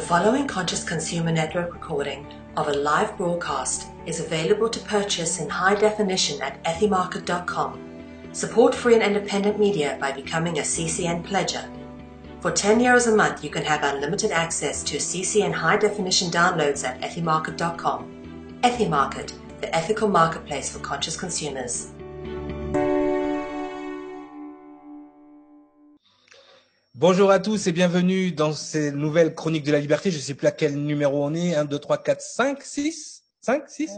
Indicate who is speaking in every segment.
Speaker 1: The following Conscious Consumer Network recording of a live broadcast is available to purchase in high definition at ethymarket.com. Support free and independent media by becoming a CCN pledger. For 10 euros a month, you can have unlimited access to CCN high definition downloads at ethymarket.com. Ethymarket, the ethical marketplace for conscious consumers.
Speaker 2: Bonjour à tous et bienvenue dans ces nouvelles chroniques de la liberté. Je ne sais plus à quel numéro on est. 1, 2, 3, 4, 5, 6 5, 6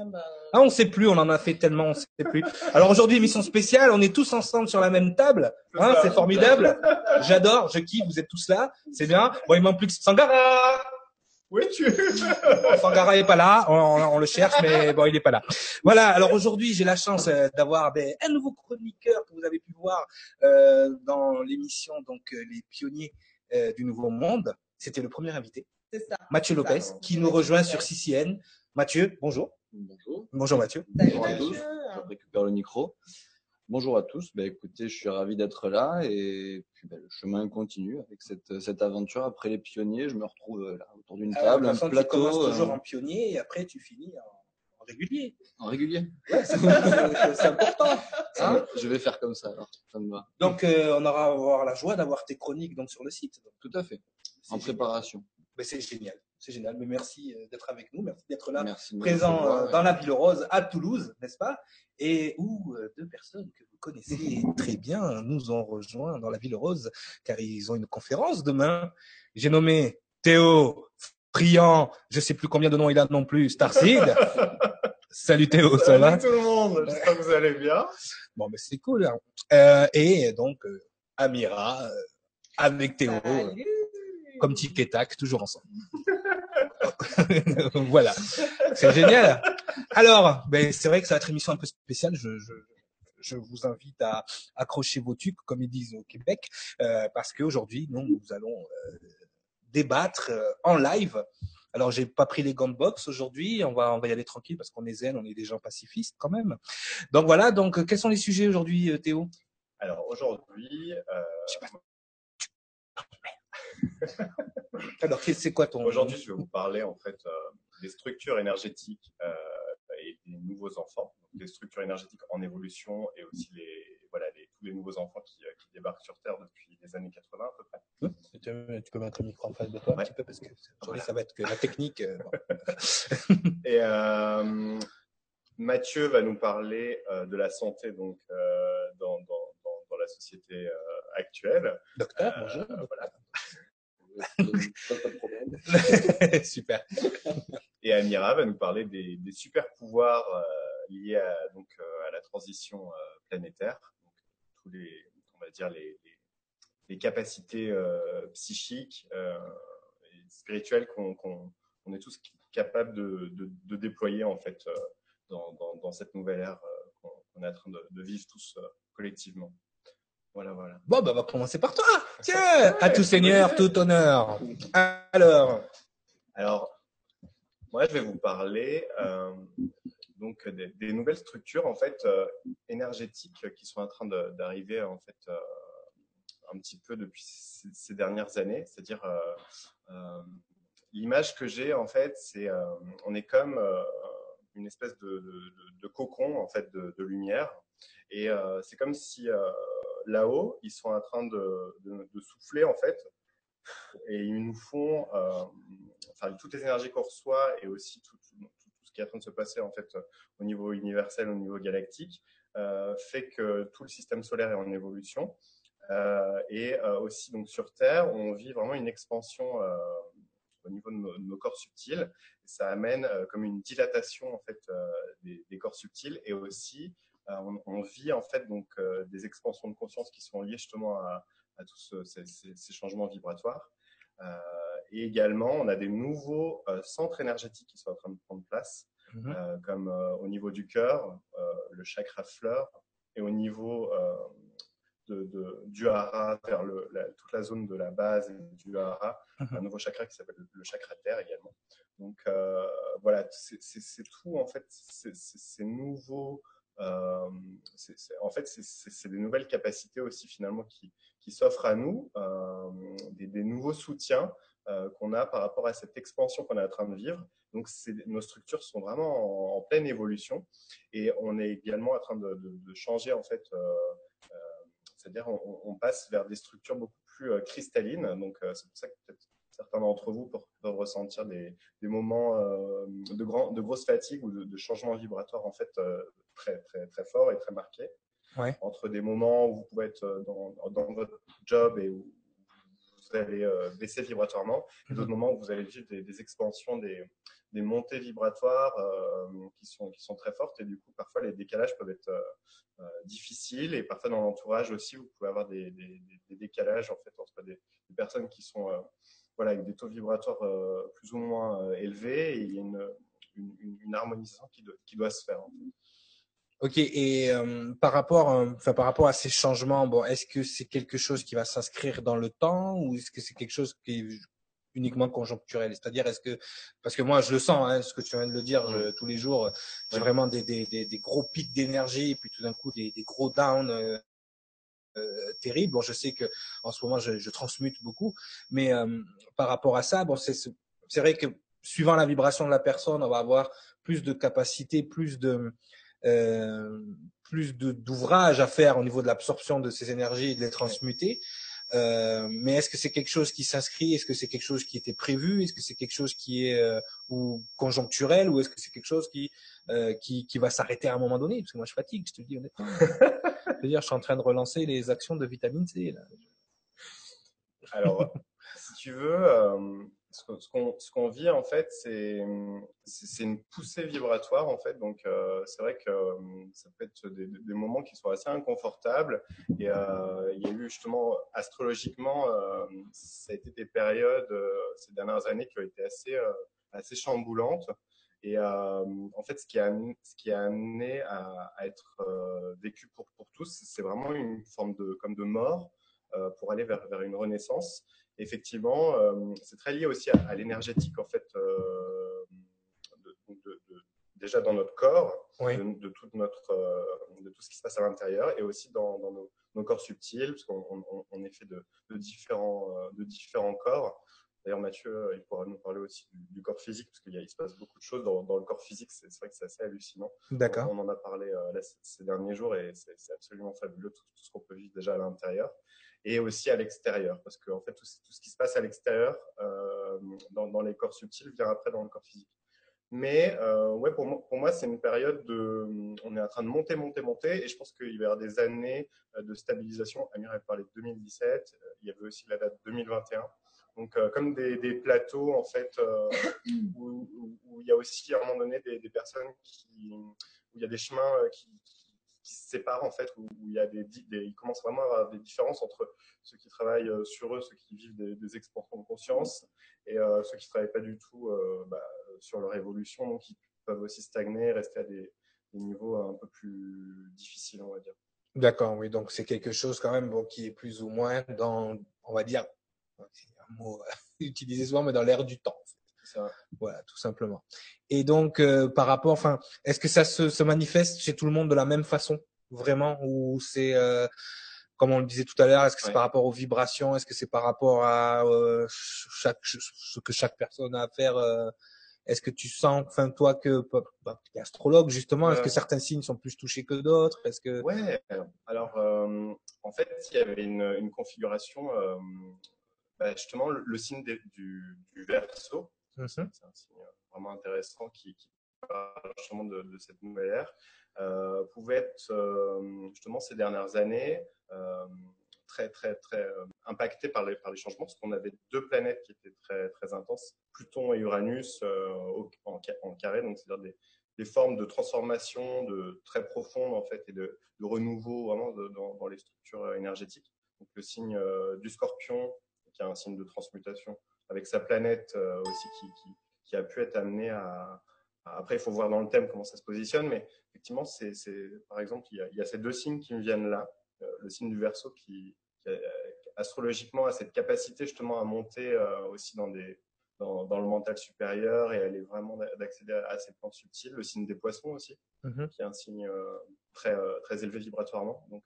Speaker 2: Ah, on ne sait plus, on en a fait tellement, on ne sait plus. Alors aujourd'hui, émission spéciale, on est tous ensemble sur la même table. Hein, c'est formidable. J'adore, je kiffe, vous êtes tous là. C'est bien. Bon, il manque plus que Sangara.
Speaker 3: Oui, tu
Speaker 2: Sangara est pas là, on, on- on le cherche, mais bon, il est pas là. Voilà. Alors aujourd'hui, j'ai la chance euh, d'avoir ben, un nouveau chroniqueur que vous avez pu voir euh, dans l'émission, donc euh, les pionniers euh, du Nouveau Monde. C'était le premier invité,
Speaker 4: C'est ça.
Speaker 2: Mathieu Lopez, qui nous rejoint sur CCN. Mathieu, bonjour.
Speaker 5: Bonjour.
Speaker 2: Bonjour Mathieu.
Speaker 5: Bonjour à tous. Je récupère le micro. Bonjour à tous. Ben, écoutez, je suis ravi d'être là et puis ben, le chemin continue avec cette, cette aventure. Après les pionniers, je me retrouve euh, là autour d'une
Speaker 2: Alors,
Speaker 5: table, un
Speaker 2: façon, tu commences
Speaker 5: plateau
Speaker 2: toujours
Speaker 5: euh,
Speaker 2: en pionnier et après tu finis en, en régulier.
Speaker 5: en régulier.
Speaker 2: Ouais, c'est important. Hein
Speaker 5: je vais faire comme ça alors. Ça me va.
Speaker 2: donc euh, on aura, avoir la joie d'avoir tes chroniques donc sur le site. Donc,
Speaker 5: Tout à fait. En
Speaker 2: génial.
Speaker 5: préparation.
Speaker 2: C'est génial, c'est génial. Mais merci euh, d'être avec nous, merci d'être là,
Speaker 5: Merci.
Speaker 2: présent euh,
Speaker 5: ouais.
Speaker 2: dans la Ville Rose à Toulouse, n'est-ce pas? Et où euh, deux personnes que vous connaissez très bien nous ont rejoint dans la Ville Rose car ils ont une conférence demain. J'ai nommé Théo Friand, je sais plus combien de noms il a non plus, Starseed. Salut Théo, ça va?
Speaker 3: Salut tout le monde, j'espère que vous allez bien.
Speaker 2: Bon, mais c'est cool. hein. Euh, et donc, euh, Amira, euh, avec Théo, comme tic et tac, toujours ensemble. voilà, c'est génial. Alors, ben, c'est vrai que ça va être une émission un peu spéciale. Je, je, je vous invite à accrocher vos tucs, comme ils disent au Québec, euh, parce qu'aujourd'hui, nous, nous allons euh, débattre euh, en live. Alors, j'ai pas pris les gants de boxe aujourd'hui. On va, on va y aller tranquille parce qu'on est zen, on est des gens pacifistes quand même. Donc voilà. Donc, euh, quels sont les sujets aujourd'hui, euh, Théo?
Speaker 3: Alors aujourd'hui, euh,
Speaker 2: Je sais pas. Alors, c'est quoi ton
Speaker 3: aujourd'hui, je vais vous parler en fait euh, des structures énergétiques euh, et des nouveaux enfants, donc des structures énergétiques en évolution et aussi les voilà les, tous les nouveaux enfants qui, euh, qui débarquent sur Terre depuis les années 80 à peu près.
Speaker 2: Tu, tu peux mettre le micro en face de toi un petit peu parce que aujourd'hui ça va être que la technique. euh.
Speaker 3: Et euh, Mathieu va nous parler euh, de la santé donc euh, dans, dans, dans, dans la société euh, actuelle.
Speaker 2: Docteur,
Speaker 3: Euh,
Speaker 2: bonjour.
Speaker 3: voilà.
Speaker 2: Super.
Speaker 3: Et Amira va nous parler des, super pouvoirs euh, liés à, donc, euh, à la transition euh, planétaire. Tous les, on va dire les, capacités psychiques et spirituelles qu'on qu'on on est tous capables de, déployer en fait dans, cette nouvelle ère qu'on est en train de, vivre tous collectivement. Voilà, voilà.
Speaker 2: Bon, bah, on va commencer par toi. Tiens, à tout seigneur, tout honneur. Alors,
Speaker 3: Alors, moi, je vais vous parler euh, donc des, des nouvelles structures en fait euh, énergétiques qui sont en train d'arriver en fait euh, un petit peu depuis ces, ces dernières années. C'est-à-dire l'image que j'ai en fait, c'est on est comme une espèce de, de- de- de cocon en fait de, de lumière et c'est comme si là-haut ils sont en train de, souffler en fait et ils nous font euh, enfin toutes les énergies qu'on reçoit et aussi tout, ce qui est en train de se passer en fait euh, au niveau universel, au niveau galactique, euh, fait que tout le système solaire est en évolution. Et aussi donc sur Terre, on vit vraiment une expansion au niveau de nos, corps subtils. Ça amène comme une dilatation en fait des, des corps subtils et aussi on, on vit en fait donc euh, des expansions de conscience qui sont liées justement à, à tous ce- ces, ces- ces changements vibratoires. Euh, et également, on a des nouveaux euh, centres énergétiques qui sont en train de prendre place,
Speaker 2: Mhm.
Speaker 3: euh, comme euh, au niveau du cœur, euh, le chakra fleur, et au niveau euh, de, de- du hara vers le, la- toute la zone de la base du hara,
Speaker 2: Mhm.
Speaker 3: un nouveau chakra qui s'appelle le chakra terre également. Donc euh, voilà, c'est tout en fait, ces nouveaux euh, en fait, c'est des nouvelles capacités aussi finalement qui, s'offrent à nous, euh, des, nouveaux soutiens euh, qu'on a par rapport à cette expansion qu'on est en train de vivre. Donc, nos structures sont vraiment en, pleine évolution et on est également en train de changer en fait. C'est-à-dire, on, on, passe vers des structures beaucoup plus cristallines. Donc, c'est pour ça que peut-être certains d'entre vous peuvent ressentir des, des moments euh, de, grand, de grosse fatigue ou de, de changement vibratoire en fait euh, très, très, très fort et très marqué.
Speaker 2: Ouais.
Speaker 3: Entre des moments où vous pouvez être dans, dans votre job et où vous allez euh, baisser vibratoirement, et d'autres mhm. moments où vous allez vivre des, des expansions, des, des, montées vibratoires euh, qui, sont, qui sont très fortes. Et du coup, parfois, les décalages peuvent être euh, difficiles. Et parfois, dans l'entourage aussi, vous pouvez avoir des, décalages en fait, entre des, personnes qui sont voilà, avec des taux vibratoires euh, plus ou moins euh, élevés, et il y a une, une, une harmonisation qui doit, qui doit, se faire.
Speaker 2: Ok, et euh, par rapport, enfin par rapport à ces changements, bon, est-ce que c'est quelque chose qui va s'inscrire dans le temps ou est-ce que c'est quelque chose qui est uniquement conjoncturel? C'est-à-dire, est-ce que parce que moi je le sens, hein, ce que tu viens de le dire tous les jours, j'ai vraiment des, des, des, des, gros pics d'énergie, puis tout d'un coup des, des gros downs euh, terrible. Bon, je sais que en ce moment, je, je transmute beaucoup, mais euh, par rapport à ça, bon, c'est vrai que suivant la vibration de la personne, on va avoir plus de capacité, plus de euh, plus d'ouvrages à faire au niveau de l'absorption de ces énergies et de les transmuter. Euh, mais est-ce que c'est quelque chose qui s'inscrit? Est-ce que c'est quelque chose qui était prévu? Est-ce que c'est quelque chose qui est euh, ou conjoncturel? Ou est-ce que c'est quelque chose qui, euh, qui qui va s'arrêter à un moment donné? Parce que moi je fatigue, je te le dis honnêtement. veux dire, je suis en train de relancer les actions de vitamine C. Là.
Speaker 3: Alors, si tu veux, euh, ce qu'on vit en fait, c'est une poussée vibratoire en fait. Donc euh, c'est vrai que euh, ça peut être des, des, moments qui sont assez inconfortables. Et il y a eu justement astrologiquement, ça a été des périodes ces dernières années qui ont été assez assez chamboulantes. Et en fait, ce qui a ce qui a amené à, à être vécu pour pour tous, c'est vraiment une forme de comme de mort pour aller vers vers une renaissance effectivement, euh, c'est très lié aussi à, l'énergétique en fait, euh, de, de, de, déjà dans notre corps,
Speaker 2: oui.
Speaker 3: de, tout notre, euh, de tout ce qui se passe à l'intérieur, et aussi dans, dans nos, nos, corps subtils, parce qu'on on, on, est fait de, différents, de différents corps. D'ailleurs, Mathieu, il pourra nous parler aussi du, du corps physique, parce qu'il se passe beaucoup de choses dans, dans le corps physique. C'est vrai que c'est assez hallucinant.
Speaker 2: D'accord.
Speaker 3: On, on, en a parlé euh, là, ces derniers jours et c'est absolument fabuleux tout, tout ce qu'on peut vivre déjà à l'intérieur et aussi à l'extérieur, parce que en fait tout, tout, ce qui se passe à l'extérieur euh, dans, dans, les corps subtils vient après dans le corps physique. Mais euh, ouais, pour moi, pour moi c'est une période de, on est en train de monter, monter, monter, et je pense qu'il va y avoir des années euh, de stabilisation. Amir avait parlé de 2017, euh, il y avait aussi la date 2021. Donc euh, comme des, des, plateaux en fait euh, où, où, où, il y a aussi à un moment donné des, des personnes qui, où il y a des chemins qui, qui qui se séparent en fait, où, où il y a des, des, il commence vraiment à avoir des différences entre ceux qui travaillent euh, sur eux, ceux qui vivent des, des expansions de conscience, et euh, ceux qui travaillent pas du tout euh, bah, sur leur évolution, donc ils peuvent aussi stagner, rester à des, des niveaux un peu plus difficiles, on va dire.
Speaker 2: D'accord, oui, donc c'est quelque chose quand même bon, qui est plus ou moins dans, on va dire, un mot utilisé souvent, mais dans l'air du temps.
Speaker 3: Ça.
Speaker 2: Voilà, tout simplement. Et donc, euh, par rapport, enfin, est-ce que ça se, se, manifeste chez tout le monde de la même façon, vraiment, ou c'est, euh, comme on le disait tout à l'heure, est-ce que c'est ouais. par rapport aux vibrations, est-ce que c'est par rapport à euh, chaque, ce que chaque personne a à faire euh, Est-ce que tu sens, enfin, toi, que bah, tu es astrologue justement, est-ce que certains signes sont plus touchés que d'autres? Est-ce que
Speaker 3: Ouais. Alors, euh, en fait, il y avait une, une configuration, bah, justement, le, le signe du, du verso. C'est un signe vraiment intéressant qui, qui parle justement de, de, cette nouvelle ère. Euh, pouvait être euh, justement ces dernières années euh, très très très impacté par les par les changements parce qu'on avait deux planètes qui étaient très très intenses, Pluton et Uranus en, en, carré, donc c'est-à-dire des, des formes de transformation de très profondes en fait et de, de renouveau vraiment de, dans, dans, les structures énergétiques. Donc le signe euh, du Scorpion qui est un signe de transmutation avec sa planète euh, aussi qui, qui, qui, a pu être amenée à, à, Après, il faut voir dans le thème comment ça se positionne, mais effectivement, c'est, par exemple, il y, a, il y, a, ces deux signes qui me viennent là. Euh, le signe du Verseau qui, qui a, astrologiquement a cette capacité justement à monter euh, aussi dans des dans, dans, le mental supérieur et aller vraiment d'accéder à, ces plans subtils. Le signe des poissons aussi,
Speaker 2: mm -hmm.
Speaker 3: qui est un signe euh, très, très élevés vibratoirement. Donc,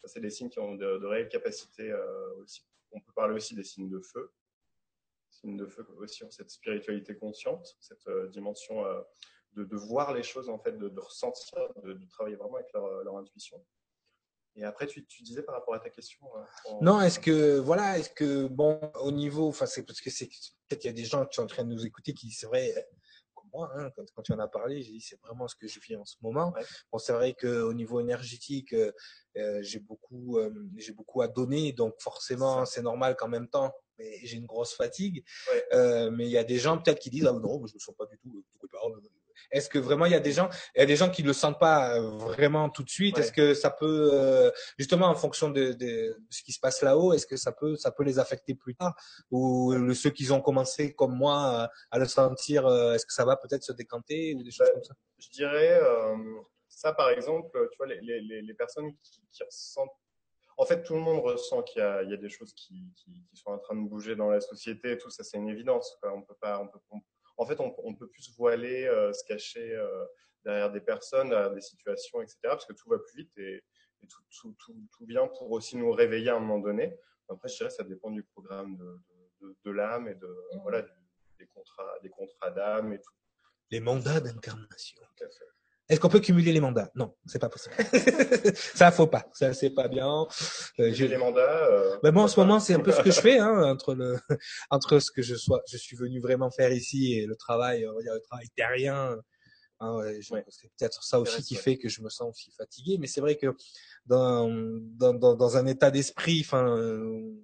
Speaker 3: ça, c'est des signes qui ont de, de réelles capacités aussi. On peut parler aussi des signes de feu. Signes de feu aussi ont cette spiritualité consciente, cette dimension de, de, voir les choses, en fait, de, ressentir, de, travailler vraiment avec leur, intuition. Et après, tu, disais par rapport à ta question.
Speaker 2: Non, est-ce que, voilà, est-ce que, bon, au niveau, enfin, c'est parce que c'est peut-être qu'il y a des gens qui sont en train de nous écouter qui, c'est vrai, moi, hein, quand, quand, tu en as parlé, j'ai dit c'est vraiment ce que je vis en ce moment. Ouais. Bon, c'est vrai qu'au niveau énergétique, euh, euh, j'ai beaucoup, euh, j'ai beaucoup à donner, donc forcément, c'est normal qu'en même temps, j'ai une grosse fatigue. Ouais. Euh, mais il y a des gens peut-être qui disent ah non, je me sens pas du tout. Est-ce que vraiment il y a des gens, il y a des gens qui le sentent pas euh, vraiment tout de suite? Ouais. Est-ce que ça peut, euh, justement, en fonction de, de, de, ce qui se passe là-haut, est-ce que ça peut, ça peut les affecter plus tard, ou le, ceux qui ont commencé comme moi à le sentir, euh, est-ce que ça va peut-être se décanter ou des choses comme ça?
Speaker 3: Je dirais euh, ça, par exemple, tu vois, les, les, les personnes qui, qui ressentent en fait, tout le monde ressent qu'il y, y, a des choses qui, qui, qui, sont en train de bouger dans la société. Tout ça, c'est une évidence. Quoi. On peut pas, on peut, on, en fait, on, on, peut plus voiler, euh, se cacher euh, derrière des personnes, derrière des situations, etc. Parce que tout va plus vite et, et tout, tout, tout, tout, vient pour aussi nous réveiller à un moment donné. Après, je dirais que ça dépend du programme de, de, de, de l'âme et de mmh. voilà du, des contrats, des contrats d'âme et tout.
Speaker 2: Les mandats d'incarnation. Est-ce qu'on peut cumuler les mandats? Non, c'est pas possible. ça faut pas. Ça c'est pas bien.
Speaker 3: Euh, j'ai les mandats. Euh,
Speaker 2: ben moi en ce moment c'est un peu ce que je fais hein, entre le entre ce que je sois je suis venu vraiment faire ici et le travail on va dire le travail terrien. Hein, ouais. C'est peut-être ça aussi qui fait que je me sens aussi fatigué. Mais c'est vrai que dans dans dans, dans un état d'esprit, enfin. Euh,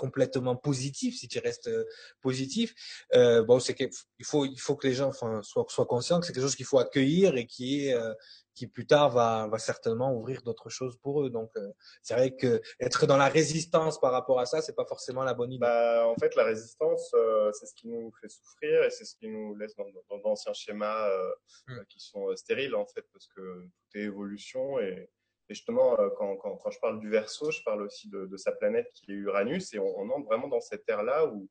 Speaker 2: complètement positif, si tu restes euh, positif, euh, bon, c'est qu'il faut, il faut que les gens, enfin, soient, soient conscients que c'est quelque chose qu'il faut accueillir et qui est, euh, qui plus tard va, va certainement ouvrir d'autres choses pour eux. Donc, euh, c'est vrai que être dans la résistance par rapport à ça, c'est pas forcément la bonne idée.
Speaker 3: Bah, en fait, la résistance, euh, c'est ce qui nous fait souffrir et c'est ce qui nous laisse dans, dans d'anciens schémas mmh. qui sont stériles en fait, parce que tout est évolution et et justement, euh, quand, quand, quand, je parle du verso, je parle aussi de, sa planète qui est Uranus. Et on, entre vraiment dans cette ère-là où,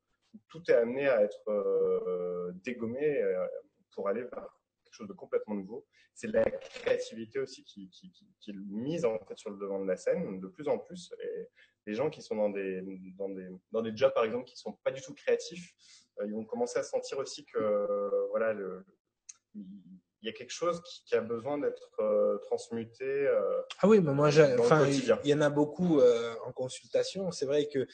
Speaker 3: tout est amené à être euh, dégommé euh, pour aller vers quelque chose de complètement nouveau. C'est la créativité aussi qui, qui, qui, est mise en fait sur le devant de la scène de plus en plus. Et les gens qui sont dans des, dans des, dans des jobs, par exemple, qui sont pas du tout créatifs, ils vont commencer à sentir aussi que voilà, il y a quelque chose qui, qui a besoin d'être euh, transmuté. Euh,
Speaker 2: ah oui, mais moi, enfin, il y en a beaucoup euh, en consultation. C'est vrai que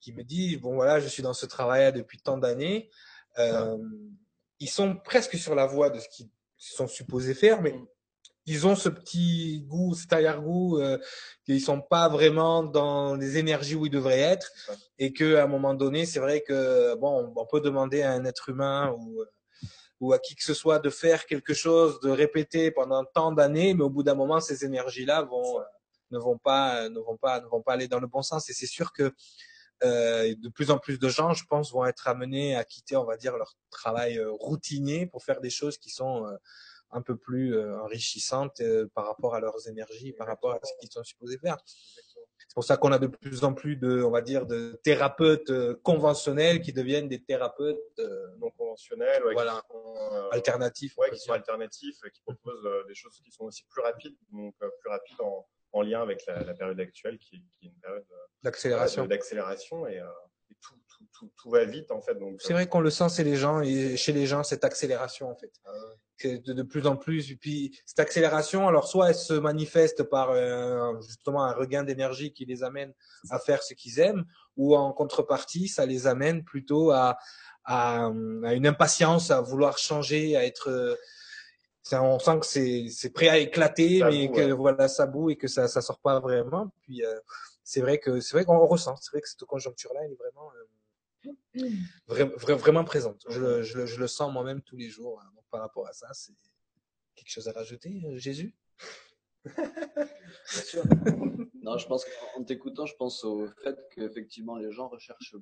Speaker 2: qui me disent bon voilà, je suis dans ce travail depuis tant d'années. Euh, ils sont presque sur la voie de ce qu'ils sont supposés faire, mais ils ont ce petit goût, cet arrière-goût, euh, qu'ils sont pas vraiment dans les énergies où ils devraient être, et que à un moment donné, c'est vrai que bon, on peut demander à un être humain ou ou à qui que ce soit de faire quelque chose, de répéter pendant tant d'années, mais au bout d'un moment, ces énergies-là vont, ne vont pas, ne vont pas, ne vont pas aller dans le bon sens. Et c'est sûr que euh, de plus en plus de gens, je pense, vont être amenés à quitter, on va dire, leur travail euh, routinier pour faire des choses qui sont euh, un peu plus euh, enrichissantes euh, par rapport à leurs énergies, par rapport à ce qu'ils sont supposés faire. C'est pour ça qu'on a de plus en plus de, on va dire, de thérapeutes euh, conventionnels qui deviennent des thérapeutes euh,
Speaker 3: non conventionnels, ouais,
Speaker 2: voilà,
Speaker 3: sont,
Speaker 2: euh, alternatifs,
Speaker 3: ouais, qui sont alternatifs, qui proposent des choses qui sont aussi plus rapides, donc plus rapides en, en, lien avec la, la, période actuelle, qui, qui est une période
Speaker 2: d'accélération,
Speaker 3: d'accélération et, et tout, tout, tout, tout, va vite en fait. Donc
Speaker 2: c'est vrai qu'on le sent, c'est les gens et chez les gens cette accélération en fait. Ah ouais de, de, plus en plus. Et puis cette accélération, alors soit elle se manifeste par euh, justement un regain d'énergie qui les amène à faire ce qu'ils aiment, ou en contrepartie, ça les amène plutôt à, à, à une impatience, à vouloir changer, à être ça, on sent que c'est c'est prêt à éclater, ça mais boue, que ouais. voilà ça boue et que ça ça sort pas vraiment. Puis euh, c'est vrai que c'est vrai qu'on ressent, c'est vrai que cette conjoncture là, elle est vraiment euh, vra vra vraiment présente. Je, je, je, le sens moi-même tous les jours. Hein par rapport à ça. C'est quelque chose à rajouter, euh, Jésus?
Speaker 5: Bien sûr. non, je pense qu'en t'écoutant, je pense au fait qu'effectivement les gens recherchent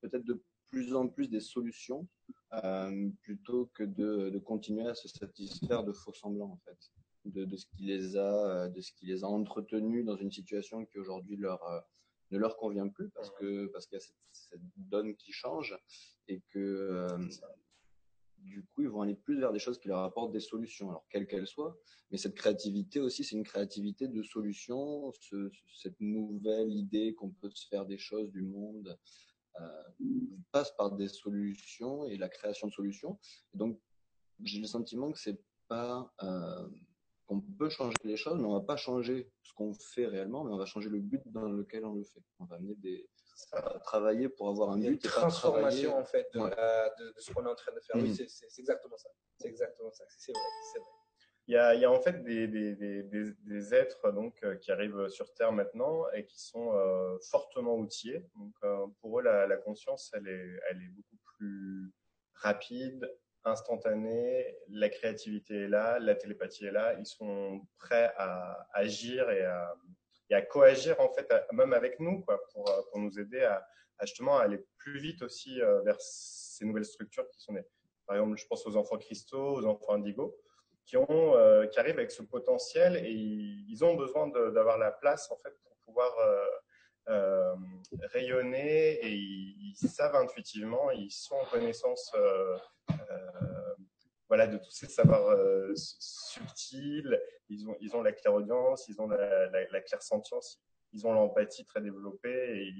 Speaker 5: peut-être de plus en plus des solutions euh, plutôt que de, de, continuer à se satisfaire de faux semblants en fait, de, de, ce qui les a, euh, de ce qui les a entretenus dans une situation qui aujourd'hui leur euh, ne leur convient plus parce que parce qu'il y a cette, cette, donne qui change et que euh, du coup, ils vont aller plus vers des choses qui leur apportent des solutions, alors quelles qu'elles soient. Mais cette créativité aussi, c'est une créativité de solutions, cette nouvelle idée qu'on peut se faire des choses du monde euh, passe par des solutions et la création de solutions. donc, j'ai le sentiment que c'est pas euh, qu'on peut changer les choses, mais on va pas changer ce qu'on fait réellement, mais on va changer le but dans lequel on le fait. On va amener des travailler pour avoir un but. Une
Speaker 2: transformation en fait de, de, ce qu'on est en train de faire. Oui, mm. c'est exactement ça. C'est exactement ça. C'est vrai, vrai.
Speaker 3: Il y, a, il y a, en fait des, des, des, des, êtres donc, euh, qui arrivent sur Terre maintenant et qui sont euh, fortement outillés. Donc, euh, pour eux, la, la, conscience, elle est, elle est beaucoup plus rapide, instantanée. La créativité est là, la télépathie est là. Ils sont prêts à agir et à, coagir en fait, même avec nous, quoi, pour, pour nous aider à, justement aller plus vite aussi vers ces nouvelles structures qui sont des, par exemple, je pense aux enfants cristaux, aux enfants indigo, qui, ont, euh, qui arrivent avec ce potentiel et ils ont besoin d'avoir la place en fait pour pouvoir euh, euh, rayonner et ils, savent intuitivement, ils sont en connaissance voilà, de tous ces savoirs subtils, ils ont, ils ont la clairaudience, ils ont la, la, la clairsentience, ils ont l'empathie très développée. Et,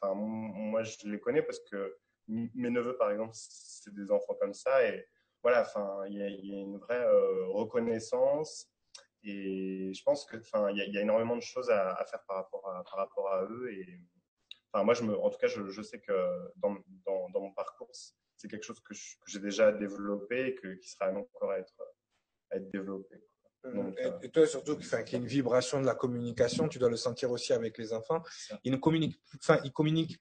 Speaker 3: enfin, moi, je les connais parce que mes neveux, par exemple, c'est des enfants comme ça. Et voilà, il y a, une vraie euh, reconnaissance. Et je pense que, enfin, il y, y, a énormément de choses à, à, faire par rapport à, par rapport à eux. Et enfin, moi, je me, en tout cas, je, je sais que dans, dans, dans, mon parcours, c'est quelque chose que j'ai déjà développé et que, qui sera encore à être, à être développé.
Speaker 2: Donc, et, euh, et, toi, surtout, enfin, qu'il y a une vibration de la communication, tu dois le sentir aussi avec les enfants. Ils ne communiquent, enfin, ils communiquent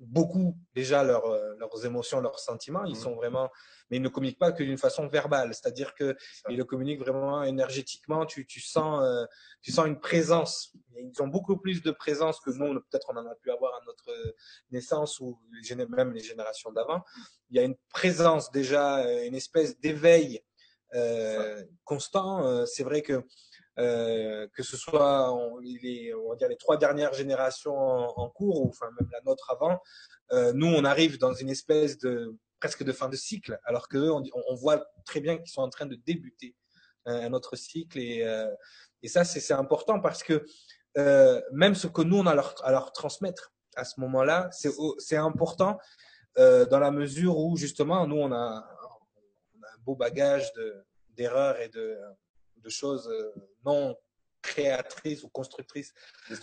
Speaker 2: beaucoup déjà leur, euh, leurs émotions, leurs sentiments. Ils mmh. sont vraiment, mais ils ne communiquent pas que d'une façon verbale. C'est-à-dire que ils le communiquent vraiment énergétiquement. Tu, tu sens, euh, tu sens une présence. Ils ont beaucoup plus de présence que nous. Peut-être on en a pu avoir à notre naissance ou même les générations d'avant. Il y a une présence déjà, euh, une espèce d'éveil euh, constant. C'est vrai que euh, que ce soit les, on va dire les trois dernières générations en, cours, ou enfin même la nôtre avant, euh, nous on arrive dans une espèce de presque de fin de cycle, alors que on, on voit très bien qu'ils sont en train de débuter euh, un autre cycle et, euh, et ça c'est important parce que euh, même ce que nous on a leur, à leur transmettre à ce moment-là, c'est important dans la mesure où justement nous on a, on a un beau bagage de d'erreurs et de de choses euh, non créatrices ou constructrices.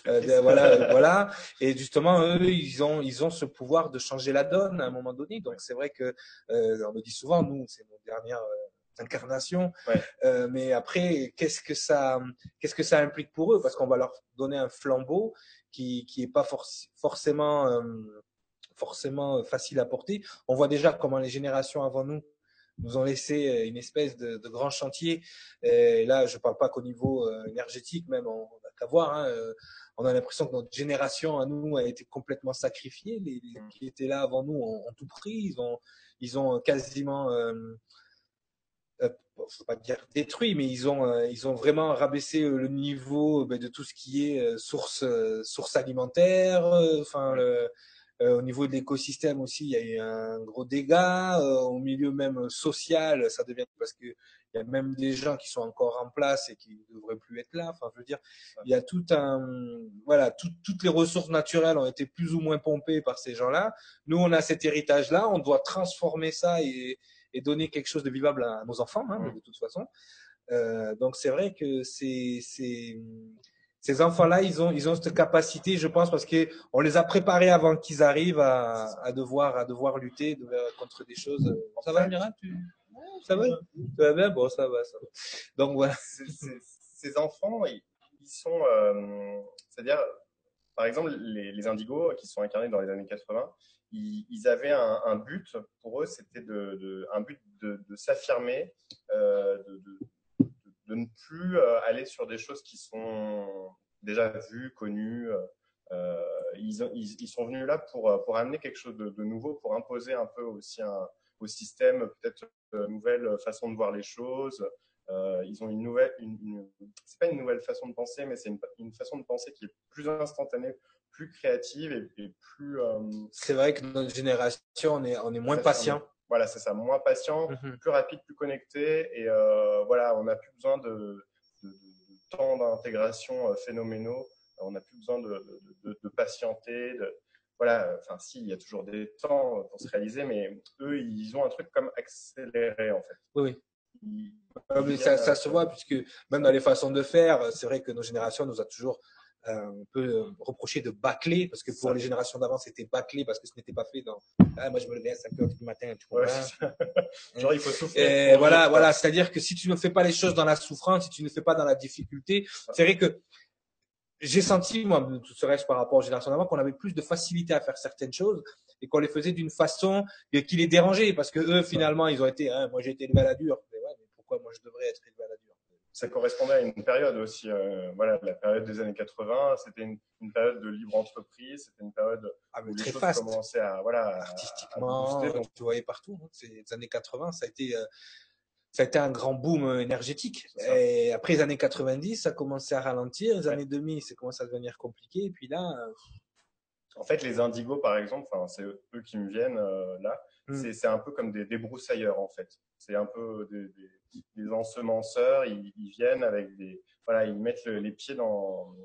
Speaker 2: Euh, voilà, voilà. Et justement, eux, ils ont, ils ont ce pouvoir de changer la donne à un moment donné. Donc, c'est vrai que, euh, on le dit souvent, nous, c'est nos dernières euh, incarnations. Ouais. mais après, qu'est-ce que ça, qu'est-ce que ça implique pour eux? Parce qu'on va leur donner un flambeau qui, qui est pas forcément, forcément facile à porter. On voit déjà comment les générations avant nous nous ont laissé euh, une espèce de, de grand chantier. Et là, je parle pas qu'au niveau euh, énergétique, même on n'a qu'à voir. Hein, euh, on a l'impression que notre génération à nous a été complètement sacrifiée. Les, les mm. qui étaient là avant nous ont, ont, tout pris. Ils ont, ils ont quasiment, euh, euh, faut pas dire détruit, mais ils ont, ils ont vraiment rabaissé le niveau ben, de tout ce qui est source, source alimentaire. Enfin, le, euh, au niveau de l'écosystème aussi, il y a eu un gros dégât. Euh, au milieu même social, ça devient parce que il y a même des gens qui sont encore en place et qui ne devraient plus être là. Enfin, je veux dire, il y a tout un, voilà, tout, toutes les ressources naturelles ont été plus ou moins pompées par ces gens-là. Nous, on a cet héritage-là, on doit transformer ça et, et, donner quelque chose de vivable à nos enfants, hein, de toute façon. Euh, donc c'est vrai que c'est c'est ces enfants-là, ils ont, ils ont cette capacité, je pense, parce que on les a préparés avant qu'ils arrivent à, à, devoir, à devoir lutter contre des choses. Ça va, Mira tu... Ça va? Ça va bien? Bon, ça va, ça va. Donc voilà.
Speaker 3: Ces enfants, ils, sont, euh, c'est-à-dire, par exemple, les, les, indigos qui sont incarnés dans les années 80, ils, ils avaient un, un, but. Pour eux, c'était de, de, un but de, de s'affirmer, euh, de, de de ne plus euh, aller sur des choses qui sont déjà vues, connues. Euh, ils, ils, ils, sont venus là pour, euh, pour amener quelque chose de, de nouveau, pour imposer un peu aussi un, au système peut-être une nouvelle façon de voir les choses. Euh, ils ont une nouvelle, une, une c'est pas une nouvelle façon de penser, mais c'est une, une, façon de penser qui est plus instantanée, plus créative et, et plus. Euh...
Speaker 2: C'est vrai que notre génération, on est, on est moins patient.
Speaker 3: Voilà, c'est ça, moins patient,
Speaker 2: Mhm.
Speaker 3: plus rapide, plus connecté. Et euh, voilà, on n'a plus besoin de, de- de temps d'intégration euh, phénoménaux. On n'a plus besoin de, de- patienter. De, voilà, enfin, si, il y a toujours des temps pour se réaliser, mais eux, ils ont un truc comme accéléré, en fait.
Speaker 2: Oui.
Speaker 3: Ils-
Speaker 2: ça, ça
Speaker 3: euh,
Speaker 2: se voit, puisque même dans les façons de faire, c'est vrai que nos générations nous a toujours euh, un peu euh, reproché de bâcler, parce que pour
Speaker 3: Ça.
Speaker 2: les générations d'avant, c'était bâcler parce que ce n'était pas fait dans ah, moi je me levais à 5 heures du matin, tu comprends?
Speaker 3: Genre, il faut souffler.
Speaker 2: Et voilà, voilà, c'est-à-dire que si tu ne fais pas les choses dans la souffrance, si tu ne fais pas dans la difficulté, c'est vrai que j'ai senti, moi, tout serait-ce par rapport aux générations d'avant, qu'on avait plus de facilité à faire certaines choses et qu'on les faisait d'une façon qui les dérangeait parce que eux, finalement, ils ont été, hein, moi j'ai été élevé à la dure. Mais ouais, mais pourquoi moi je devrais être élevé à la dure?
Speaker 3: Ça correspondait à une période aussi. euh, voilà, la période des années 80, c'était une, une période de libre entreprise, c'était une période
Speaker 2: Ah,
Speaker 3: où les choses commençaient à, voilà, à- à
Speaker 2: Artistiquement,
Speaker 3: booster. Donc,
Speaker 2: tu voyais partout. hein. Années 80, ça a été, euh, ça a été un grand boom euh, énergétique. Et après les années 90, ça a commencé à ralentir. Les années 2000, ça commence à devenir compliqué. Et puis là, euh,
Speaker 3: en fait, les indigos, par exemple, enfin, c'est eux qui me viennent euh, là.
Speaker 2: Mm.
Speaker 3: C'est- un peu comme des débroussailleurs, en fait. C'est un peu des, des, des ensemenceurs. Ils, ils viennent avec des, voilà, ils mettent le- les pieds dans,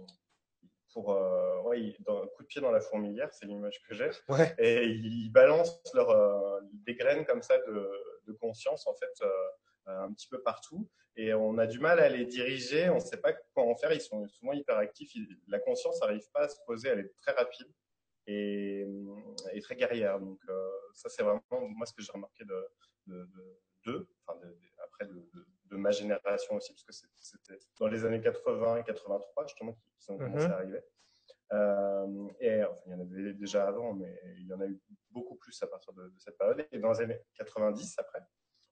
Speaker 3: pour, euh, ouais, dans, coup de pied dans la fourmilière, c'est l'image que j'ai.
Speaker 2: ouais.
Speaker 3: et ils balancent leur, euh, des graines comme ça de, de conscience en fait euh, euh, un petit peu partout et on a du mal à les diriger on ne sait pas comment faire ils sont souvent hyper actifs Ils- la conscience n'arrive pas à se poser elle est très rapide et, et très guerrière donc euh, ça c'est vraiment moi ce que j'ai remarqué de de, de, enfin de- de- après de, ma génération aussi parce que c'était dans les années 80 et 83 justement qu'ils ont commencé
Speaker 2: Mhm.
Speaker 3: à arriver euh, et enfin, il y en avait déjà avant, mais il y en a eu beaucoup plus à partir de, de cette période. Et dans les années 90, après,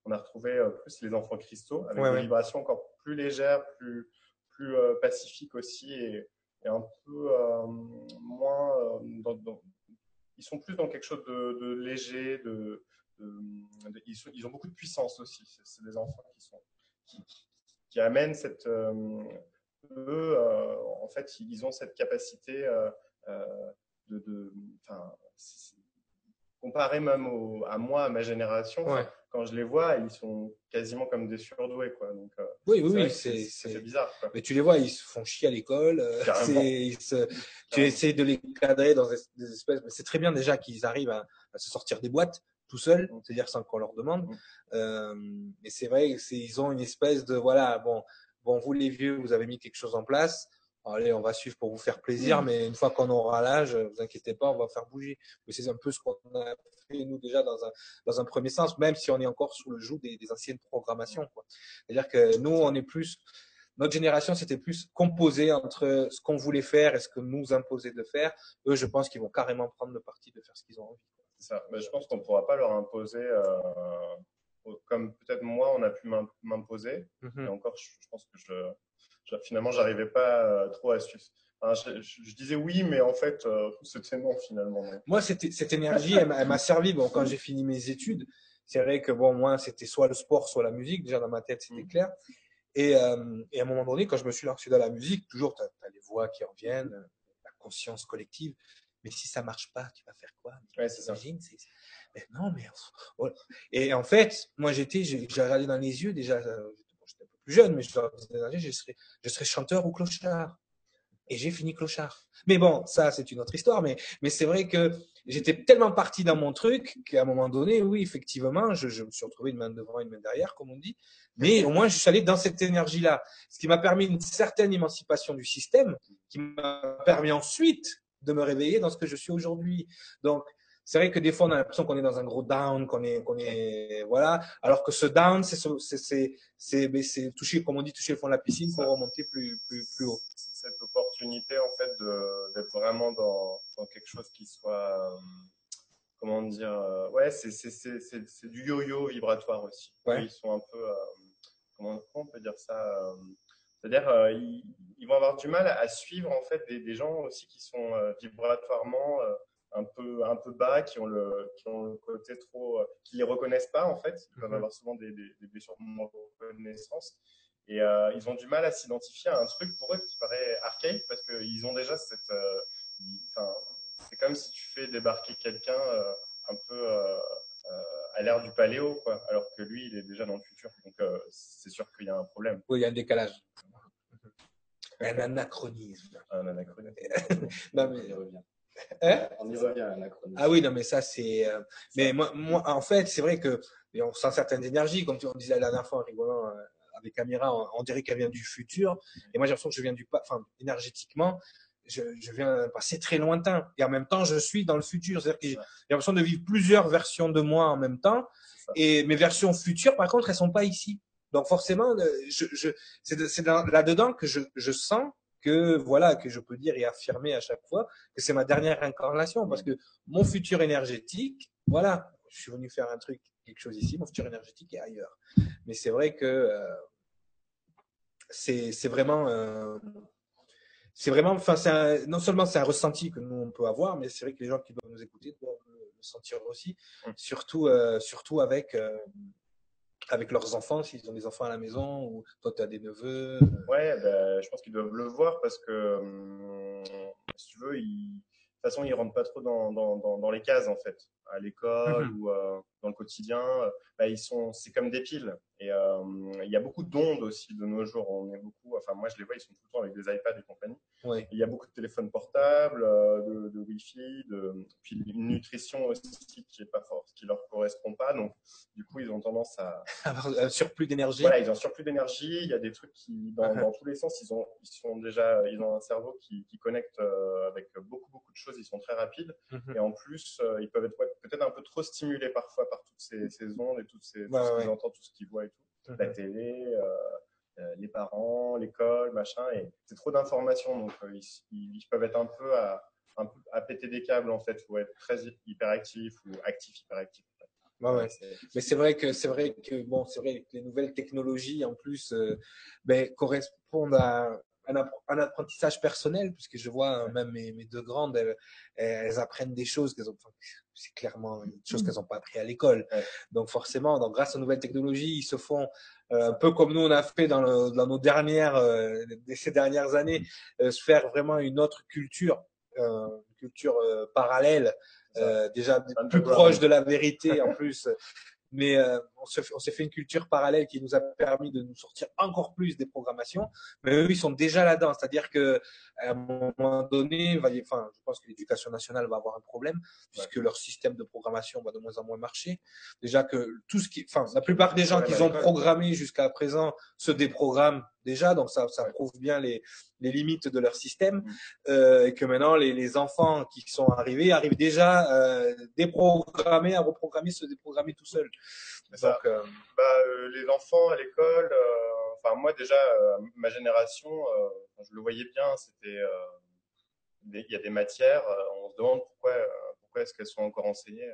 Speaker 3: on a retrouvé euh, plus les enfants cristaux avec
Speaker 2: Ouais,
Speaker 3: des
Speaker 2: ouais.
Speaker 3: vibrations encore plus légères, plus, plus euh, pacifiques aussi et, et un peu euh, moins. euh, dans- dans- ils sont plus dans quelque chose de, de léger, de, de- de- ils, sont- ils ont beaucoup de puissance aussi. C'est- des enfants qui sont qui, qui amènent cette euh, eux, euh, en fait, ils ont cette capacité euh, euh, de, de comparé même au- à moi, à ma génération,
Speaker 2: Ouais.
Speaker 3: Quand je les vois, ils sont quasiment comme des surdoués, quoi. Donc, euh,
Speaker 2: Oui, oui, oui, c'est,
Speaker 3: bizarre, quoi.
Speaker 2: Mais tu les vois, ils se font chier à l'école. euh, se- tu essaies de les cadrer dans des espèces. Mais c'est très bien déjà qu'ils arrivent à, à se sortir des boîtes tout seuls,
Speaker 3: Mm.
Speaker 2: c'est-à-dire sans qu'on leur demande.
Speaker 3: Mm.
Speaker 2: Euh, mais c'est vrai, que c'est, ils ont une espèce de voilà, bon, bon, vous les vieux, vous avez mis quelque chose en place. Allez, on va suivre pour vous faire plaisir,
Speaker 3: Mm.
Speaker 2: mais une fois qu'on aura l'âge, vous inquiétez pas, on va faire bouger. Mais c'est un peu ce qu'on a fait nous déjà dans un dans un premier sens, même si on est encore sous le joug des, des anciennes programmations. C'est-à-dire que nous, on est plus notre génération, c'était plus composé entre ce qu'on voulait faire et ce que nous imposait de faire. Eux, je pense qu'ils vont carrément prendre le parti de faire ce qu'ils ont envie.
Speaker 3: C'est ça. Mais je pense qu'on ne pourra pas leur imposer, euh, comme peut-être moi, on a pu m'im- m'imposer.
Speaker 2: Mhm.
Speaker 3: Et encore, je, je pense que je finalement, j'arrivais pas euh, trop à suivre. Enfin, je, je- je disais oui, mais en fait, euh, c'était non finalement.
Speaker 2: Moi, c'était- cette énergie, elle, m'a- elle m'a servi. Bon, quand j'ai fini mes études, c'est vrai que bon, moi, c'était soit le sport, soit la musique. Déjà dans ma tête, c'était
Speaker 3: Mhm.
Speaker 2: clair. Et, euh, et à un moment donné, quand je me suis lancé dans la musique, toujours, tu as, les voix qui reviennent, la conscience collective. Mais si ça marche pas, tu vas faire quoi?
Speaker 3: Ouais, c'est ça.
Speaker 2: Mais non, mais voilà. Et en fait, moi, j'étais, j'ai regardé dans les yeux déjà. Jeune, mais je je serais, je chanteur ou clochard. Et j'ai fini clochard. Mais bon, ça, c'est une autre histoire. Mais, mais c'est vrai que j'étais tellement parti dans mon truc qu'à un moment donné, oui, effectivement, je, je me suis retrouvé une main devant, une main derrière, comme on dit. Mais au moins, je suis allé dans cette énergie-là. Ce qui m'a permis une certaine émancipation du système, qui m'a permis ensuite de me réveiller dans ce que je suis aujourd'hui. Donc, c'est vrai que des fois, on a l'impression qu'on est dans un gros down, qu'on est, qu'on est, voilà. Alors que ce down, c'est, ce- c'est, c'est, c'est, c'est toucher, comme on dit, toucher le fond de la piscine pour remonter plus, plus, plus haut.
Speaker 3: c'est cette opportunité en fait de- d'être vraiment dans, dans quelque chose qui soit, euh, comment dire, euh, ouais, c'est c'est- c'est- c'est- du yo-yo vibratoire aussi.
Speaker 2: Ouais.
Speaker 3: Ils sont un peu, euh, comment, comment on peut dire ça euh, C'est-à-dire, euh, ils, ils vont avoir du mal à suivre en fait des, des gens aussi qui sont euh, vibratoirement euh, un peu un peu bas, qui ont le qui ont le côté trop, euh, qui les reconnaissent pas en fait. Ils peuvent
Speaker 2: Mhm.
Speaker 3: avoir souvent des, des, des blessures de reconnaissance. Et euh, ils ont du mal à s'identifier à un truc pour eux qui paraît archaïque parce qu'ils ont déjà cette. euh, enfin, c'est comme si tu fais débarquer quelqu'un euh, un peu à l'ère du paléo, quoi. Alors que lui, il est déjà dans le futur. Donc, c'est sûr qu'il y a un problème.
Speaker 2: Oui, il y a un décalage. Un anachronisme.
Speaker 3: Un anachronisme.
Speaker 2: Non,
Speaker 5: On
Speaker 2: mais,
Speaker 5: y revient.
Speaker 2: Hein
Speaker 5: On y revient à l'anachronisme.
Speaker 2: Ah oui, non, mais ça, c'est. euh, Mais moi, moi, en fait, c'est vrai que on sent certaines énergies, comme tu on disait la dernière fois en rigolant euh, avec Amira, on, on dirait qu'elle vient du futur. Et moi, j'ai l'impression que je viens du. pa- Enfin, énergétiquement, je, je viens d'un passé très lointain. Et en même temps, je suis dans le futur. C'est-à-dire que j'ai l'impression de vivre plusieurs versions de moi en même temps. Et mes versions futures, par contre, elles sont pas ici. Donc forcément, je, je, c'est de- c'est dans- là-dedans que je, je sens que voilà que je peux dire et affirmer à chaque fois que c'est ma dernière incarnation parce que mon futur énergétique, voilà, je suis venu faire un truc, quelque chose ici, mon futur énergétique est ailleurs. Mais c'est vrai que euh, c'est c'est vraiment euh, c'est vraiment, enfin, c'est non seulement c'est un ressenti que nous on peut avoir, mais c'est vrai que les gens qui doivent nous écouter doivent le, sentir aussi,
Speaker 3: Mm.
Speaker 2: surtout euh, surtout avec euh, avec leurs enfants, s'ils ont des enfants à la maison ou toi tu des neveux. euh,
Speaker 3: Ouais, ben, je pense qu'ils doivent le voir parce que, hum, si tu veux, ils, de toute façon, ils rentrent pas trop dans, dans, dans, dans les cases, en fait. À l'école
Speaker 2: Mhm.
Speaker 3: ou euh, dans le quotidien, euh, ben, ils sont, c'est comme des piles. Et euh, il y a beaucoup d'ondes aussi de nos jours. On est beaucoup, enfin, moi, je les vois, ils sont tout le temps avec des iPads et compagnie.
Speaker 2: ouais.
Speaker 3: Il y a beaucoup de téléphones portables, de, de Wi-Fi, de, puis une nutrition aussi qui est pas forte, qui leur correspond pas. Donc, du coup, ils ont tendance à,
Speaker 2: Avoir un surplus d'énergie.
Speaker 3: voilà, ils ont surplus d'énergie. Il y a des trucs qui, dans,
Speaker 2: Uh-huh.
Speaker 3: dans tous les sens, ils ont, ils sont déjà, ils ont un cerveau qui, qui connecte avec beaucoup, beaucoup de choses. Ils sont très rapides.
Speaker 2: Mhm.
Speaker 3: Et en plus, ils peuvent être peut-être un peu trop stimulés parfois par toutes ces, ces ondes et toutes ces, tout
Speaker 2: Ouais,
Speaker 3: ce
Speaker 2: ouais.
Speaker 3: qu'ils entendent, tout ce qu'ils voient et tout.
Speaker 2: Mhm.
Speaker 3: La télé, euh, euh, les parents, l'école, machin. Et c'est trop d'informations. Donc, euh, ils, peuvent être un peu à, un peu à péter des câbles, en fait, ou être très hyperactifs ou
Speaker 2: ouais.
Speaker 3: C'est-
Speaker 2: Mais c'est vrai que c'est vrai que bon, c'est vrai que les nouvelles technologies en plus euh, ben, correspondent à un, app- un apprentissage personnel, puisque je vois euh, même mes, mes deux grandes, elles, elles apprennent des choses qu'elles ont. enfin, c'est clairement des choses qu'elles n'ont pas appris à l'école. Donc forcément, donc grâce aux nouvelles technologies, ils se font euh, un peu comme nous on a fait dans, le- dans nos dernières euh, ces dernières années, euh, se faire vraiment une autre culture, une culture parallèle, déjà plus proche de la vérité en plus. Mais on s'est fait une culture parallèle qui nous a permis de nous sortir encore plus des programmations. Mais eux, ils sont déjà là-dedans. C'est-à-dire que à un moment donné, va enfin, je pense que l'éducation nationale va avoir un problème puisque leur système de programmation va de moins en moins marcher. Déjà que tout ce qui, enfin, la plupart des gens qu'ils ont programmés jusqu'à présent se déprogramment déjà. Donc ça, ça prouve bien les, les limites de leur système.
Speaker 3: Mm.
Speaker 2: Euh, et que maintenant, les, les enfants qui sont arrivés arrivent déjà euh, déprogrammés à reprogrammer, se déprogrammer tout seuls.
Speaker 3: Ça.
Speaker 2: Donc, euh,
Speaker 3: bah, euh, les enfants à l'école, euh, enfin moi déjà, ma génération, je le voyais bien, c'était, il y a des matières, on se demande pourquoi, pourquoi est-ce qu'elles sont encore enseignées,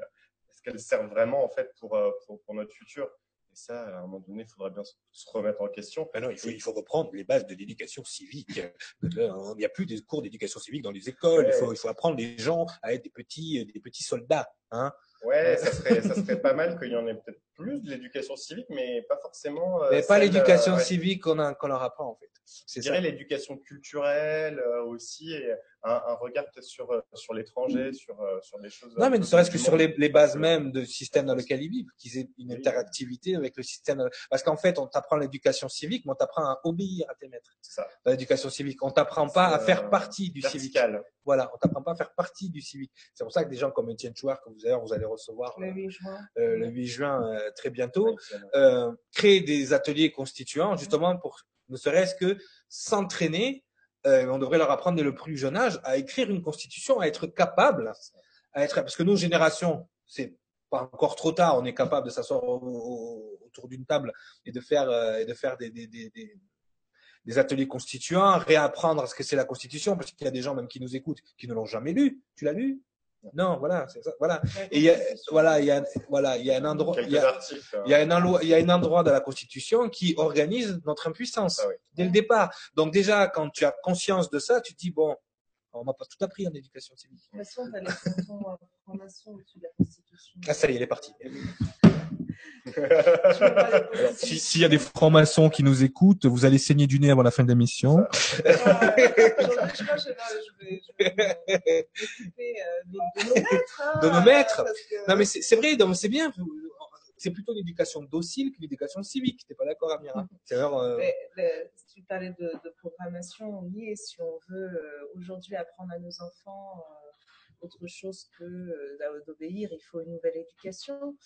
Speaker 3: est-ce qu'elles servent vraiment en fait pour, pour, pour notre futur? Et ça, à un moment donné, il faudrait bien se, remettre en question.
Speaker 2: Ben non, il faut, il faut reprendre les bases de l'éducation civique. Là, Il n'y a plus de cours d'éducation civique dans les écoles. Il, faut, il faut apprendre les gens à être des petits, des petits soldats. Hein
Speaker 3: Ouais, ça serait, ça serait pas mal qu'il y en ait peut-être plus de l'éducation civique, mais pas forcément. euh,
Speaker 2: Mais pas l'éducation
Speaker 3: euh,
Speaker 2: civique qu'on a- qu'on leur apprend en fait.
Speaker 3: Je dirais l'éducation culturelle euh, aussi, et un, un regard peut-être sur, euh, sur l'étranger, sur, euh, sur des choses.
Speaker 2: Non, mais
Speaker 3: peu
Speaker 2: ne serait-ce que sur les, les bases même du système dans lequel ils vivent, qu'ils aient une interactivité avec le système. Parce qu'en fait, on t'apprend l'éducation civique, mais on t'apprend à obéir à tes maîtres.
Speaker 3: C'est ça.
Speaker 2: Dans l'éducation civique, on t'apprend pas à faire
Speaker 3: euh,
Speaker 2: partie du civique. Voilà, on t'apprend pas à faire partie du civique. C'est pour ça que des gens comme Étienne Chouard, que vous allez, vous allez recevoir
Speaker 4: Le 8 juin.
Speaker 2: euh, le 8 juin euh, très bientôt, euh, créer des ateliers constituants justement pour ne serait-ce que s'entraîner. Euh, on devrait leur apprendre dès le plus jeune âge à écrire une constitution, à être capable, à être parce que nos générations, c'est pas encore trop tard, on est capable de s'asseoir au- au- autour d'une table et de faire euh, et de faire des, des, des, des, des ateliers constituants, réapprendre ce que c'est la constitution, parce qu'il y a des gens même qui nous écoutent qui ne l'ont jamais lu. Tu l'as lu? Non, voilà, c'est ça. Voilà. Et il y a, voilà, il y a, voilà, il y a un endroit, il y a, il y a un endroit, il y a un endroit de la Constitution qui organise notre impuissance
Speaker 3: Ah oui.
Speaker 2: dès le départ. Donc déjà, quand tu as conscience de ça, tu te dis bon, on m'a pas tout appris en éducation civique.
Speaker 4: De toute façon, tu as les fonctions formation au-dessus de la Constitution.
Speaker 2: Ah ça y est, elle est partie.
Speaker 4: Si-
Speaker 6: S'il y a des francs-maçons qui nous écoutent, vous allez saigner du nez avant la fin de l'émission.
Speaker 4: Ah, je que vais, je vais, je vais m'occuper euh, de, de nos maîtres. hein,
Speaker 2: De nos maîtres.
Speaker 4: parce que-
Speaker 2: Non mais c'est vrai, donc c'est bien. c'est plutôt une éducation docile qu'une éducation civique. T'es pas d'accord, Amira? C'est euh,
Speaker 4: Mais, le- si tu parlais de, de programmation, oui, et si on veut euh, aujourd'hui apprendre à nos enfants euh, autre chose que euh, d'obéir, il faut une nouvelle éducation.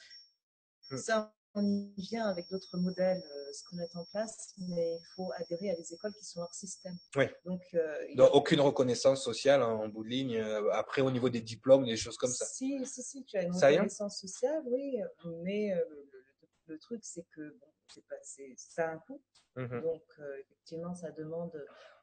Speaker 2: Hmm.
Speaker 4: Ça, on y vient avec d'autres modèles, euh, ce qu'on met en place, mais il faut adhérer à des écoles qui sont hors système.
Speaker 2: Oui.
Speaker 4: Donc, euh, il y
Speaker 2: donc,
Speaker 4: a-
Speaker 2: aucune reconnaissance sociale hein, en bout de ligne. euh, après, au niveau des diplômes, des choses comme ça.
Speaker 4: Si, si, si, tu as une
Speaker 2: Ça
Speaker 4: reconnaissance sociale, oui, mais euh, le, le- le truc, c'est que bon, pas, ça a un coût.
Speaker 2: Mhm.
Speaker 4: Donc, euh, effectivement, ça demande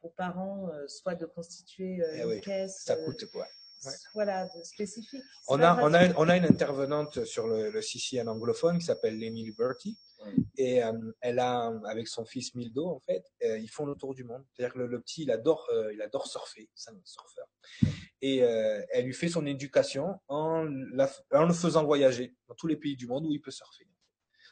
Speaker 4: aux parents soit de constituer
Speaker 2: Eh
Speaker 4: une
Speaker 2: oui,
Speaker 4: caisse,
Speaker 2: Ça coûte quoi. Ouais.
Speaker 4: voilà, de spécifique.
Speaker 2: On a, on, a,
Speaker 4: gratuit.
Speaker 2: on a une intervenante sur le, le CCN anglophone qui s'appelle Lenny Liberty.
Speaker 3: Ouais.
Speaker 2: Et euh, elle a, avec son fils Mildo, en fait, euh, ils font le tour du monde. C'est-à-dire que le, le petit, il adore, euh, il adore surfer. C'est un surfeur. Et euh, elle lui fait son éducation en, la, en le faisant voyager dans tous les pays du monde où il peut surfer.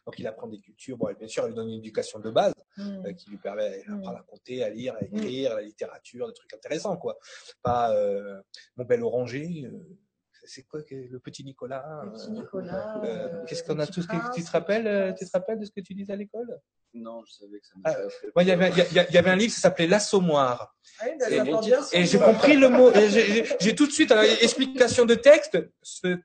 Speaker 2: Donc, il apprend des cultures. Bon, bien sûr, elle lui donne une éducation de base
Speaker 4: Hmm.
Speaker 2: euh, qui lui permet d'apprendre à compter, à lire, à écrire, la littérature, des trucs intéressants, quoi. Pas euh, mon bel oranger. euh, c'est quoi le petit Nicolas
Speaker 4: Le petit
Speaker 2: euh,
Speaker 4: Nicolas.
Speaker 2: euh,
Speaker 4: euh,
Speaker 2: Qu'est-ce qu'on a tous Tu
Speaker 4: prince,
Speaker 2: te
Speaker 4: le
Speaker 2: rappelles euh, Tu te rappelles de ce que tu disais à l'école?
Speaker 5: Non, je savais que ça
Speaker 2: Ah. Moi, il y avait, il y, il avait un livre, ça s'appelait L'Assommoir.
Speaker 4: Ah bah,
Speaker 2: Et- Et j'ai compris le mot. et j'ai- J'ai j'ai tout de suite, alors, explication de texte. Ce,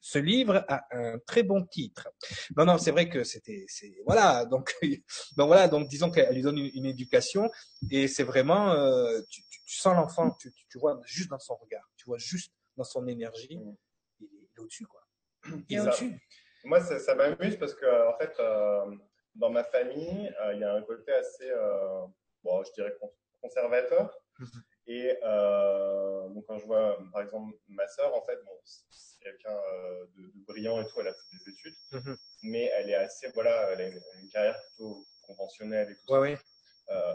Speaker 2: ce livre a un très bon titre. Non, non, c'est vrai que c'était, c'est, voilà. Donc, donc voilà. Donc, disons qu'elle lui donne une, une éducation et c'est vraiment, euh, tu, tu, tu sens l'enfant, tu, tu, tu vois juste dans son regard, tu vois juste dans son énergie,
Speaker 3: Mm.
Speaker 2: il est, au-dessus, quoi. Il
Speaker 3: Et
Speaker 2: est au-dessus.
Speaker 3: Moi, ça, ça m'amuse parce que, en fait, euh, dans ma famille, euh, il y a un côté assez, euh, bon, je dirais con- conservateur.
Speaker 2: Mhm.
Speaker 3: Et euh, donc, quand je vois, par exemple, ma sœur, en fait, bon, c'est quelqu'un euh, de, de brillant et tout, elle a fait des études,
Speaker 2: Mhm.
Speaker 3: mais elle est assez, voilà, elle a une, une carrière plutôt conventionnelle et tout
Speaker 2: Ouais,
Speaker 3: ça.
Speaker 2: ouais.
Speaker 3: Euh,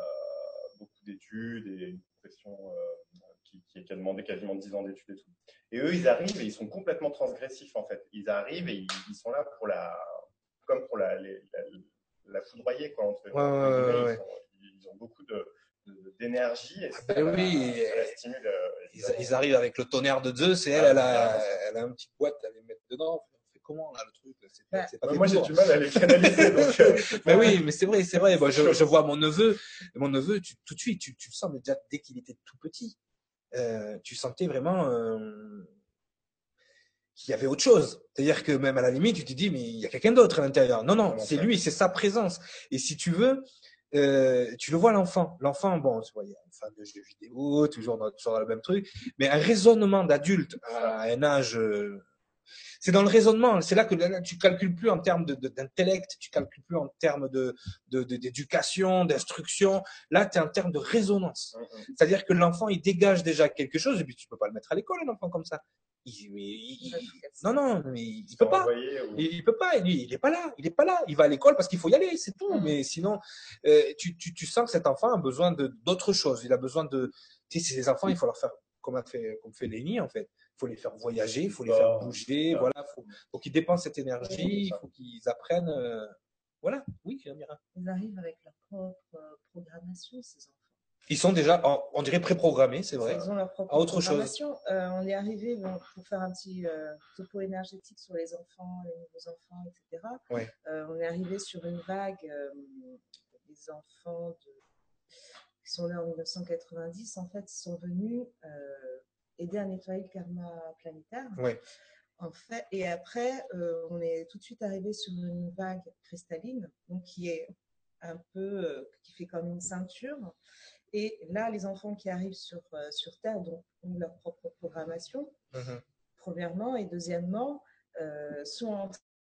Speaker 3: beaucoup d'études et une profession euh, qui, qui, qui a demandé quasiment 10 ans d'études et tout. Et eux, ils arrivent et ils sont complètement transgressifs en fait. Ils arrivent et ils, ils sont là pour la, comme pour la, les- la, la foudroyer quoi. Entre,
Speaker 2: Ouais,
Speaker 3: ils, ont beaucoup de- d'énergie et
Speaker 2: ben oui,
Speaker 3: stimule. euh,
Speaker 2: Ils, arrivent avec le tonnerre de Zeus et elle,
Speaker 3: Ah,
Speaker 2: elle a,
Speaker 3: ouais.
Speaker 2: elle a un petit boîte à les mettre dedans. On fait comment là le truc C'est pas,
Speaker 4: Ouais.
Speaker 2: c'est pas
Speaker 3: Ouais,
Speaker 2: fait
Speaker 3: moi, j'ai du mal à les canaliser. donc, euh,
Speaker 2: Mais oui, mais c'est vrai, c'est vrai. Moi, je, je vois mon neveu, mon neveu, tu, tout de suite, tu, tu le sens mais déjà dès qu'il était tout petit, euh, tu sentais vraiment euh, qu'il y avait autre chose. C'est-à-dire que même à la limite, tu te dis mais il y a quelqu'un d'autre à l'intérieur. Non, non, c'est lui, c'est sa présence. Et si tu veux, euh, tu le vois l'enfant. L'enfant, bon, tu vois, il y a une fan de jeux vidéo, toujours dans, toujours dans le même truc, mais un raisonnement d'adulte à un âge euh, c'est dans le raisonnement. C'est là que là, tu calcules plus en termes d'intellect, tu calcules plus en termes de d'éducation, d'instruction. Là, tu es en termes de résonance. C'est-à-dire que l'enfant, il dégage déjà quelque chose, et puis tu peux pas le mettre à l'école, un enfant comme ça. Il, mais il- il- non, non, mais il, il peut pas.
Speaker 3: envoyé ou-
Speaker 2: Il, il peut pas, lui, il est pas là, il est pas là. Il va à l'école parce qu'il faut y aller, c'est tout.
Speaker 4: Mm.
Speaker 2: Mais sinon, euh, tu, tu, tu sens que cet enfant a besoin de d'autre chose. Il a besoin de, tu sais, ces enfants, il faut leur faire comme a fait, comme fait Léni en fait. Il faut les faire voyager, il faut les faire
Speaker 3: Sport,
Speaker 2: bouger,
Speaker 3: ça.
Speaker 2: voilà. Faut, faut qu'ils dépensent cette énergie, il faut qu'ils apprennent. euh, voilà, oui, Amira.
Speaker 4: Ils arrivent avec leur propre euh, programmation, ces enfants.
Speaker 2: Ils sont déjà, on dirait préprogrammés, c'est vrai.
Speaker 4: Ils ont leur propre
Speaker 2: Ah, autre chose.
Speaker 4: programmation. Euh, on est arrivé bon, pour faire un petit euh, topo énergétique sur les enfants, les nouveaux enfants, etc.
Speaker 2: Ouais.
Speaker 4: Euh, on est arrivé sur une vague des enfants de- qui sont nés en 1990. En fait, ils sont venus aider à nettoyer le karma planétaire.
Speaker 2: Ouais.
Speaker 4: En fait, et après, on est tout de suite arrivé sur une vague cristalline, donc qui est un peu, qui fait comme une ceinture. Et là, les enfants qui arrivent sur, euh, sur Terre donc, ont leur propre programmation,
Speaker 2: Mhm.
Speaker 4: premièrement, et deuxièmement, euh, sont en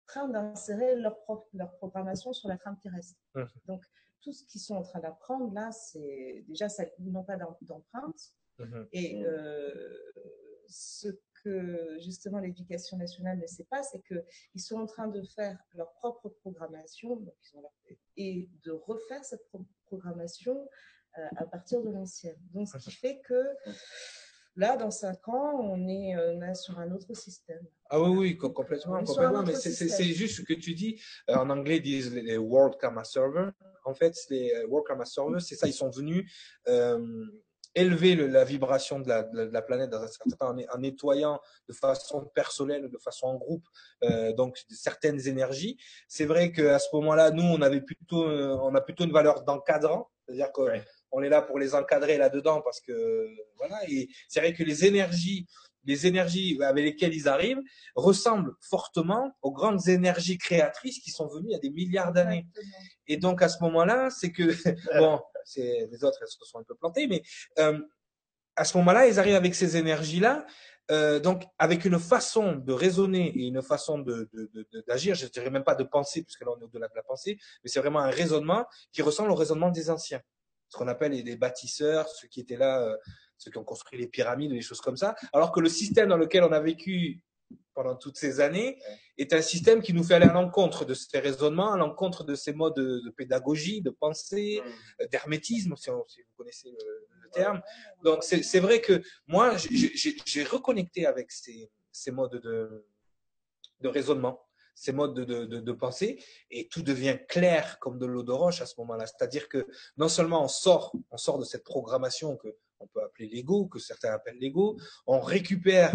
Speaker 4: train d'insérer leur, leur programmation sur la trame terrestre.
Speaker 2: Mhm.
Speaker 4: Donc, tout ce qu'ils sont en train d'apprendre, là, c'est déjà, ça, ils n'ont pas d'em- d'empreinte.
Speaker 2: Mhm.
Speaker 4: Et euh, ce que justement l'éducation nationale ne sait pas, c'est qu'ils sont en train de faire leur propre programmation donc ils ont leur- et de refaire cette pro- programmation à partir de l'ancienne. Donc ce qui fait que là, dans cinq ans, on est, euh, on est sur un autre système.
Speaker 2: Ah oui, oui, co- complètement, complètement. Mais c'est juste ce que tu dis. Euh, en anglais, ils disent les, World Karma Server. En fait, les euh, World Karma Server, c'est ça. Ils sont venus euh, élever le- la vibration de la, de la- de la planète dans un certain temps en, en nettoyant de façon personnelle, de façon en groupe, euh, donc de certaines énergies. C'est vrai qu'à ce moment-là, nous, on avait plutôt, euh, on a plutôt une valeur d'encadrant, c'est-à-dire
Speaker 3: Ouais.
Speaker 2: On est là pour les encadrer là-dedans parce que voilà. Et c'est vrai que les énergies, les énergies avec lesquelles ils arrivent ressemblent fortement aux grandes énergies créatrices qui sont venues il y a des milliards d'années. Et donc à ce moment-là, c'est que bon, c'est les autres elles se sont un peu plantées, mais euh, à ce moment-là, ils arrivent avec ces énergies-là, euh, donc avec une façon de raisonner et une façon de de- de- de- d'agir. je dirais même pas de penser, puisque là on est au-delà de la pensée, mais c'est vraiment un raisonnement qui ressemble au raisonnement des anciens, ce qu'on appelle les, les bâtisseurs, ceux qui étaient là, euh, ceux qui ont construit les pyramides, des choses comme ça. Alors que le système dans lequel on a vécu pendant toutes ces années est un système qui nous fait aller à l'encontre de ces raisonnements, à l'encontre de ces modes de, de pédagogie, de pensée, euh, d'hermétisme, si, vous connaissez le, le terme. Donc c'est vrai que moi, j'ai reconnecté avec ces, ces modes de, de raisonnement, ces modes de, de, de, pensée, et tout devient clair comme de l'eau de roche à ce moment-là. C'est-à-dire que non seulement on sort, on sort de cette programmation que on peut appeler l'ego, que certains appellent l'ego, on récupère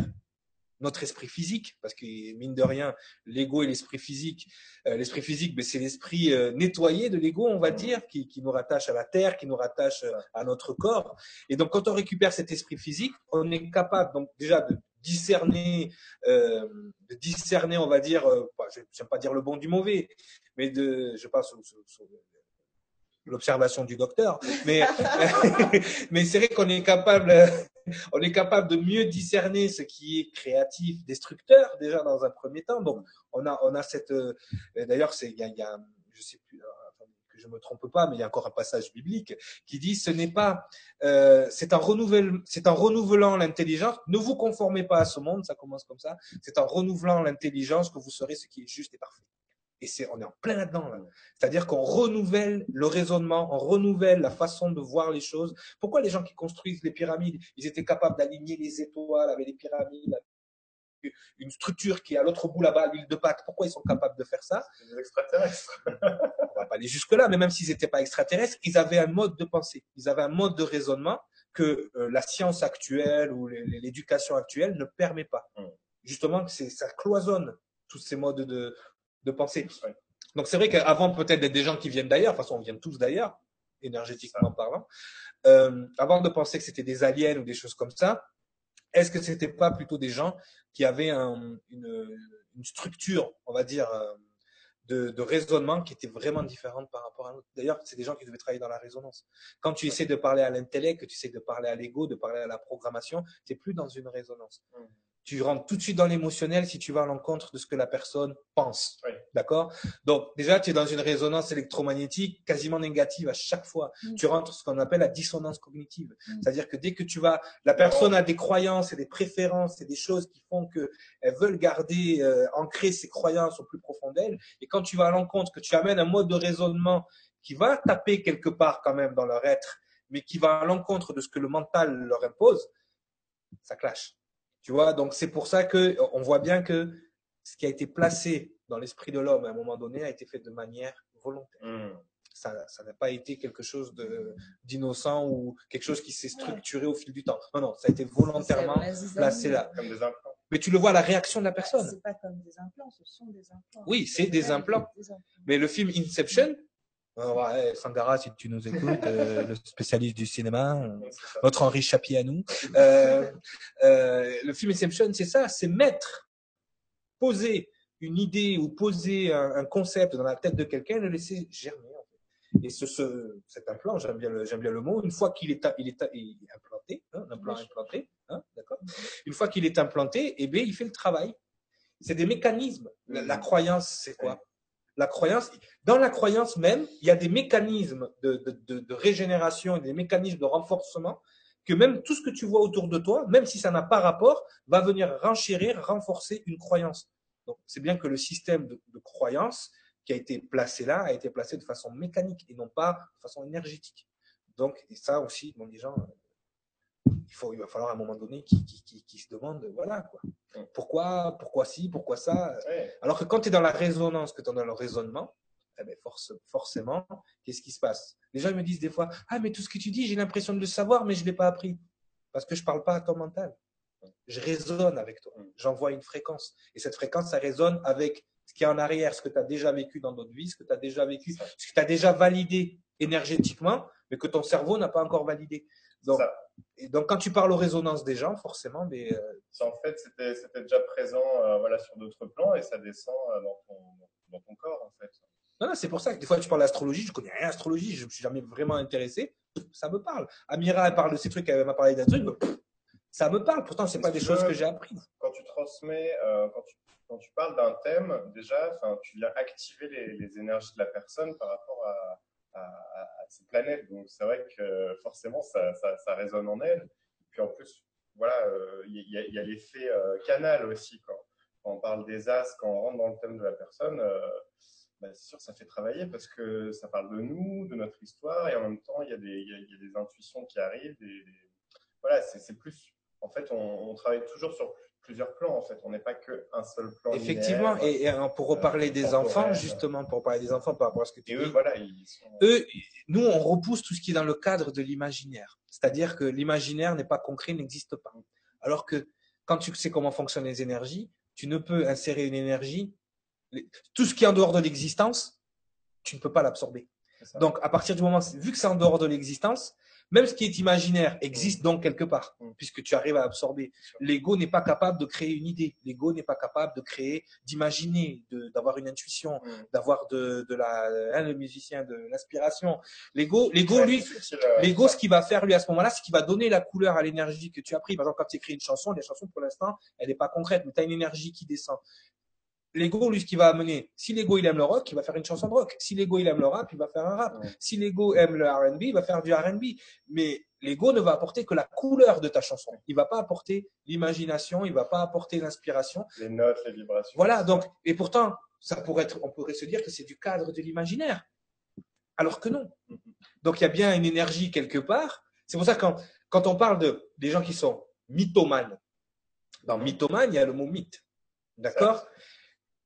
Speaker 2: notre esprit physique, parce que mine de rien, l'ego et l'esprit physique, euh, l'esprit physique, ben, c'est l'esprit euh, nettoyé de l'ego, on va dire, qui, qui nous rattache à la terre, qui nous rattache euh, à notre corps. Et donc, quand on récupère cet esprit physique, on est capable, donc déjà de discerner, de discerner, on va dire, pas- je n'aime pas dire le bon du mauvais, mais de, je sous- sous l'observation du docteur, mais mais c'est vrai qu'on est capable, on est capable de mieux discerner ce qui est créatif, destructeur déjà dans un premier temps. Donc on a on a cette, euh, d'ailleurs c'est il y a, y a je sais plus. euh, que Je me trompe pas, mais il y a encore un passage biblique qui dit ce n'est pas, euh, c'est en c'est en renouvelant l'intelligence. Ne vous conformez pas à ce monde, ça commence comme ça. C'est en renouvelant l'intelligence que vous serez ce qui est juste et parfait. Et c'est, on est en plein là-dedans. Là. C'est-à-dire qu'on renouvelle le raisonnement, on renouvelle la façon de voir les choses. Pourquoi les gens qui construisent les pyramides, ils étaient capables d'aligner les étoiles avec les pyramides, avec une structure qui est à l'autre bout là-bas, l'huile de Pâques. Pourquoi ils sont capables de faire ça?
Speaker 3: C'est des extraterrestres.
Speaker 2: On va pas aller jusque-là, mais même s'ils n'étaient pas extraterrestres, ils avaient un mode de pensée, ils avaient un mode de raisonnement que euh, la science actuelle ou les- les- l'éducation actuelle ne permet pas.
Speaker 3: Mm.
Speaker 2: Justement, c'est ça cloisonne tous ces modes de, de.
Speaker 3: Ouais.
Speaker 2: Donc c'est vrai qu'avant peut-être d'être des gens qui viennent d'ailleurs, de toute façon on vient tous d'ailleurs, énergétiquement parlant, euh, avant de penser que c'était des aliens ou des choses comme ça, est-ce que c'était pas plutôt des gens qui avaient un- une, une structure, on va dire, euh, de, de raisonnement qui était vraiment différente par rapport à l'autre? D'ailleurs, c'est des gens qui devaient travailler dans la résonance. Quand tu essaies de parler à l'intellect, que tu essaies de parler à l'ego, de parler à la programmation, tu n'es plus dans une résonance.
Speaker 3: Mm.
Speaker 2: Tu rentres tout de suite dans l'émotionnel si tu vas à l'encontre de ce que la personne pense.
Speaker 3: Oui.
Speaker 2: D'accord? Donc, déjà, tu es dans une résonance électromagnétique quasiment négative à chaque fois.
Speaker 4: Mm.
Speaker 2: Tu rentres ce qu'on appelle la dissonance cognitive.
Speaker 4: Mm.
Speaker 2: C'est-à-dire que dès que tu vas, la personne a des croyances et des préférences et des choses qui font que elles veulent garder, euh, ancrer ses croyances au plus profond d'elles. Et quand tu vas à l'encontre, que tu amènes un mode de raisonnement qui va taper quelque part quand même dans leur être, mais qui va à l'encontre de ce que le mental leur impose, ça clash. Tu vois, donc c'est pour ça que on voit bien que ce qui a été placé dans l'esprit de l'homme à un moment donné a été fait de manière volontaire.
Speaker 3: Hmm.
Speaker 2: Ça, ça n'a pas été quelque chose de d'innocent ou quelque chose qui s'est structuré au fil du temps. Non, non, ça a été volontairement placé là.
Speaker 3: Comme des implants.
Speaker 2: Mais tu le vois à la réaction de la personne.
Speaker 4: C'est pas comme des implants, ce sont des implants.
Speaker 2: Oui, c'est des implants.
Speaker 4: Des implants.
Speaker 2: Mais le film Inception, euh, ouais, Sangara, si tu nous écoutes, euh, le spécialiste du cinéma, notre Henri Chapier à nous. Euh, euh, le film Inception, c'est ça, c'est mettre, poser une idée ou poser un, un concept dans la tête de quelqu'un et le laisser germer. En fait. Et ce, ce, cet implant, j'aime bien, le, bien le mot, une fois qu'il est, il est, il est implanté, hein, implant implanté, hein, d'accord Une fois qu'il est implanté, eh bien, il fait le travail. C'est des mécanismes. La, la croyance, c'est quoi? La croyance, dans la croyance même, il y a des mécanismes de, de, de, de régénération et des mécanismes de renforcement que même tout ce que tu vois autour de toi, même si ça n'a pas rapport, va venir renchérir, renforcer une croyance. Donc, c'est bien que le système de, croyance qui a été placé là a été placé de façon mécanique et non pas de façon énergétique. Donc, et ça aussi, bon, les gens, il, faut, il va falloir à un moment donné qui, qui, qui, qui se demandent, voilà, quoi. Pourquoi, pourquoi ci, pourquoi ça?
Speaker 3: Ouais.
Speaker 2: Alors que quand tu es dans la résonance, que tu es dans le raisonnement, eh ben force, forcément, qu'est-ce qui se passe? Les gens ils me disent des fois, ah mais tout ce que tu dis, j'ai l'impression de le savoir, mais je l'ai pas appris parce que je parle pas à ton mental. Je résonne avec toi. J'envoie une fréquence et cette fréquence, ça résonne avec ce qui est en arrière, ce que tu as déjà vécu dans d'autres vies, ce que tu as déjà vécu, ce que tu as déjà validé énergétiquement, mais que ton cerveau n'a pas encore validé. Donc,
Speaker 3: Ça.
Speaker 2: et donc quand tu parles aux résonances des gens, forcément, mais, euh,
Speaker 3: Ça, en fait, c'était déjà présent euh, voilà, sur d'autres plans et ça descend euh, dans, ton, dans ton corps, en fait.
Speaker 2: Non, non, c'est pour ça que des fois tu parles d'astrologie, je connais rien à l'astrologie, je me suis jamais vraiment intéressé, ça me parle. Amira, elle parle de ces trucs, elle m'a parlé d'un truc, ça me parle. Pourtant, c'est pas des choses que j'ai appris.
Speaker 3: Quand tu transmets, quand, tu, quand tu parles d'un thème, déjà, tu viens activer les, les énergies de la personne par rapport à, à, à, ces planètes. Donc, c'est vrai que forcément, ça, ça, résonne en elle. Puis en plus, voilà, euh, il y, a, l'effet euh, canal aussi. Quand, on parle des as, quand on rentre dans le thème de la personne, bah, c'est sûr, ça fait travailler parce que ça parle de nous, de notre histoire, et en même temps, il y a des, y a, des intuitions qui arrivent. Des, Voilà, c'est plus. En fait, on travaille toujours sur plusieurs plans. En fait, on n'est pas qu'un seul plan.
Speaker 2: Effectivement,
Speaker 3: linéaire.
Speaker 2: et, et, euh, pour reparler
Speaker 3: euh,
Speaker 2: des
Speaker 3: temporel.
Speaker 2: enfants, justement, pour parler des enfants par rapport à ce que tu
Speaker 3: Et eux, voilà, ils sont.
Speaker 2: eux, nous, on repousse tout ce qui est dans le cadre de l'imaginaire. C'est-à-dire que l'imaginaire n'est pas concret, n'existe pas. Alors que quand tu sais comment fonctionnent les énergies, tu ne peux insérer une énergie, tout ce qui est en dehors de l'existence, tu ne peux pas l'absorber. Donc, à partir du moment, vu que c'est en dehors de l'existence, même ce qui est imaginaire existe donc quelque part,
Speaker 3: Mm.
Speaker 2: puisque tu arrives à absorber. L'ego n'est pas capable de créer une idée. L'ego n'est pas capable de créer, d'imaginer, d'avoir une intuition,
Speaker 3: Mm.
Speaker 2: d'avoir de, de la, hein, le musicien, de l'inspiration. L'ego, l'ego, lui, l'ego, ce qu'il va faire, lui, à ce moment-là, c'est qu'il va donner la couleur à l'énergie que tu as pris. Par exemple, quand tu écris une chanson, la chanson, pour l'instant, elle n'est pas concrète, mais tu as une énergie qui descend. L'ego, lui, ce qu'il va amener, si l'ego, il aime le rock, il va faire une chanson de rock. Si l'ego, il aime le rap, il va faire un rap.
Speaker 3: Ouais.
Speaker 2: Si l'ego aime le R&B, il va faire du R&B. Mais l'ego ne va apporter que la couleur de ta chanson. Il va pas apporter l'imagination, il va pas apporter l'inspiration.
Speaker 3: les notes, les vibrations.
Speaker 2: Voilà, donc, et pourtant, ça pourrait être, on pourrait se dire que c'est du cadre de l'imaginaire. Alors que non. Donc, il y a bien une énergie quelque part. C'est pour ça que quand, quand on parle de, des gens qui sont mythomanes, dans mythomane, il y a le mot mythe. D'accord?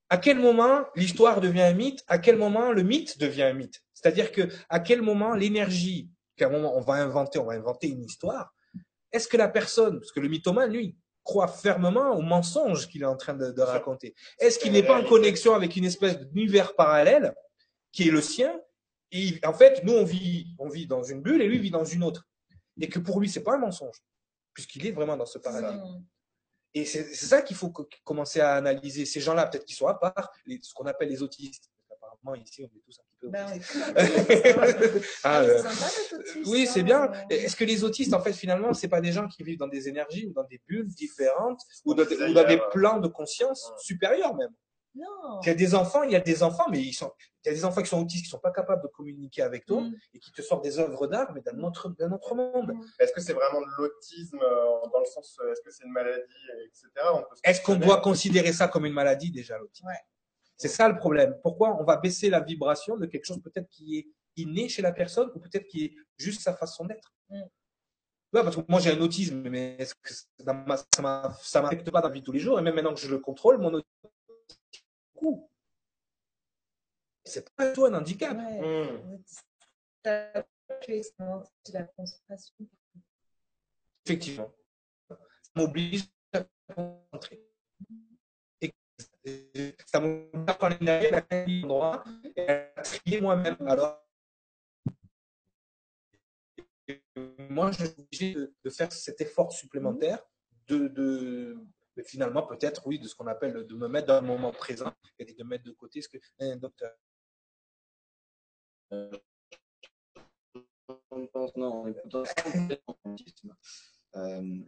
Speaker 2: À quel moment l'histoire devient un mythe? À quel moment le mythe devient un mythe? C'est-à-dire que, à quel moment l'énergie, qu'à un moment on va inventer, on va inventer une histoire, est-ce que la personne, parce que le mythomane, lui, croit fermement au mensonge qu'il est en train de, de raconter. Est-ce qu'il n'est pas en connexion avec une espèce d'univers parallèle qui est le sien? Et il- en fait, nous on vit, on vit dans une bulle et lui vit dans une autre. Et que pour lui c'est pas un mensonge, puisqu'il est vraiment dans ce parallèle. Et c'est c'est ça qu'il faut co- commencer à analyser. Ces gens-là, peut-être qu'ils sont à part, les- ce qu'on appelle les autistes. Apparemment ici on est tous un petit peu.
Speaker 4: Ben,
Speaker 2: autistes. Ah,
Speaker 4: Ah,
Speaker 2: euh, oui, c'est
Speaker 4: hein,
Speaker 2: bien.
Speaker 4: euh,
Speaker 2: Est-ce que les autistes, en fait, finalement, c'est pas des gens qui vivent dans des énergies ou dans des bulles différentes ou dans, des- ou dans des plans de conscience supérieurs même?
Speaker 4: Non.
Speaker 2: Il y a des enfants, il y a des enfants, mais ils sont, il y a des enfants qui sont autistes qui sont pas capables de communiquer avec toi
Speaker 4: Mm.
Speaker 2: et qui te sortent des œuvres d'art, mais d'un autre, d'un autre monde.
Speaker 3: Est-ce que c'est vraiment de l'autisme euh, dans le sens, euh, est-ce que c'est une maladie, etc. On peut se
Speaker 2: Est-ce qu'on doit considérer ça comme une maladie déjà l'autisme?
Speaker 4: Ouais.
Speaker 2: C'est ça le problème. Pourquoi on va baisser la vibration de quelque chose peut-être qui est inné chez la personne ou peut-être qui est juste sa façon d'être?
Speaker 4: Mm.
Speaker 2: Ouais, parce que moi j'ai un autisme, mais est-ce que ça m'a- ça m'affecte pas dans la vie de tous les jours? Et même maintenant que je le contrôle, mon autisme, c'est pas du tout un handicap.
Speaker 4: Ouais. Expérimenter la concentration.
Speaker 2: Effectivement. Ça m'oblige à me concentrer. Et ça m'oblige à prendre l'énergie à un endroit et à trier moi-même. Alors, moi, je suis obligé de, de faire cet effort supplémentaire de, de mais finalement, peut-être, oui, de ce qu'on appelle de me mettre dans le moment présent et de me mettre de côté ce que un docteur.
Speaker 5: On pense, non, on est plutôt complètement autisme. Euh,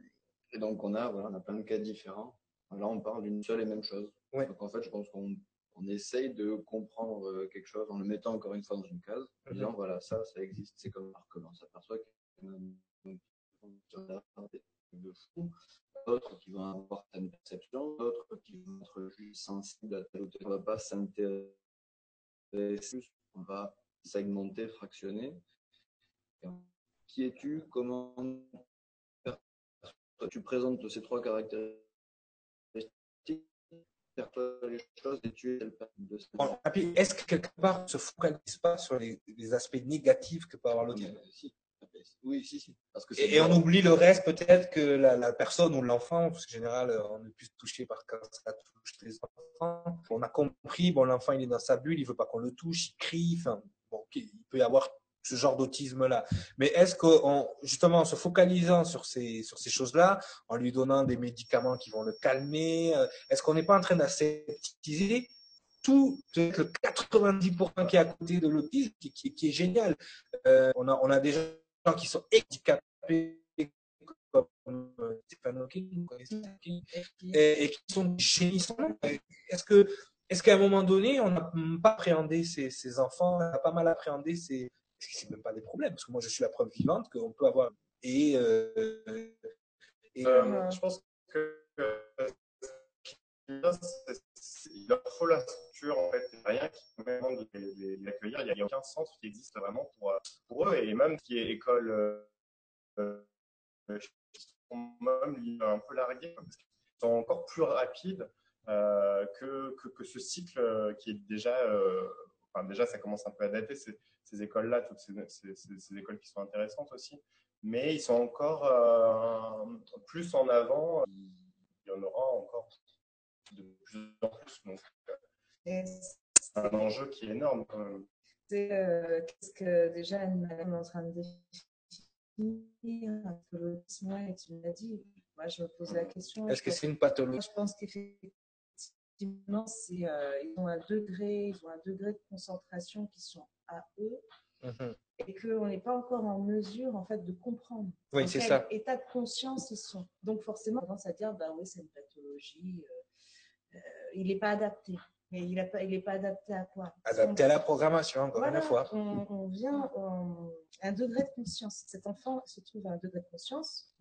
Speaker 5: et donc, on a, voilà, on a plein de cas différents. Là, on parle d'une seule et même chose.
Speaker 2: Ouais.
Speaker 5: Donc, en fait, je pense qu'on on essaye de comprendre euh, quelque chose en le mettant encore une fois dans une case, en
Speaker 2: Mhm.
Speaker 5: disant, voilà, ça, ça existe, c'est comme comment. On s'aperçoit de fou, d'autres qui vont avoir certaines perceptions, d'autres qui vont être juste sensibles à tel ou tel. On ne va pas s'intéresser, on va segmenter, fractionner. Qui es-tu Comment tu présentes ces trois caractéristiques les choses et tuer telle personne de
Speaker 2: Est-ce que quelque part on se focalise pas sur les, les aspects négatifs que peut avoir
Speaker 5: si. Oui, si, si. Parce que
Speaker 2: et, et on oublie le reste peut-être que la, la personne ou l'enfant, parce qu'en général euh, on est plus touché par quand ça touche les enfants. On a compris, bon l'enfant il est dans sa bulle, il veut pas qu'on le touche, il crie, enfin bon, il peut y avoir ce genre d'autisme là. Mais est-ce qu'en justement en se focalisant sur ces sur ces choses-là, en lui donnant des médicaments qui vont le calmer, euh, est-ce qu'on n'est pas en train d'aseptiser tout peut-être le 90% qui est à côté de l'autisme, qui, qui, qui est génial? Euh, on a on a des gens qui sont handicapés comme euh, Stephen Hawking, et, et qui sont génissants. Est-ce que est-ce qu'à un moment donné, on n'a pas appréhendé ces, ces enfants, on a pas mal appréhendé ces, c'est même pas des problèmes, parce que moi je suis la preuve vivante qu'on peut avoir et, euh, et
Speaker 3: Euh, je pense que c'est- il leur faut la structure en fait, rien qui permet de les, les- les accueillir. Il n'y a, aucun centre qui existe vraiment pour, euh, eux et même qui est école, euh, euh, sont même un peu largués parce qu'ils sont encore plus rapides euh, que, que, ce cycle qui est déjà, enfin déjà ça commence un peu à dater ces, écoles-là, toutes ces, écoles qui sont intéressantes aussi, mais ils sont encore plus en avant. Il y en aura encore de plus en plus. Donc,
Speaker 4: Et
Speaker 3: c'est un enjeu qui est énorme quand même.
Speaker 4: c'est euh, qu'est-ce que déjà Anne-Madame est en train de définir l'autisme, ouais, tu l'as dit. Moi, je me pose la question.
Speaker 2: est-ce que c'est une
Speaker 4: Moi,
Speaker 2: pathologie?
Speaker 4: Je pense qu'effectivement, c'est, euh, ils ont un degré, ils ont un degré de concentration qui sont à eux
Speaker 2: Mhm.
Speaker 4: et qu'on n'est pas encore en mesure en fait de comprendre.
Speaker 2: Oui,
Speaker 4: dans
Speaker 2: c'est
Speaker 4: quel
Speaker 2: ça.
Speaker 4: état de conscience ils sont. Donc forcément, on tendance à dire bah oui, c'est une pathologie. euh, euh, il n'est pas adapté. Mais il n'est pas, adapté à quoi?
Speaker 2: Adapté à la programmation, encore
Speaker 4: voilà,
Speaker 2: une fois.
Speaker 4: On, on vient en- un degré de conscience. Cet enfant se trouve à un degré de conscience.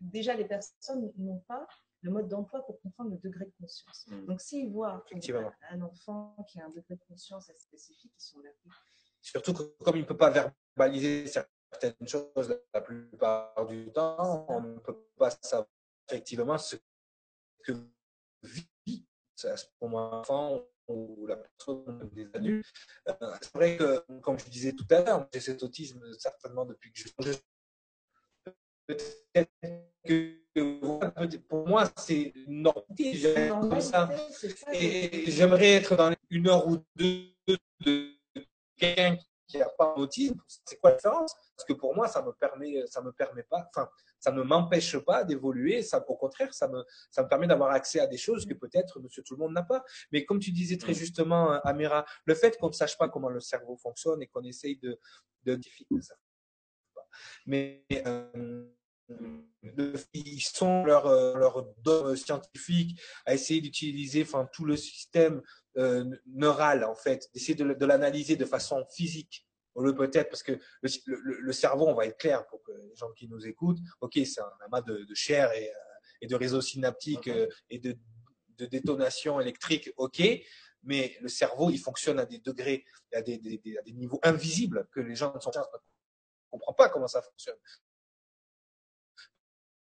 Speaker 4: Déjà, les personnes n'ont pas le mode d'emploi pour comprendre le degré de conscience.
Speaker 3: Mm.
Speaker 4: Donc, s'ils voient un enfant qui a un degré de conscience assez spécifique, ils sont là.
Speaker 2: Surtout que comme il ne peut pas verbaliser certaines choses la plupart du temps, on ne peut pas savoir effectivement ce que vit ce moment enfant ou la personne des adultes. Euh, C'est vrai que, comme je disais tout à l'heure, j'ai cet autisme certainement depuis que je peut-être que pour moi c'est ça, Et j'aimerais être dans une heure ou deux de quelqu'un qui n'a pas d'autisme. C'est quoi la différence? Parce que pour moi, ça me permet, ça me permet pas, enfin, ça ne m'empêche pas d'évoluer. Ça, au contraire, ça me, ça me permet d'avoir accès à des choses que peut-être Monsieur Tout le Monde n'a pas. Mais comme tu disais très justement, euh, Amira, le fait qu'on ne sache pas comment le cerveau fonctionne et qu'on essaye de, de ça. Mais euh, ils sont leur euh, leur dogme scientifique à essayer d'utiliser enfin tout le système euh, neural en fait d'essayer de l'analyser de façon physique au lieu peut-être parce que le, le- le cerveau on va être clair pour que les gens qui nous écoutent ok c'est un amas de, de chair et, euh, et de réseaux synaptiques euh, et de, de détonation électrique ok mais le cerveau il fonctionne à des degrés à des, des- des- à des niveaux invisibles que les gens ne sont- ne comprennent pas comment ça fonctionne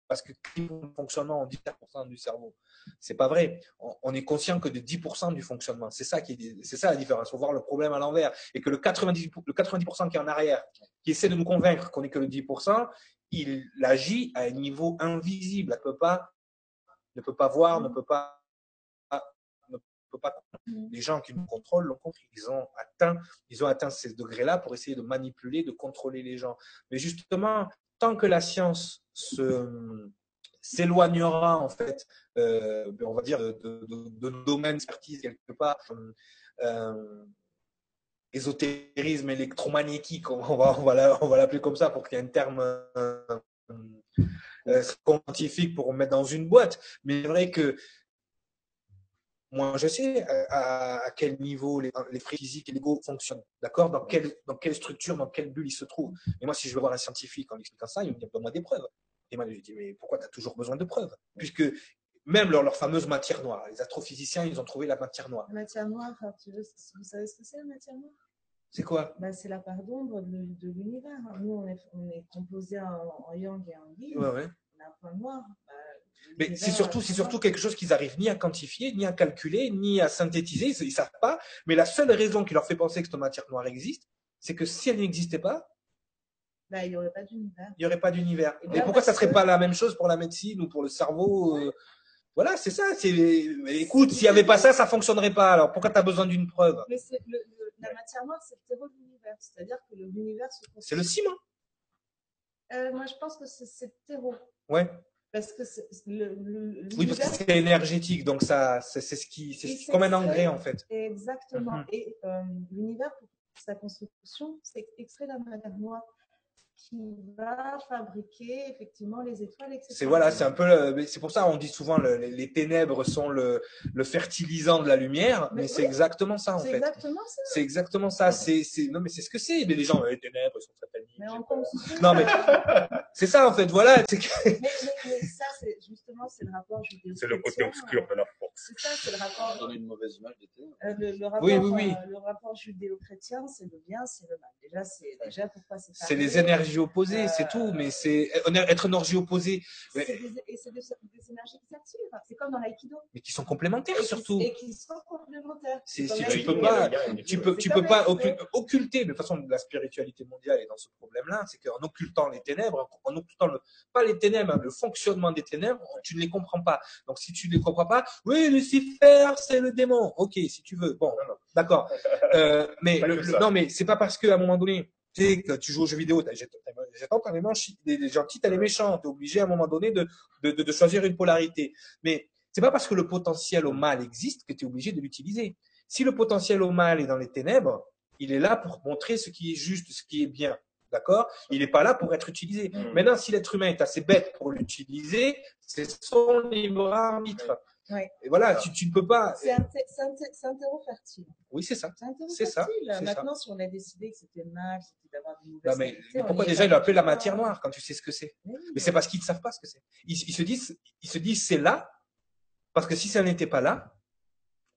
Speaker 2: parce que le fonctionnement en 10% du cerveau. C'est pas vrai. On, on est conscient que de 10% du fonctionnement. C'est ça qui est, c'est ça la différence. Faut voir le problème à l'envers. Et que le 90%, le 90% qui est en arrière, qui essaie de nous convaincre qu'on est que le 10%, il agit à un niveau invisible. Ne peut pas, ne peut pas voir, ne peut pas, ne peut pas. Les gens qui nous contrôlent l'ont compris. Ils ont atteint, ils ont atteint ces degrés-là pour essayer de manipuler, de contrôler les gens. Mais justement, tant que la science s'éloignera en fait, euh, on va dire de, de, de, domaines d'expertise quelque part, euh, ésotérisme électromagnétique, on va on va on va l'appeler comme ça pour qu'il y ait un terme euh, euh, scientifique pour mettre dans une boîte. Mais c'est vrai que moi, je sais à, à quel niveau les, les frais physiques et l'ego fonctionnent. D'accord? Dans quelle, dans quelle structure, dans quelle bulle ils se trouvent. Et moi, si je veux voir un scientifique en expliquant ça, il me dit donne-moi des preuves. Et moi, je lui dis mais pourquoi tu as toujours besoin de preuves? Puisque même leur, leur fameuse matière noire, les astrophysiciens, ils ont trouvé la matière noire.
Speaker 4: La matière noire, alors, tu veux, vous savez ce que c'est la matière noire?
Speaker 2: C'est quoi?
Speaker 4: Bah, C'est la part d'ombre de, de l'univers. Nous, on est, on est composé en, en yang et en yin.
Speaker 2: Ouais, ouais.
Speaker 4: Un point noir. bah,
Speaker 2: Mais c'est surtout,
Speaker 4: euh,
Speaker 2: c'est surtout quelque chose qu'ils arrivent ni à quantifier, ni à calculer, ni à synthétiser. Ils, ils savent pas. Mais la seule raison qui leur fait penser que cette matière noire existe, c'est que si elle n'existait pas,
Speaker 4: bah, il n'y aurait pas d'univers.
Speaker 2: il n'y aurait pas d'univers.
Speaker 4: Et
Speaker 2: pourquoi ça
Speaker 4: parce
Speaker 2: serait
Speaker 4: que-
Speaker 2: pas la même chose pour la médecine ou pour le cerveau euh, Voilà, c'est ça. C'est, écoute, s'il y avait pas ça, ça fonctionnerait pas. Alors pourquoi tu as besoin d'une preuve?
Speaker 4: Mais c'est le- le- la matière noire, c'est le terreau de l'univers. C'est-à-dire que l'univers se construit.
Speaker 2: C'est le ciment.
Speaker 4: Euh, moi, je pense que c'est c'est le terreau.
Speaker 2: Ouais.
Speaker 4: Parce que c'est- le, le-
Speaker 2: Oui, parce que c'est énergétique, donc ça, c'est ce qui, c'est comme un engrais en fait.
Speaker 4: Exactement.
Speaker 2: Mhm.
Speaker 4: Et euh, l'univers, pour sa construction, c'est extrait de la matière noire qui va fabriquer effectivement les étoiles, etc.
Speaker 2: C'est voilà, c'est un peu, c'est pour ça on dit souvent le- les, les ténèbres sont le, le fertilisant de la lumière, mais,
Speaker 4: Mais
Speaker 2: c'est
Speaker 4: oui.
Speaker 2: exactement ça en
Speaker 4: C'est
Speaker 2: fait.
Speaker 4: exactement ça.
Speaker 2: C'est exactement ça. C'est, c'est, non mais c'est ce que c'est. Mais les gens, les ténèbres sont sataniques.
Speaker 4: Mais on.
Speaker 2: Non mais c'est ça en fait. Voilà, c'est,
Speaker 4: mais, mais- mais ça, c'est justement, c'est le rapport
Speaker 3: C'est le côté obscur de la.
Speaker 4: C'est ça, c'est le rapport.
Speaker 5: donner une mauvaise image des ténèbres.
Speaker 4: Euh, le, le rapport,
Speaker 2: Oui, oui, oui.
Speaker 4: euh, le rapport judéo-chrétien, c'est le bien, c'est le mal. Déjà, c'est déjà pourquoi c'est
Speaker 2: c'est les énergies opposées, c'est tout. Mais c'est être énergie opposée, mais,
Speaker 4: des, et c'est des, des énergies qui s'attirent. C'est comme dans l'aïkido.
Speaker 2: mais qui sont complémentaires
Speaker 4: Et
Speaker 2: surtout.
Speaker 4: Et qui sont complémentaires.
Speaker 2: Si
Speaker 4: la
Speaker 2: tu peux pas- Tu peux, tu peux pas occulter. De toute façon, la spiritualité mondiale est dans ce problème-là, c'est qu'en occultant les ténèbres, en occultant le, pas les ténèbres, hein, le fonctionnement des ténèbres, tu ne les comprends pas. Donc si tu ne les comprends pas, oui, Lucifer, c'est le démon. Ok, si tu veux. Bon, d'accord. Euh, mais le- le- non, mais c'est pas parce qu'à un moment donné, tu sais, que tu joues aux jeux vidéo, j'attends les manches- les gentils, t'as les méchants. T'es obligé à un moment donné de, de, de, de choisir une polarité. Mais c'est pas parce que le potentiel au mal existe que tu es obligé de l'utiliser. Si le potentiel au mal est dans les ténèbres, il est là pour montrer ce qui est juste, ce qui est bien. D'accord? Il n'est pas là pour être utilisé.
Speaker 3: Mm.
Speaker 2: Maintenant, si l'être humain est assez bête pour l'utiliser, c'est son libre arbitre.
Speaker 4: Ouais.
Speaker 2: Et voilà, tu, tu ne peux pas.
Speaker 4: C'est un, terreau fertile.
Speaker 2: Oui, c'est ça.
Speaker 4: C'est
Speaker 2: ça.
Speaker 4: Maintenant, si on a décidé que c'était mal, c'était d'avoir des
Speaker 2: Non,
Speaker 4: mauvaises
Speaker 2: mais
Speaker 4: qualités, on
Speaker 2: pourquoi déjà
Speaker 4: pas
Speaker 2: il l'appelle la matière noire quand tu sais ce que c'est?
Speaker 4: Mais oui.
Speaker 2: C'est parce qu'ils ne savent pas ce que c'est. Ils, ils se disent, ils se disent c'est là, parce que si ça n'était pas là,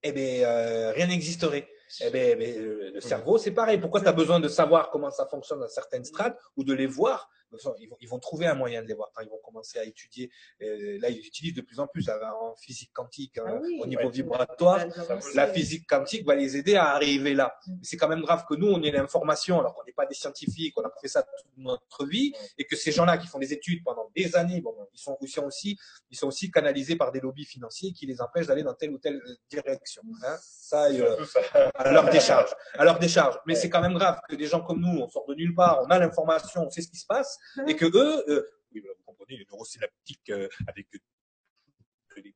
Speaker 2: eh ben euh, rien n'existerait. Eh ben, eh ben, le le cerveau c'est pareil. Pourquoi tu as besoin de savoir comment ça fonctionne dans certaines strates ou de les voir ils vont, ils vont trouver un moyen de les voir quand ils vont commencer à étudier. Euh, là, ils utilisent de plus en plus euh, en physique quantique, hein,
Speaker 4: Ah oui.
Speaker 2: au niveau
Speaker 3: Ouais.
Speaker 2: vibratoire. La physique quantique va les aider à arriver là.
Speaker 4: Mm.
Speaker 2: Mais c'est quand même grave que nous, on ait l'information, alors qu'on n'est pas des scientifiques, on a fait ça toute notre vie, et que ces gens-là qui font des études pendant des années, bon, ils sont, ils sont aussi, ils sont aussi canalisés par des lobbies financiers qui les empêchent d'aller dans telle ou telle euh, direction. Hein. Ça, euh, à leur décharge, à leur décharge. Mais c'est quand même grave que des gens comme nous, on sort de nulle part, on a l'information, on sait ce qui se passe, et que eux, euh, oui, vous comprenez, les neurosynaptiques euh, avec que des-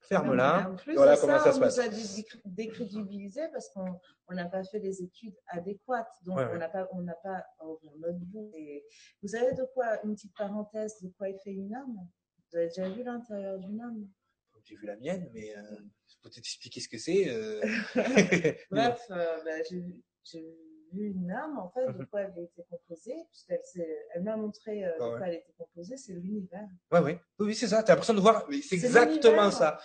Speaker 2: ferme là.
Speaker 4: En plus,
Speaker 2: voilà comment ça se
Speaker 4: on
Speaker 2: passe.
Speaker 4: nous a dé- décrédibilisé parce qu'on on n'a pas fait les études adéquates. Donc,
Speaker 2: Ouais,
Speaker 4: on n'a pas, on n'a pas à ouvrir notre bout. Vous savez de quoi, une petite parenthèse, de quoi est fait une âme? Vous avez déjà vu l'intérieur d'une âme?
Speaker 2: J'ai vu la mienne, mais euh, je peux t'expliquer ce que c'est. euh.
Speaker 4: Bref, euh, bah, j'ai vu- vu une âme, en fait, de
Speaker 2: Mhm.
Speaker 4: quoi elle été composée, puisqu'elle elle m'a montré euh, de
Speaker 2: Ah ouais.
Speaker 4: quoi elle était composée, c'est l'univers.
Speaker 2: Ouais, ouais. Oui, oui, c'est ça. T'as l'impression de voir. C'est exactement ça.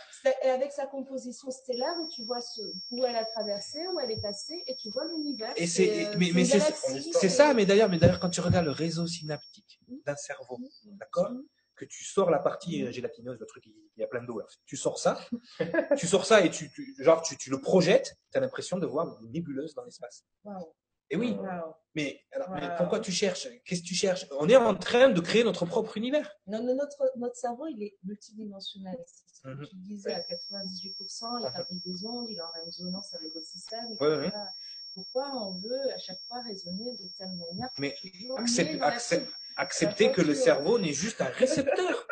Speaker 4: Et avec sa composition stellaire, où tu vois ce, où elle a traversé, où elle est passée, et tu vois l'univers.
Speaker 2: Et c'est,
Speaker 4: euh,
Speaker 2: mais, mais c'est, ça. Mais d'ailleurs, mais d'ailleurs, quand tu regardes le réseau synaptique d'un cerveau, d'accord,
Speaker 4: Mhm.
Speaker 2: que tu sors la partie euh, gélatineuse, le truc, il il y a plein d'eau. Tu sors ça, tu sors ça et tu, tu genre, tu, tu le projettes. T'as l'impression de voir une nébuleuse dans l'espace.
Speaker 4: Waouh,
Speaker 2: Et oui. Mais, alors, mais
Speaker 4: Wow.
Speaker 2: pourquoi tu cherches? Qu'est-ce que tu cherches? On est en train de créer notre propre univers.
Speaker 4: Non, non, notre, notre cerveau, il est multidimensionnel. C'est ce que
Speaker 2: Mhm.
Speaker 4: tu disais, à 98%, il
Speaker 2: Mhm.
Speaker 4: fabrique des ondes, il une résonance avec.
Speaker 2: Ouais,
Speaker 4: etc.
Speaker 2: ouais.
Speaker 4: Pourquoi on veut à chaque fois raisonner de telle manière
Speaker 2: Mais accepte- accepte- Accepter que le cerveau n'est juste un récepteur.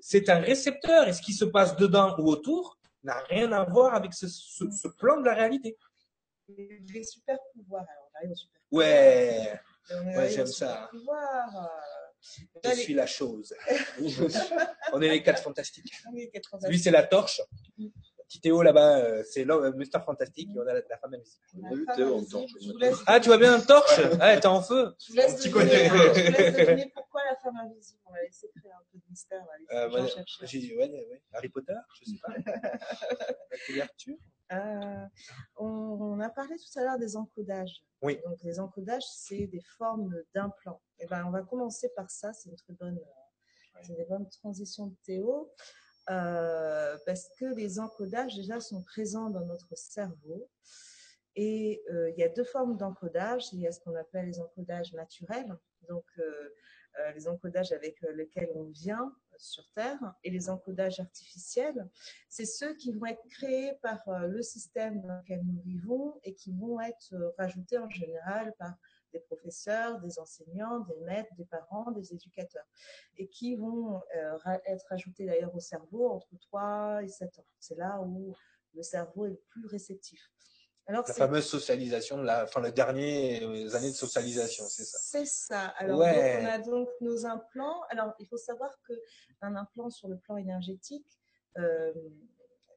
Speaker 2: C'est un récepteur. Et ce qui se passe dedans ou autour n'a rien à voir avec ce, ce- ce plan de la réalité.
Speaker 4: Les super pouvoirs, alors arrive aux super
Speaker 2: Ouais, j'aime ça.
Speaker 4: euh,
Speaker 2: je
Speaker 4: Allez.
Speaker 2: suis la chose. On est les quatre fantastiques.
Speaker 4: oui, 80.
Speaker 2: Lui, c'est la torche. Petit Théo là-bas, euh, c'est l'homme, euh, Mister Fantastique. Et on a la, la femme invisible.
Speaker 5: Théo en torche.
Speaker 2: Ah, tu vois bien une torche Ah, t'es en feu
Speaker 4: Je vous laisse deviner,
Speaker 3: côté.
Speaker 4: je vous laisse deviner pourquoi la femme invisible. On va laisser créer un peu de mystère.
Speaker 2: Euh. J'ai dit, ouais, ouais. Harry Potter, je sais pas. la couverture.
Speaker 4: Euh, on, on a parlé tout à l'heure des encodages.
Speaker 2: Oui.
Speaker 4: Donc, les encodages, c'est des formes d'implants. Et ben, on va commencer par ça. C'est une très bonne, C'est transitions de Théo. euh, parce que les encodages déjà sont présents dans notre cerveau. Et euh, il y a deux formes d'encodage. Il y a ce qu'on appelle les encodages naturels, donc les encodages avec lesquels on vient sur Terre, et les encodages artificiels. C'est ceux qui vont être créés par euh, le système dans lequel nous vivons et qui vont être euh, rajoutés en général par des professeurs, des enseignants, des maîtres, des parents, des éducateurs, et qui vont euh, être ajoutés d'ailleurs au cerveau entre 3 et 7 ans. C'est là où le cerveau est le plus réceptif. Alors,
Speaker 2: La fameuse socialisation, la, enfin, les dernières années de socialisation, c'est ça.
Speaker 4: C'est ça. Alors,
Speaker 2: Ouais.
Speaker 4: donc, on a donc nos implants. Alors, il faut savoir qu'un implant sur le plan énergétique, euh,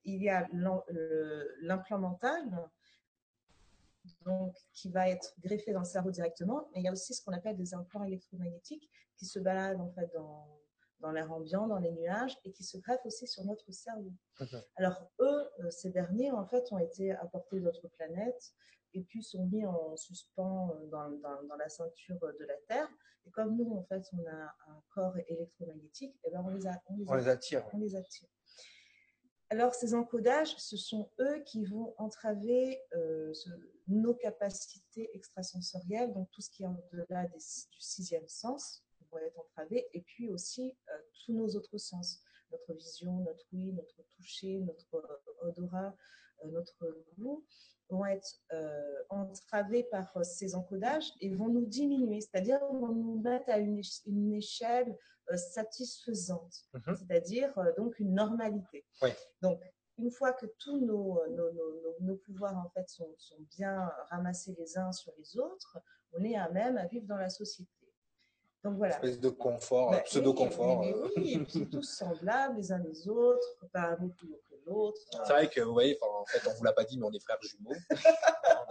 Speaker 4: il y a l'implant mental, donc, qui va être greffé dans le cerveau directement, mais il y a aussi ce qu'on appelle des implants électromagnétiques qui se baladent en fait dans, dans l'air ambiant, dans les nuages, et qui se greffent aussi sur notre cerveau. Alors, eux, euh, ces derniers, en fait, ont été apportés d'autres planètes et puis sont mis en suspens euh, dans, dans- dans la ceinture de la Terre. Et comme nous, en fait, on a un corps électromagnétique, et ben on les, a, on les
Speaker 2: On les attire.
Speaker 4: on les attire. Alors, ces encodages, ce sont eux qui vont entraver euh, ce- nos capacités extrasensorielles, donc tout ce qui est au-delà du sixième sens vont être entravés, et puis aussi euh, tous nos autres sens, notre vision, notre ouïe, notre toucher, notre euh, odorat, euh, notre goût, vont être entravés par ces encodages et vont nous diminuer, c'est-à-dire vont nous mettre à une, éche- une échelle satisfaisante,
Speaker 2: Mhm.
Speaker 4: c'est-à-dire donc une normalité.
Speaker 2: Oui.
Speaker 4: Donc, une fois que tous nos, nos, nos- nos- nos pouvoirs en fait sont, sont bien ramassés les uns sur les autres, on est à même à vivre dans la société. Donc voilà.
Speaker 2: Espèce de confort,
Speaker 4: Bah,
Speaker 2: pseudo-confort.
Speaker 4: oui, mais oui, et puis tous semblables les uns les autres, pas un plus haut que l'autre.
Speaker 2: C'est vrai que vous voyez, en fait, on vous l'a pas dit, mais on est frères jumeaux.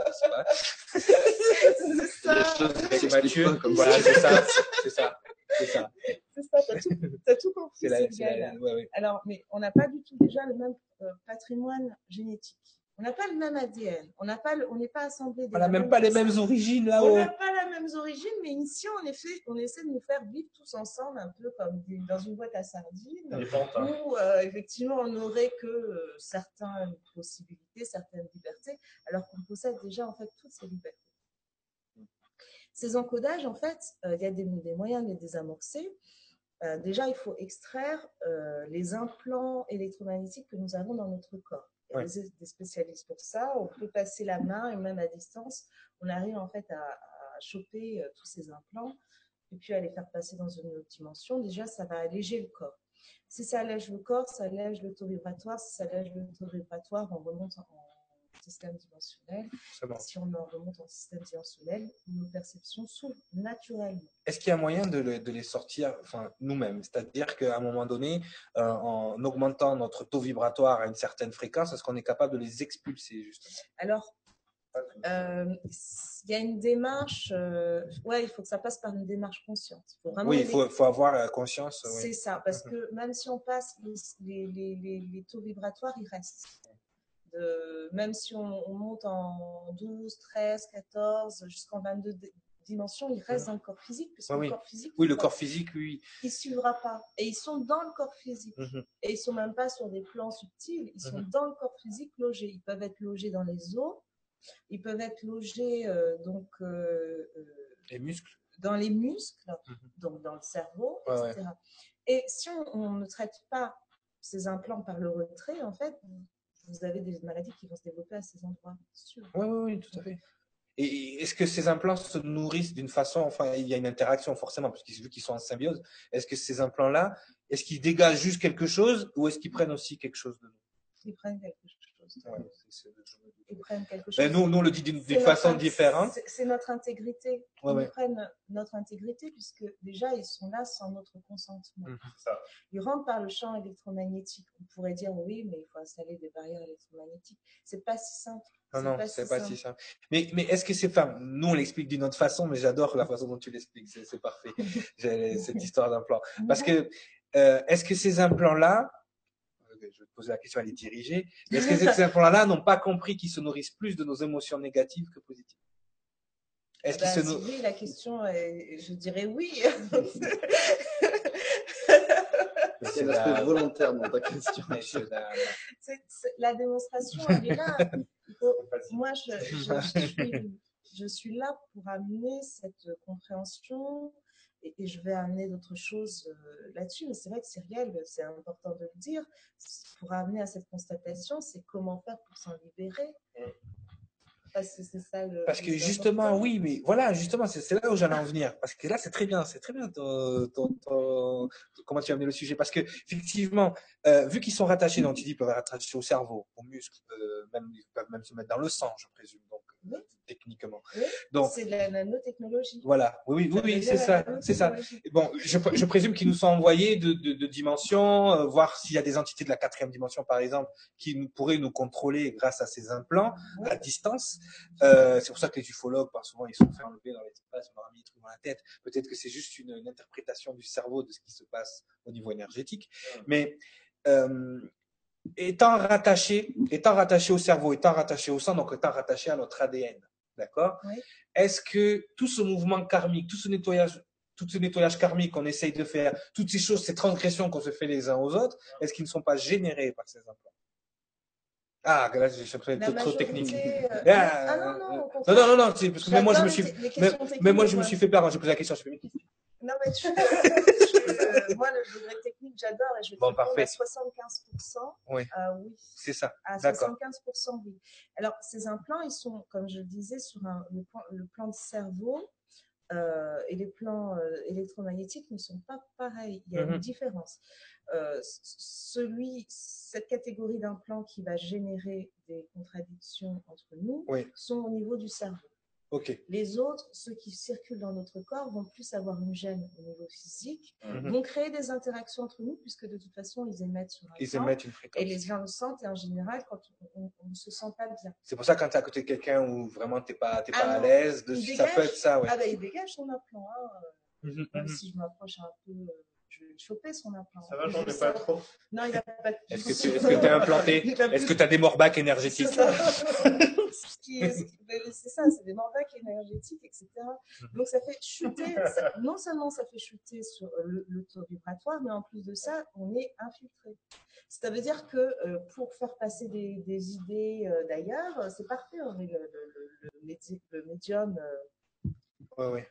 Speaker 2: Ne pas.
Speaker 4: C'est ça,
Speaker 2: C'est
Speaker 5: s'expliquent
Speaker 2: Mathieu.
Speaker 5: pas comme
Speaker 2: Voilà,
Speaker 5: ça.
Speaker 2: c'est ça. C'est ça. C'est ça.
Speaker 4: c'est ça, t'as tout, t'as tout compris.
Speaker 2: C'est la,
Speaker 4: c'est
Speaker 2: c'est
Speaker 4: bien,
Speaker 2: la, ouais, ouais.
Speaker 4: Alors, mais on n'a pas du tout déjà le même euh, patrimoine génétique. On n'a pas le même ADN. On n'a pas, le- on n'est pas assemblé.
Speaker 2: On n'a même pas les mêmes origines
Speaker 4: On
Speaker 2: là-haut.
Speaker 4: n'a pas la même origine, mais ici, en effet, on essaie de nous faire vivre tous ensemble, un peu comme des- dans une boîte à sardines, où euh, effectivement, on n'aurait que euh, certaines possibilités, certaines libertés, alors qu'on possède déjà en fait toutes ces libertés. Ces encodages, en fait, euh, il y a des, des moyens de les désamorcer. Euh, déjà, il faut extraire euh, les implants électromagnétiques que nous avons dans notre corps. Des, spécialistes pour ça. On peut passer la main et même à distance, on arrive en fait à, choper euh, tous ces implants et puis à les faire passer dans une autre dimension. Déjà, ça va alléger le corps. Si ça allège le corps, ça allège le taux vibratoire. Si ça allège le taux vibratoire, on remonte en système dimensionnel.
Speaker 2: Bon.
Speaker 4: Si on en remonte en système dimensionnel, nos perceptions s'ouvrent naturellement.
Speaker 2: Est-ce qu'il y a moyen de, le- de les sortir enfin, nous-mêmes? C'est-à-dire qu'à un moment donné, euh, en augmentant notre taux vibratoire à une certaine fréquence, est-ce qu'on est capable de les expulser justement?
Speaker 4: Alors, euh, il y a une démarche, euh, ouais, il faut que ça passe par une démarche consciente. Il faut vraiment
Speaker 2: Oui, il faut, faut avoir conscience. oui.
Speaker 4: C'est ça, parce
Speaker 2: Mhm.
Speaker 4: que même si on passe les, les, les, les taux vibratoires, ils restent. De, même si on, on monte en 12, 13, 14, jusqu'en 22 d- dimensions, ils restent dans le corps physique, puisque
Speaker 2: Mhm. Oui, oui.
Speaker 4: le corps physique,
Speaker 2: Oui, le
Speaker 4: il
Speaker 2: corps physique, oui.
Speaker 4: ne suivra pas. Et ils sont dans le corps physique.
Speaker 2: Mhm.
Speaker 4: Et ils sont même pas sur des plans subtils, ils sont
Speaker 2: Mhm.
Speaker 4: dans le corps physique logés. Ils peuvent être logés dans les os, ils peuvent être logés euh, donc euh, euh,
Speaker 2: Les muscles.
Speaker 4: dans les muscles,
Speaker 2: Mhm.
Speaker 4: donc dans le cerveau,
Speaker 2: Ouais,
Speaker 4: etc. Et si on, on ne traite pas ces implants par le retrait, en fait, vous avez des maladies qui vont se développer à ces endroits. Sûr.
Speaker 2: Oui, oui, oui, tout à fait. Et est-ce que ces implants se nourrissent d'une façon, enfin, il y a une interaction forcément, parce qu'ils vu qu'ils sont en symbiose, est-ce que ces implants-là, est-ce qu'ils dégagent juste quelque chose ou est-ce qu'ils prennent aussi quelque chose de nous?
Speaker 4: Ils prennent quelque chose. Ils prennent quelque chose.
Speaker 2: Ben, nous, nous, on le dit d'une façon différente.
Speaker 4: c'est- notre intégrité.
Speaker 2: Ouais,
Speaker 4: ils
Speaker 2: ouais.
Speaker 4: prennent notre intégrité puisque déjà ils sont là sans notre consentement.
Speaker 2: Mhm.
Speaker 3: Ça.
Speaker 4: Ils rentrent par le champ électromagnétique. On pourrait dire oui, mais il faut installer des barrières électromagnétiques. C'est pas si simple.
Speaker 2: Non,
Speaker 4: C'est
Speaker 2: non,
Speaker 4: pas
Speaker 2: c'est
Speaker 4: si
Speaker 2: pas
Speaker 4: simple.
Speaker 2: si simple. Mais, mais est-ce que c'est, enfin, nous, on l'explique d'une autre façon, mais j'adore la façon dont tu l'expliques. C'est parfait. Cette histoire d'implant. Parce que, euh, est-ce que ces implants-là, je vais te poser la question, elle est dirigée, mais est-ce que ces implants-là n'ont pas compris qu'ils se nourrissent plus de nos émotions négatives que positives? Est-ce
Speaker 4: Ben,
Speaker 2: qu'ils se
Speaker 4: si
Speaker 2: nourrissent
Speaker 4: oui, la question, est, je dirais oui.
Speaker 5: C'est l'aspect
Speaker 2: la-
Speaker 5: volontaire dans ta question.
Speaker 2: la-
Speaker 4: c'est- la démonstration, elle est là. Moi, je, je- je suis, je suis là pour amener cette compréhension et, et je vais amener d'autres choses euh, là-dessus. Mais c'est vrai que Cyrielle, c'est important de le dire, pour amener à cette constatation, c'est comment faire pour s'en libérer. Parce que c'est ça le.
Speaker 2: Parce que justement, oui, mais voilà, justement, c'est c'est là où j'allais en venir. Parce que là, c'est très bien, c'est très bien ton, ton- ton- comment tu as amené le sujet. Parce que effectivement, euh, vu qu'ils sont rattachés, donc tu dis, ils peuvent être rattachés au cerveau, aux muscles, euh, même, ils peuvent même se mettre dans le sang, je présume, donc
Speaker 4: Oui.
Speaker 2: techniquement.
Speaker 4: Oui,
Speaker 2: Donc
Speaker 4: C'est de la nanotechnologie.
Speaker 2: voilà, oui, oui, oui, oui, c'est ça, c'est ça. Bon, je, je présume qu'ils nous sont envoyés de, de, de dimensions, euh, voir s'il y a des entités de la quatrième dimension, par exemple, qui nous, pourraient nous contrôler grâce à ces implants à distance. Euh, c'est pour ça que les ufologues, par souvent, ils sont fait enlever dans l'espace, on leur a mis des trucs dans la tête. Peut-être que c'est juste une, une interprétation du cerveau de ce qui se passe au niveau énergétique. Mais euh, étant rattaché, étant rattaché au cerveau, étant rattaché au sang, donc étant rattaché à notre ADN, d'accord?
Speaker 4: Oui.
Speaker 2: Est-ce que tout ce mouvement karmique, tout ce nettoyage tout ce nettoyage karmique qu'on essaye de faire, toutes ces choses, ces transgressions qu'on se fait les uns aux autres, est-ce qu'ils ne sont pas générés par ces implants? Ah, là,
Speaker 4: La
Speaker 2: d'être trop
Speaker 4: majorité,
Speaker 2: technique.
Speaker 4: euh,
Speaker 2: Ah,
Speaker 4: ah non, non,
Speaker 2: Non, non, non, parce que moi, je me suis, mais, moi, je me suis fait peur quand j'ai posé la question. Je fais, mais
Speaker 4: Non, mais tu je- moi, le degré technique, j'adore et je vais te
Speaker 2: Bon, parfait.
Speaker 4: à 75%.
Speaker 2: Oui.
Speaker 4: Ah oui,
Speaker 2: c'est ça.
Speaker 4: à
Speaker 2: D'accord.
Speaker 4: 75%, oui. Alors, ces implants, ils sont, comme je le disais, sur un- le, plan, le plan de cerveau euh, et les plans euh, électromagnétiques ne sont pas pareils. Il y a
Speaker 2: Mhm.
Speaker 4: une différence. Euh, celui, cette catégorie d'implants qui va générer des contradictions entre nous
Speaker 2: Oui.
Speaker 4: sont au niveau du cerveau.
Speaker 2: Ok.
Speaker 4: Les autres, ceux qui circulent dans notre corps, vont plus avoir une gêne au niveau physique,
Speaker 2: Mhm.
Speaker 4: vont créer des interactions entre nous, puisque de toute façon, ils émettent sur un
Speaker 2: Ils émettent une fréquence.
Speaker 4: Et les gens le sentent, et en général, quand on ne se sent pas bien.
Speaker 2: C'est pour ça quand tu es à côté de quelqu'un où vraiment t'es pas, t'es
Speaker 4: Ah
Speaker 2: pas à l'aise, de- ça peut être ça, ouais.
Speaker 4: Ah ben, il dégage son implant. hein.
Speaker 2: Mhm,
Speaker 4: Même
Speaker 2: mhm.
Speaker 4: si je m'approche un peu, euh, je vais choper son implant.
Speaker 3: Ça va,
Speaker 4: Je
Speaker 3: j'en ai pas trop.
Speaker 4: Non, il n'a pas de
Speaker 2: Est-ce que tu t'es implanté Est-ce que tu as des morbacs énergétiques
Speaker 4: C'est qui qui- ben, c'est ça, c'est des morbacs énergétiques, etc.
Speaker 2: Mhm.
Speaker 4: Donc ça fait chuter, ça- non seulement ça fait chuter sur euh, le, le taux vibratoire, mais en plus de ça, on est infiltré. Ça veut dire que euh, pour faire passer des, des idées euh, d'ailleurs, c'est parfait, on est le, le- le- le médi- le médium euh,
Speaker 2: Ouais, ouais.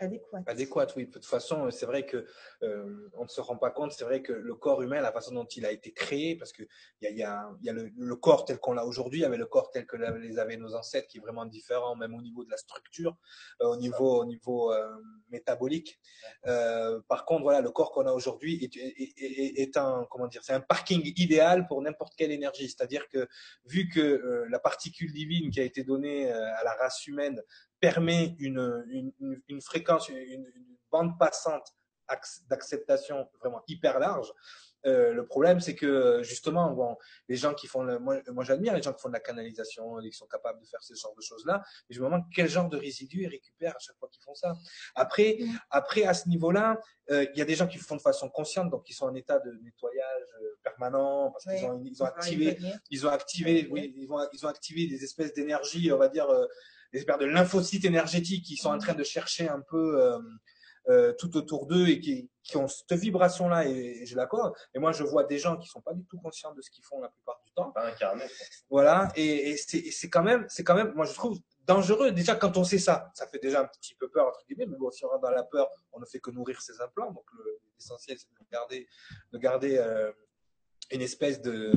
Speaker 4: Adéquat.
Speaker 2: Adéquat, oui. De toute façon, euh, c'est vrai que euh, on ne se rend pas compte. C'est vrai que le corps humain, la façon dont il a été créé, parce que il y a, y a, il y a le, le corps tel qu'on l'a aujourd'hui, il y avait le corps tel que les avaient nos ancêtres, qui est vraiment différent, même au niveau de la structure, euh, au niveau, au niveau euh, métabolique. Par contre, voilà, le corps qu'on a aujourd'hui est, est, est, est un, comment dire, c'est un parking idéal pour n'importe quelle énergie. C'est-à-dire que vu que la particule divine qui a été donnée à la race humaine permet une, une, une, une fréquence, une, bande passante ac- d'acceptation vraiment hyper large. Euh, le problème, c'est que justement, bon, les gens qui font, le, moi, moi j'admire les gens qui font de la canalisation, et qui sont capables de faire ce genre de choses-là, mais je me demande quel genre de résidus ils récupèrent à chaque fois qu'ils font ça. Après,
Speaker 4: Mm.
Speaker 2: après à ce niveau-là, euh, il y a des gens qui le font de façon consciente, donc qui sont en état de nettoyage euh, permanent, parce qu'ils ont, ils ont activé ils ont activé, oui, ils ont, ils ont activé des espèces d'énergie, on va dire, euh, des espèces de lymphocytes énergétiques qui sont en train de chercher un peu euh, euh, tout autour d'eux et qui, qui ont cette vibration-là, et, et je l'accorde. Et moi, je vois des gens qui sont pas du tout conscients de ce qu'ils font la plupart du temps.
Speaker 3: Pas incarné.
Speaker 2: Voilà, et, et c'est quand même, c'est quand même, moi je trouve dangereux déjà quand on sait ça. Ça fait déjà un petit peu peur entre guillemets, mais bon, si on rentre dans la peur, on ne fait que nourrir ses implants. Donc le- l'essentiel, c'est de garder, de garder euh, une espèce de,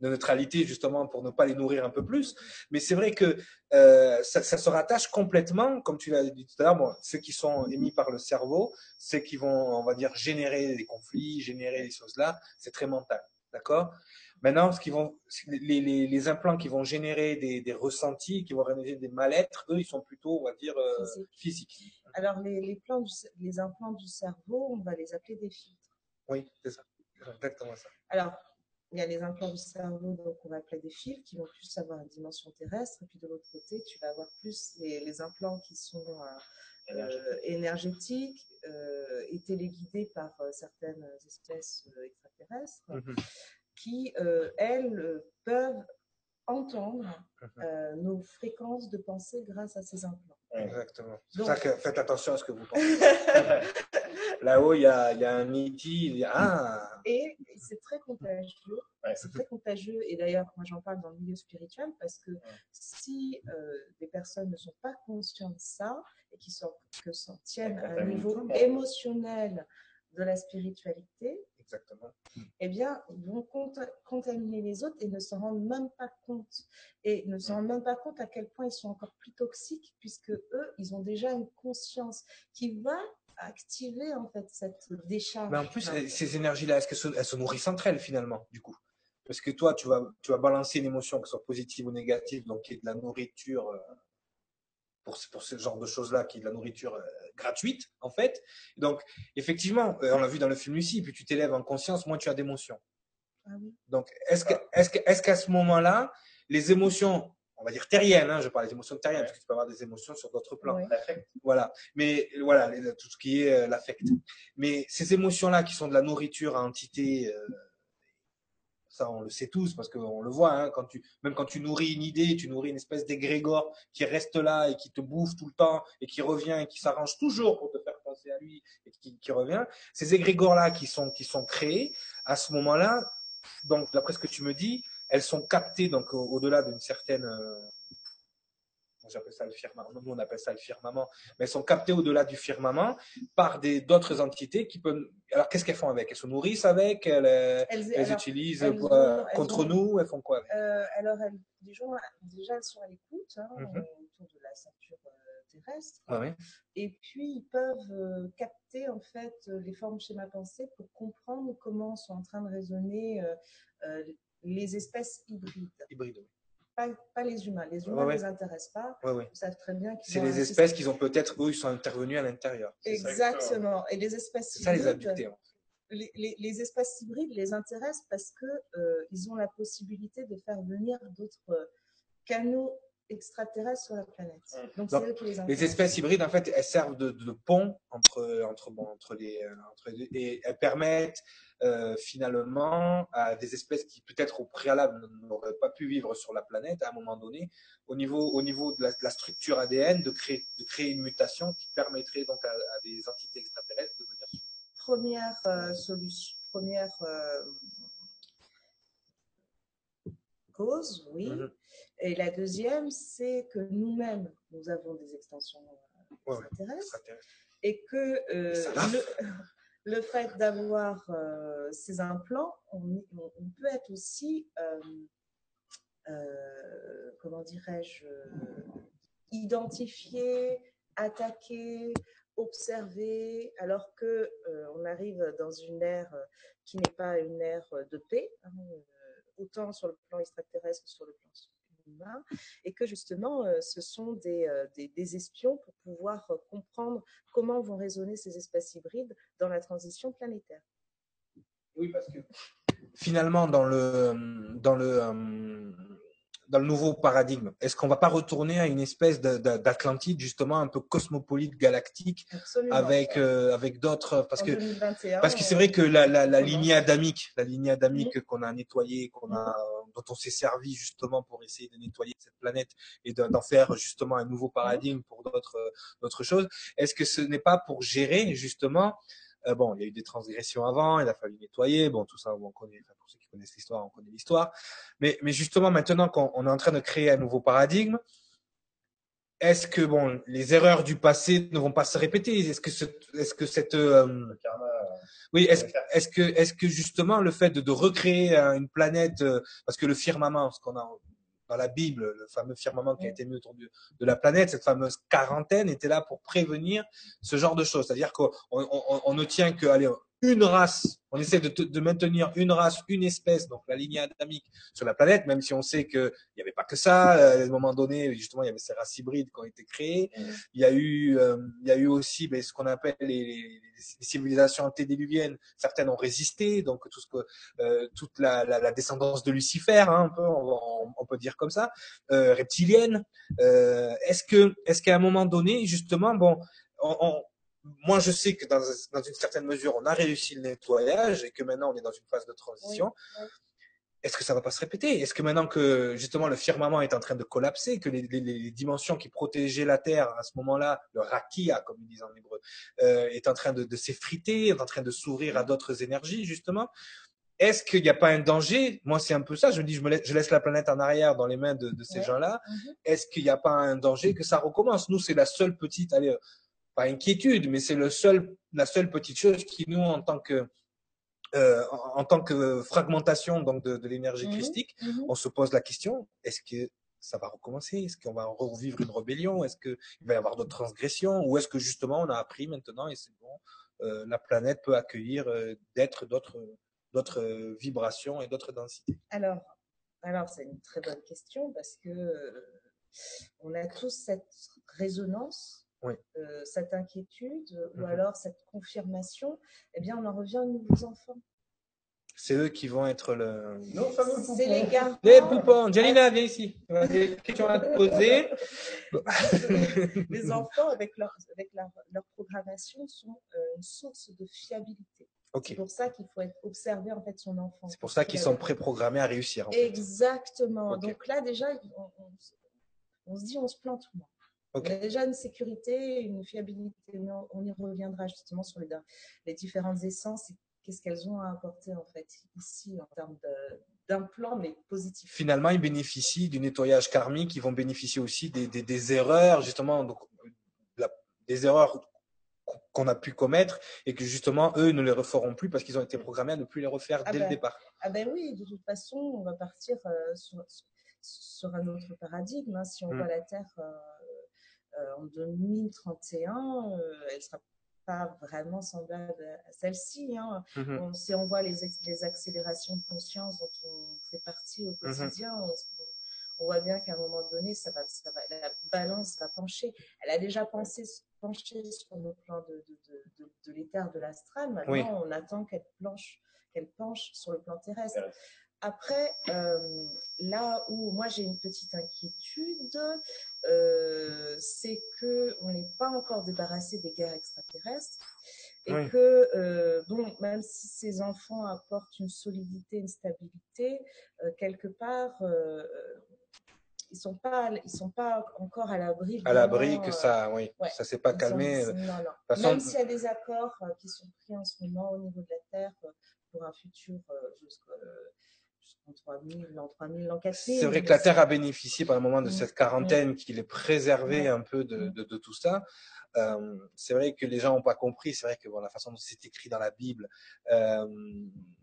Speaker 2: de neutralité justement pour ne pas les nourrir un peu plus. Mais c'est vrai que euh, ça, ça se rattache complètement, comme tu l'as dit tout à l'heure, bon, ceux qui sont émis par le cerveau, ceux qui vont, on va dire, générer des conflits, générer des choses là, c'est très mental, d'accord? Maintenant, ce qui vont, les, les, les implants qui vont générer des, des ressentis, qui vont générer des mal-être, eux, ils sont plutôt, on va dire, euh,
Speaker 4: Physique.
Speaker 2: physiques.
Speaker 4: Alors, les, les, plans du, les implants du cerveau, on va les appeler des filtres.
Speaker 2: Oui, c'est ça. Exactement ça.
Speaker 4: Alors, il y a les implants du cerveau, donc on va appeler des fils, qui vont plus avoir une dimension terrestre. Et puis de l'autre côté, tu vas avoir plus les, les implants qui sont euh, euh, énergétiques euh, et téléguidés par euh, certaines espèces euh, extraterrestres,
Speaker 2: Mhm.
Speaker 4: qui, euh, elles, euh, peuvent entendre
Speaker 2: Mhm.
Speaker 4: euh, nos fréquences de pensée grâce à ces implants.
Speaker 2: Exactement. C'est pour ça que faites attention à ce que vous pensez. Là-haut, il y a, il y a un y a- Ah,
Speaker 4: Et c'est très contagieux.
Speaker 3: Ouais.
Speaker 4: C'est très contagieux. Et d'ailleurs, moi, j'en parle dans le milieu spirituel parce que si euh, des personnes ne sont pas conscientes de ça et qui que s'en tiennent à un niveau émotionnel de la spiritualité,
Speaker 2: exactement.
Speaker 4: eh bien, vont cont- contaminer les autres et ne s'en rendent même pas compte. Et ne s'en rendent même pas compte à quel point ils sont encore plus toxiques, puisque eux, ils ont déjà une conscience qui va activer en fait cette décharge.
Speaker 2: Mais en plus, ces énergies-là, est-ce qu'elles se, elles se nourrissent entre elles finalement, du coup? Parce que toi, tu vas, tu vas balancer une émotion, que ce soit positive ou négative, donc qui est de la nourriture, euh, pour, ce- pour ce genre de choses-là, qui est de la nourriture euh, gratuite, en fait. Donc, effectivement, euh, on l'a vu dans le film Lucie, plus tu t'élèves en conscience, moins tu as d'émotions.
Speaker 4: Ah oui.
Speaker 2: Donc, est-ce que, est-ce que, est-ce qu'à ce moment-là, les émotions, on va dire terriennes, hein, je parle des émotions terriennes,
Speaker 3: Ouais.
Speaker 2: parce que tu peux avoir des émotions sur d'autres plans.
Speaker 4: Ouais.
Speaker 3: L'affect.
Speaker 2: Voilà. Mais voilà, les- tout ce qui est euh, l'affect. Mais ces émotions-là qui sont de la nourriture à entité, euh, ça on le sait tous parce qu'on le voit, hein, quand tu, même quand tu nourris une idée, tu nourris une espèce d'égrégore qui reste là et qui te bouffe tout le temps et qui revient et qui s'arrange toujours pour te faire penser à lui et qui, qui revient. Ces égrégores-là qui sont, qui sont créés, à ce moment-là, donc d'après ce que tu me dis, elles sont captées donc au- au-delà d'une certaine euh, j'appelle ça le firmament, nous on appelle ça le firmament, mais elles sont captées au-delà du firmament par des d'autres entités qui peuvent. Alors qu'est-ce qu'elles font avec? Elles se nourrissent avec Elles, euh,
Speaker 4: Elles,
Speaker 2: elles
Speaker 4: alors,
Speaker 2: utilisent
Speaker 4: elles
Speaker 2: pour-
Speaker 4: ont- elles
Speaker 2: contre
Speaker 4: ont-
Speaker 2: nous Elles font quoi? Avec
Speaker 4: euh, alors, elles, déjà, déjà, elles sont à l'écoute hein,
Speaker 2: Mhm.
Speaker 4: autour de la ceinture terrestre.
Speaker 2: Ouais.
Speaker 4: Et puis, ils peuvent euh, capter en fait les formes schéma pensées pour comprendre comment sont en train de résonner euh, euh, les espèces hybrides.
Speaker 2: Hybrides. oui.
Speaker 4: Pas, pas les humains. Les humains ne
Speaker 2: ouais.
Speaker 4: les intéressent pas.
Speaker 2: Ouais, ouais.
Speaker 4: Ils savent très bien qu'ils
Speaker 2: C'est les espèces qu'ils ont peut-être, eux, ils sont intervenus à l'intérieur.
Speaker 3: Exactement.
Speaker 4: Et les espèces
Speaker 2: C'est ça les
Speaker 4: hybrides,
Speaker 2: abductés. hein.
Speaker 4: les, les- les espèces hybrides les intéressent parce que euh, ils ont la possibilité de faire venir d'autres euh, canaux extraterrestres sur la planète. Donc, c'est
Speaker 2: Donc,
Speaker 4: eux qui les
Speaker 2: Les espèces hybrides, en fait, elles servent de, de pont entre, entre, bon, entre les, euh, entre les- et elles permettent euh, finalement à des espèces qui peut-être au préalable n'auraient pas pu vivre sur la planète à un moment donné, au niveau, au niveau de la, de la structure ADN, de créer, de créer une mutation qui permettrait donc à, à des entités extraterrestres de venir.
Speaker 4: Première euh, solution, première euh, cause, oui.
Speaker 2: Mhm.
Speaker 4: Et la deuxième, c'est que nous-mêmes, nous avons des extensions euh,
Speaker 2: Ouais,
Speaker 4: extraterrestres et que euh, le, le fait d'avoir euh, ces implants, on, on- on peut être aussi, comment dirais-je, identifié, attaqué, observé, alors que euh, on arrive dans une ère qui n'est pas une ère de paix, hein, autant sur le plan extraterrestre que sur le plan et que justement, euh, ce sont des, euh, des, des espions pour pouvoir euh, comprendre comment vont résonner ces espèces hybrides dans la transition planétaire.
Speaker 2: Oui, parce que finalement, dans le, dans le, dans le nouveau paradigme, est-ce qu'on va pas retourner à une espèce de- de- d'Atlantide, justement, un peu cosmopolite, galactique,
Speaker 4: Absolument.
Speaker 2: avec, euh, avec d'autres, parce
Speaker 4: En
Speaker 2: que
Speaker 4: 2021,
Speaker 2: Parce que c'est vrai que la, la, la lignée adamique, la lignée adamique qu'on a nettoyée, qu'on a, dont on s'est servi justement pour essayer de nettoyer cette planète et de- d'en faire justement un nouveau paradigme pour d'autres, d'autres choses. Est-ce que ce n'est pas pour gérer justement euh, Bon, il y a eu des transgressions avant, il a fallu nettoyer. Bon, tout ça, on connaît. Enfin, pour ceux qui connaissent l'histoire, on connaît l'histoire. Mais, mais justement, maintenant qu'on on est en train de créer un nouveau paradigme, est-ce que bon, les erreurs du passé ne vont pas se répéter? Est-ce que, ce, est-ce que cette euh,
Speaker 3: Le karma. euh,
Speaker 2: oui, est-ce est-ce que est-ce que justement le fait de, de recréer euh, une planète parce que le firmament, ce qu'on a dans la Bible, le fameux firmament qui a été mis autour de, de la planète, cette fameuse quarantaine était là pour prévenir ce genre de choses. C'est-à-dire qu'on on, on- on ne tient que allez, une race, on essaie de, de maintenir une race, une espèce, donc la lignée adamique sur la planète, même si on sait qu'il n'y avait pas que ça. euh, À un moment donné, justement, il y avait ces races hybrides qui ont été créées. Il y a eu, euh, il y a eu aussi ben, ce qu'on appelle les, les- les civilisations antédiluviennes. Certaines ont résisté, donc tout ce que, euh, toute la, la, la descendance de Lucifer, hein, un peu, on, on- on peut dire comme ça, euh, reptilienne. Euh, est-ce que, est-ce qu'à un moment donné, justement, bon, on, on- moi je sais que dans, dans une certaine mesure, on a réussi le nettoyage et que maintenant on est dans une phase de transition.
Speaker 4: Oui,
Speaker 2: est-ce que ça va pas se répéter? Est-ce que maintenant que justement le firmament est en train de collapser, que les, les- les dimensions qui protégeaient la Terre à ce moment-là, le rakia comme ils disent en hébreu, euh, est en train de, de s'effriter, est en train de s'ouvrir à d'autres énergies justement? Est-ce qu'il n'y a pas un danger? Moi, c'est un peu ça. Je me dis, je, me laisse, je laisse la planète en arrière dans les mains de, de ces
Speaker 4: Ouais.
Speaker 2: gens-là.
Speaker 4: Mhm.
Speaker 2: Est-ce qu'il n'y a pas un danger que ça recommence? Nous, c'est la seule petite, allez, pas inquiétude, mais c'est le seul, la seule petite chose qui nous, en tant que euh, en, en tant que fragmentation donc de, de l'énergie
Speaker 4: Mhm.
Speaker 2: christique,
Speaker 4: Mhm.
Speaker 2: on se pose la question est-ce que ça va recommencer? Est-ce qu'on va revivre une rébellion? Est-ce qu'il va y avoir d'autres transgressions? Ou est-ce que justement on a appris maintenant et c'est bon, euh, la planète peut accueillir euh, d'êtres d'autres d'autres euh, vibrations et d'autres densités?
Speaker 4: Alors, alors c'est une très bonne question parce que euh, on a tous cette résonance,
Speaker 2: Oui.
Speaker 4: euh, cette inquiétude ou
Speaker 2: Mhm.
Speaker 4: alors cette confirmation. Eh bien, on en revient aux nouveaux enfants.
Speaker 2: C'est eux qui vont être le.
Speaker 3: Fameux
Speaker 4: C'est les garants.
Speaker 2: Les poupons Janina, viens ici. Des questions à te poser.
Speaker 4: les enfants, avec leur, avec leur, leur programmation, sont euh, une source de fiabilité. C'est
Speaker 2: Ok.
Speaker 4: pour ça qu'il faut être observé en fait son enfant.
Speaker 2: C'est pour ça qu'ils sont préprogrammés à réussir. En fait.
Speaker 4: Exactement.
Speaker 2: Ok.
Speaker 4: Donc là, déjà, on, on se- on se dit, on se plante moins.
Speaker 2: Ok.
Speaker 4: On a déjà une sécurité, une fiabilité. Mais on, y reviendra justement sur les, les différentes essences et qu'est-ce qu'elles ont à apporter en fait ici en termes d'implants, mais positifs.
Speaker 2: finalement, ils bénéficient du nettoyage karmique, ils vont bénéficier aussi des, des, des erreurs, justement, donc, la- des erreurs qu'on a pu commettre et que justement, eux ne les referont plus parce qu'ils ont été programmés à ne plus les refaire
Speaker 4: Ah
Speaker 2: dès
Speaker 4: ben,
Speaker 2: le départ.
Speaker 4: Ah ben oui, de toute façon, on va partir euh, sur, sur un autre paradigme. hein. Si on
Speaker 2: Mm.
Speaker 4: voit la Terre euh, en 2031, euh, elle sera pas vraiment semblable à celle-ci. Hein.
Speaker 2: Mhm.
Speaker 4: On- si on voit les, accélérations de conscience dont on fait partie au quotidien, on, on voit bien qu'à un moment donné, ça va, ça va, la balance va pencher. Elle a déjà pensé penché sur le plan de, de, de, de, l'éther de l'astral. Maintenant,
Speaker 2: Oui.
Speaker 4: on attend qu'elle planche, qu'elle penche sur le plan terrestre. Après, euh, là où moi j'ai une petite inquiétude, euh, c'est que on n'est pas encore débarrassé des guerres extraterrestres et
Speaker 2: Oui.
Speaker 4: que euh, bon, même si ces enfants apportent une solidité, une stabilité, quelque part, ils sont pas, ils sont pas encore à l'abri.
Speaker 2: À l'abri que ça, oui,
Speaker 4: ouais.
Speaker 2: ça s'est pas calmé.
Speaker 4: sont- non, non.
Speaker 2: façon-
Speaker 4: Même s'il y a des accords qui sont pris en ce moment au niveau de la Terre pour un futur euh, jusqu'au- jusqu'en 3000, l'an 3000, l'an 4000.
Speaker 2: C'est vrai que la Terre a bénéficié par un moment de
Speaker 4: Mm.
Speaker 2: cette quarantaine qui les préservait un peu de,
Speaker 4: Mm.
Speaker 2: de, de tout ça. Euh, c'est vrai que les gens n'ont pas compris. C'est vrai que bon, la façon dont c'est écrit dans la Bible, euh,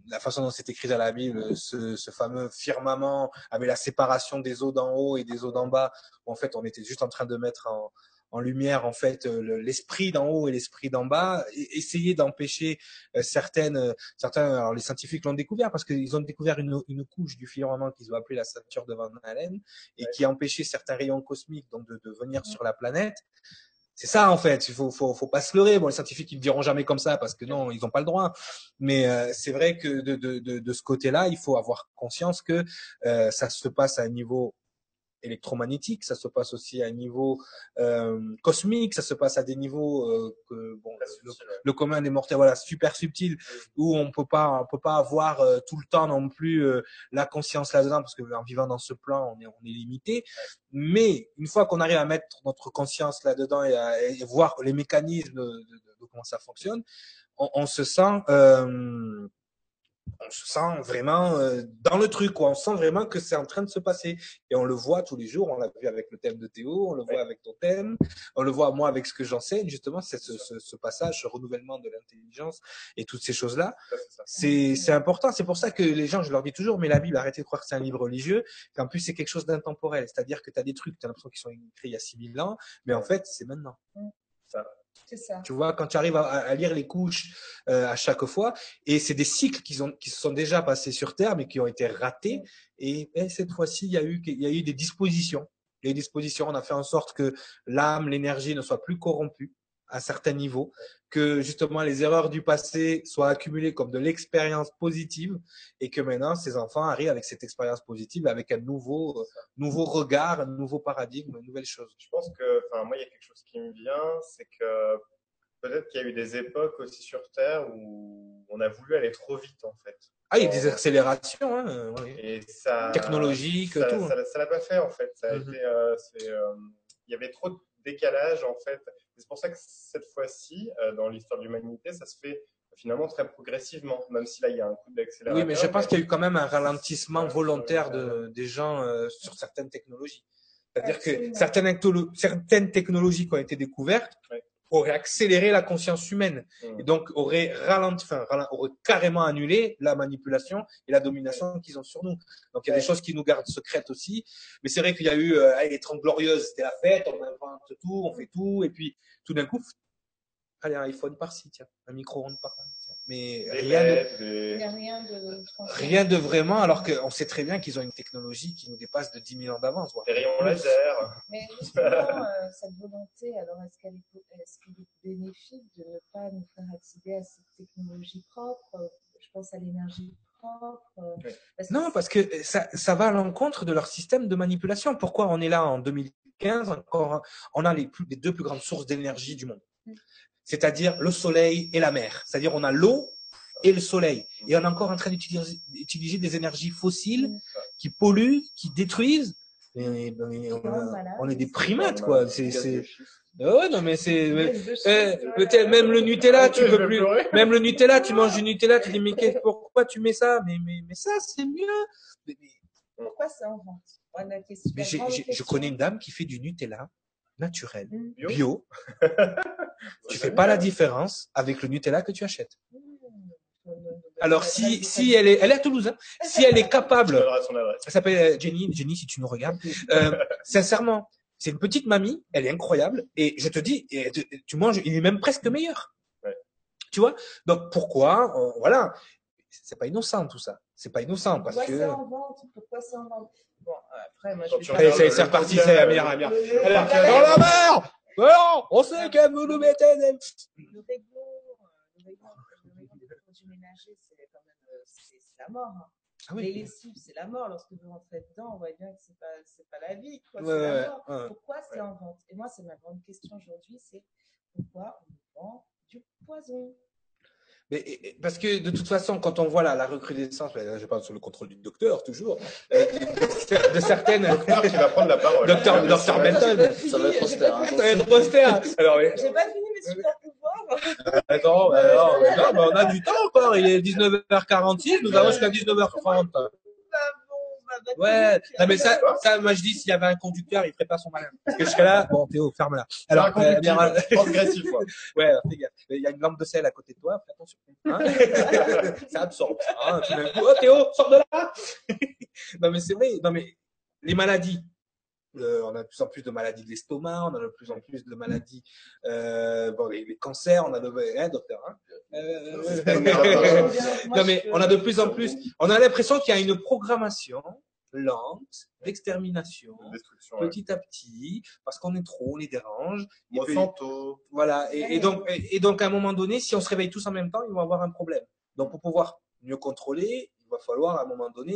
Speaker 2: la façon dont c'est écrit dans la Bible, ce, ce fameux firmament avec la séparation des eaux d'en haut et des eaux d'en bas. où en fait, on était juste en train de mettre en, en lumière en fait euh, le- l'esprit d'en haut et l'esprit d'en bas, et essayer d'empêcher euh, certaines, euh, certains, alors les scientifiques l'ont découvert parce qu'ils ont découvert une, une couche du firmament qu'ils ont appelée la ceinture de Van Allen et qui empêchait certains rayons cosmiques donc de, de venir sur la planète. C'est ça en fait, il faut, faut, faut pas se leurrer. Bon, les scientifiques ils ne diront jamais comme ça parce que non, ils n'ont pas le droit. Mais euh, c'est vrai que de, de, de, de ce côté-là, il faut avoir conscience que euh, ça se passe à un niveau électromagnétique, ça se passe aussi à un niveau euh, cosmique, ça se passe à des niveaux euh, que bon, le, le commun des mortels, voilà, super subtil, où on peut pas, on peut pas avoir euh, tout le temps non plus euh, la conscience là-dedans, parce que en vivant dans ce plan, on est, on est limité. Mais une fois qu'on arrive à mettre notre conscience là-dedans et à et voir les mécanismes de, de- de comment ça fonctionne, on, on se sent euh, on se sent vraiment euh, dans le truc, quoi. On sent vraiment que c'est en train de se passer. Et on le voit tous les jours. On l'a vu avec le thème de Théo, on le voit avec ton thème, on le voit moi avec ce que j'enseigne, justement, c'est ce, ce, ce passage, ce renouvellement de l'intelligence et toutes ces choses-là. C'est c'est important. C'est pour ça que les gens, je leur dis toujours, mais la Bible, arrêtez de croire que c'est un livre religieux, qu'en plus c'est quelque chose d'intemporel. C'est-à-dire que tu as des trucs, tu as l'impression qu'ils sont écrits il y a 6000 ans, mais en fait, c'est maintenant.
Speaker 4: C'est ça.
Speaker 2: Tu vois, quand tu arrives à, à lire les couches euh, à chaque fois, et c'est des cycles qui, ont, qui se sont déjà passés sur Terre, mais qui ont été ratés. Et, et cette fois-ci, il y a eu, il y a eu des dispositions. Il y a eu des dispositions. On a fait en sorte que l'âme, l'énergie ne soit plus corrompue à certains niveaux, que justement les erreurs du passé soient accumulées comme de l'expérience positive, et que maintenant ces enfants arrivent avec cette expérience positive, avec un nouveau, euh, nouveau regard, un nouveau paradigme, une nouvelle chose.
Speaker 3: Je pense que, enfin, moi, il y a quelque chose qui me vient, c'est que peut-être qu'il y a eu des époques aussi sur Terre où on a voulu aller trop vite en fait.
Speaker 2: Ah, il y a des accélérations, hein, oui.
Speaker 3: Et ça,
Speaker 2: tout.
Speaker 3: Ça, ça l'a pas fait en fait. Ça a
Speaker 2: Mhm.
Speaker 3: été, euh, euh, il y avait trop de décalage en fait. C'est pour ça que cette fois-ci, euh, dans l'histoire de l'humanité, ça se fait finalement très progressivement, même si là il y a un coup d'accélérateur.
Speaker 2: Oui, mais je pense qu'il y a eu quand même un ralentissement volontaire de, des gens euh, sur certaines technologies. C'est-à-dire que certaines, certaines technologies qui ont été découvertes
Speaker 3: Ouais.
Speaker 2: Auraient accéléré la conscience humaine
Speaker 3: Mhm.
Speaker 2: et donc auraient ralenti, enfin, auraient carrément annulé la manipulation et la domination qu'ils ont sur nous. Donc il y a des choses qui nous gardent secrètes aussi. Mais c'est vrai qu'il y a eu euh, les 30 glorieuses, c'était la fête, on invente tout, on fait tout, et puis tout d'un coup, allez, un iPhone par-ci, tiens, un micro-ondes par-là. Mais rien de,
Speaker 3: bêtes,
Speaker 4: Il
Speaker 3: des-
Speaker 4: n'y a rien de
Speaker 2: Rien de vraiment, alors qu'on sait très bien qu'ils ont une technologie qui nous dépasse de 10 000 ans d'avance.
Speaker 3: des rayons laser.
Speaker 4: Mais justement, euh, cette volonté, alors est-ce qu'elle est, est-ce qu'il est bénéfique de ne pas nous faire accéder à cette technologie propre? Je pense à l'énergie propre.
Speaker 3: Oui.
Speaker 4: parce que
Speaker 2: Non, parce que ça, ça va à l'encontre de leur système de manipulation. Pourquoi on est là en 2015 encore On a les, plus- les deux plus grandes sources d'énergie du monde,
Speaker 4: Mm.
Speaker 2: C'est-à-dire le soleil et la mer. C'est-à-dire on a l'eau et le soleil, et on est encore en train d'utiliser utiliser des énergies fossiles qui polluent, qui détruisent. Et- et- et on, on est des primates, quoi. C'est. Ah Ouais, non, mais c'est. Eh, même le Nutella, tu
Speaker 3: vais
Speaker 2: plus. Même le Nutella, tu manges du Nutella, tu dis mais pourquoi tu mets ça? Mais mais mais ça c'est mieux. Mais, mais-
Speaker 4: Pourquoi la question-
Speaker 2: mais j'ai- j'ai- je connais une dame qui fait du Nutella naturel,
Speaker 4: Mm.
Speaker 3: Bio?
Speaker 2: bio. Tu fais pas la différence avec le Nutella que tu achètes. Alors si si elle est elle est à Toulouse, hein. si elle est capable, elle s'appelle euh, Jenny, Jenny si tu nous regardes. Euh, sincèrement, c'est une petite mamie, elle est incroyable et je te dis, et tu, tu manges, il est même presque meilleur.
Speaker 3: Ouais.
Speaker 2: Tu vois? Donc pourquoi euh, Voilà, c'est pas innocent tout ça. C'est pas innocent parce
Speaker 4: Pourquoi
Speaker 2: que.
Speaker 4: c'est en vente Pourquoi c'est en vente Bon, après, moi, je vais
Speaker 2: c'est reparti, c'est la
Speaker 3: le-
Speaker 2: meilleure, la meilleure. Alors, dans la mer Alors, on sait que vous nous mettez des...
Speaker 4: Le réglon, le réglon, le réglon des produits ménagers, c'est quand même euh, c'est la mort. hein.
Speaker 2: Ah
Speaker 4: Les lessives, c'est la mort. Lorsque vous rentrez dedans, on voit bien que c'est pas, c'est pas la vie, quoi.
Speaker 2: Ouais,
Speaker 4: c'est
Speaker 2: ouais,
Speaker 4: la mort.
Speaker 2: ouais.
Speaker 4: Pourquoi c'est en vente? Et moi, c'est ma grande question aujourd'hui, c'est pourquoi on vend du poison?
Speaker 2: Mais, parce que de toute façon, quand on voit la, la recrudescence, ben là, je parle sous le contrôle du docteur toujours, euh, de certaines...
Speaker 3: Docteur qui va prendre la parole.
Speaker 2: Docteur, docteur Benton.
Speaker 5: Ça va être austère. hein,
Speaker 2: Ça va être austère. Alors, mais-
Speaker 4: J'ai pas fini mes super pouvoirs.
Speaker 2: attends, ben alors, non, ben on a du temps encore. Il est 19h46, nous avons jusqu'à 19h30. Ouais, non mais ça, ça, moi je dis, s'il y avait un conducteur, il ferait pas son malin. Parce que jusqu'à là, bon, Théo, ferme-la. Alors,
Speaker 3: Alors,
Speaker 2: euh, bien,
Speaker 3: transgressif,
Speaker 2: ouais, fais gaffe. Il y a une lampe de sel à côté de toi, fais attention. Hein ça absorbe. ça, Hein coup, oh Théo, sors de là Non mais c'est vrai, non mais les maladies, euh, on a de plus en plus de maladies de l'estomac, on a de plus en plus de maladies, euh, bon, les, les cancers, on a de, hein, docteur, hein Euh, non mais
Speaker 4: je-
Speaker 2: on a de plus en plus, on a l'impression qu'il y a une programmation lente d'extermination
Speaker 3: ouais.
Speaker 2: petit à petit parce qu'on est trop, on les dérange. Et puis- voilà. Et, et donc, et, et donc à un moment donné, si on se réveille tous en même temps, ils vont avoir un problème. Donc pour pouvoir mieux contrôler, il va falloir à un moment donné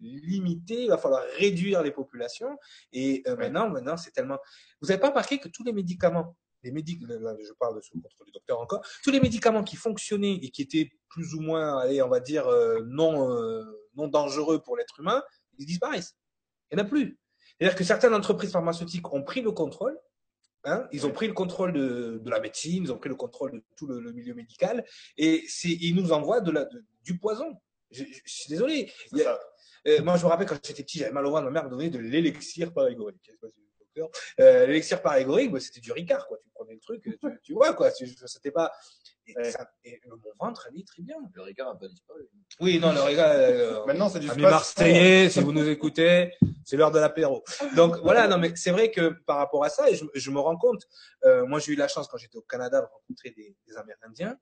Speaker 2: limiter, il va falloir réduire les populations. Et euh,
Speaker 3: Ouais.
Speaker 2: maintenant, maintenant c'est tellement. Vous n'avez pas remarqué que tous les médicaments, les médicaments, là, je parle sous le contrôle du docteur encore, tous les médicaments qui fonctionnaient et qui étaient plus ou moins, allez, on va dire euh, non euh, non dangereux pour l'être humain, ils disparaissent. Il n'y en a plus. C'est-à-dire que certaines entreprises pharmaceutiques ont pris le contrôle. Hein, ils ont pris le contrôle de, de la médecine, ils ont pris le contrôle de tout le, le milieu médical, et ils nous envoient de la, de- du poison. Je, je- je suis désolé. Il y
Speaker 3: C'est
Speaker 2: a-
Speaker 3: ça.
Speaker 2: euh, moi, je me rappelle quand j'étais petit, j'avais mal au ventre, ma mère me donnait de l'élixir parégorique. Euh, l'élixir parégorique, bah, c'était du Ricard, quoi. Tu prenais le truc, tu, tu vois, quoi. C'était pas. Et,
Speaker 3: Ouais.
Speaker 2: ça- et mon ventre allait très bien.
Speaker 5: Le Ricard n'a pas disparu.
Speaker 2: Oui, non, le Ricard. euh,
Speaker 3: Maintenant, c'est du
Speaker 2: Amis
Speaker 3: sport.
Speaker 2: Marseillais, si vous nous écoutez, c'est l'heure de l'apéro. Donc voilà, non mais c'est vrai que par rapport à ça, et je, je me rends compte, euh, moi j'ai eu la chance quand j'étais au Canada de rencontrer des, des Amérindiens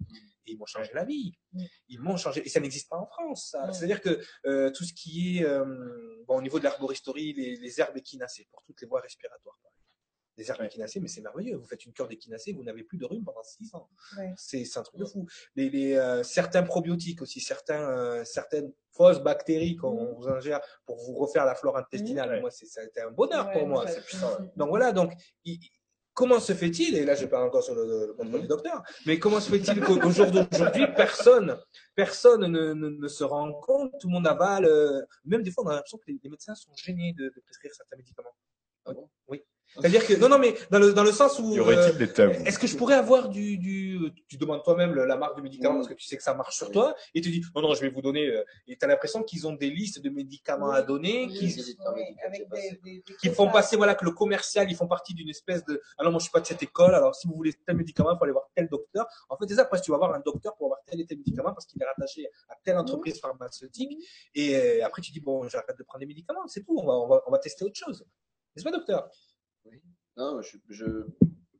Speaker 2: et ils m'ont changé la vie.
Speaker 4: Mm.
Speaker 2: Ils m'ont changé et ça n'existe pas en France. ça.
Speaker 4: Mm.
Speaker 2: C'est-à-dire que euh, tout ce qui est euh, bon au niveau de l'arboristerie, les, les herbes équinacées pour toutes les voies respiratoires. Les herbes
Speaker 3: Ouais.
Speaker 2: mais c'est merveilleux. Vous faites une cure d'équinacée, vous n'avez plus de rhume pendant six ans.
Speaker 4: Ouais.
Speaker 2: C'est un truc de fou. Les, les, euh, certains probiotiques aussi, certains, euh, certaines fausses bactéries qu'on
Speaker 4: Mhm.
Speaker 2: vous ingère pour vous refaire la flore intestinale.
Speaker 3: Mhm.
Speaker 2: Moi, été un bonheur pour moi.
Speaker 4: ouais.
Speaker 3: C'est puissant, ouais.
Speaker 2: Donc voilà, donc il- comment se fait-il, et là je parle encore sur le, le contrôle du docteur, mais comment se fait-il qu'au jour d'aujourd'hui, personne, personne ne, ne, ne se rend compte, tout le monde avale, euh, même des fois on a l'impression que les, les médecins sont gênés de, de prescrire certains médicaments.
Speaker 5: Ah bon?
Speaker 2: Oui. C'est-à-dire que, non, non, mais dans le, dans le sens où,
Speaker 3: Y aurait-il
Speaker 2: euh,
Speaker 3: des tabous?
Speaker 2: est-ce que je pourrais avoir du, du, tu demandes toi-même la marque du médicament parce que tu sais que ça marche sur
Speaker 5: Oui.
Speaker 2: toi, et tu dis, non, non, je vais vous donner, euh, et tu as l'impression qu'ils ont des listes de médicaments à donner,
Speaker 4: Oui,
Speaker 2: qui, font passer, voilà, que le commercial, ils font partie d'une espèce de, ah non, moi, je suis pas de cette école, alors si vous voulez tel médicament, il faut aller voir tel docteur. En fait, c'est ça, après, tu vas voir un docteur pour avoir tel et tel médicament parce qu'il est rattaché à telle entreprise pharmaceutique. Et euh, après, tu dis, bon, j'arrête de prendre des médicaments, c'est tout, on va, on va, on va tester autre chose. N'est-ce pas, docteur?
Speaker 5: Non, je, je-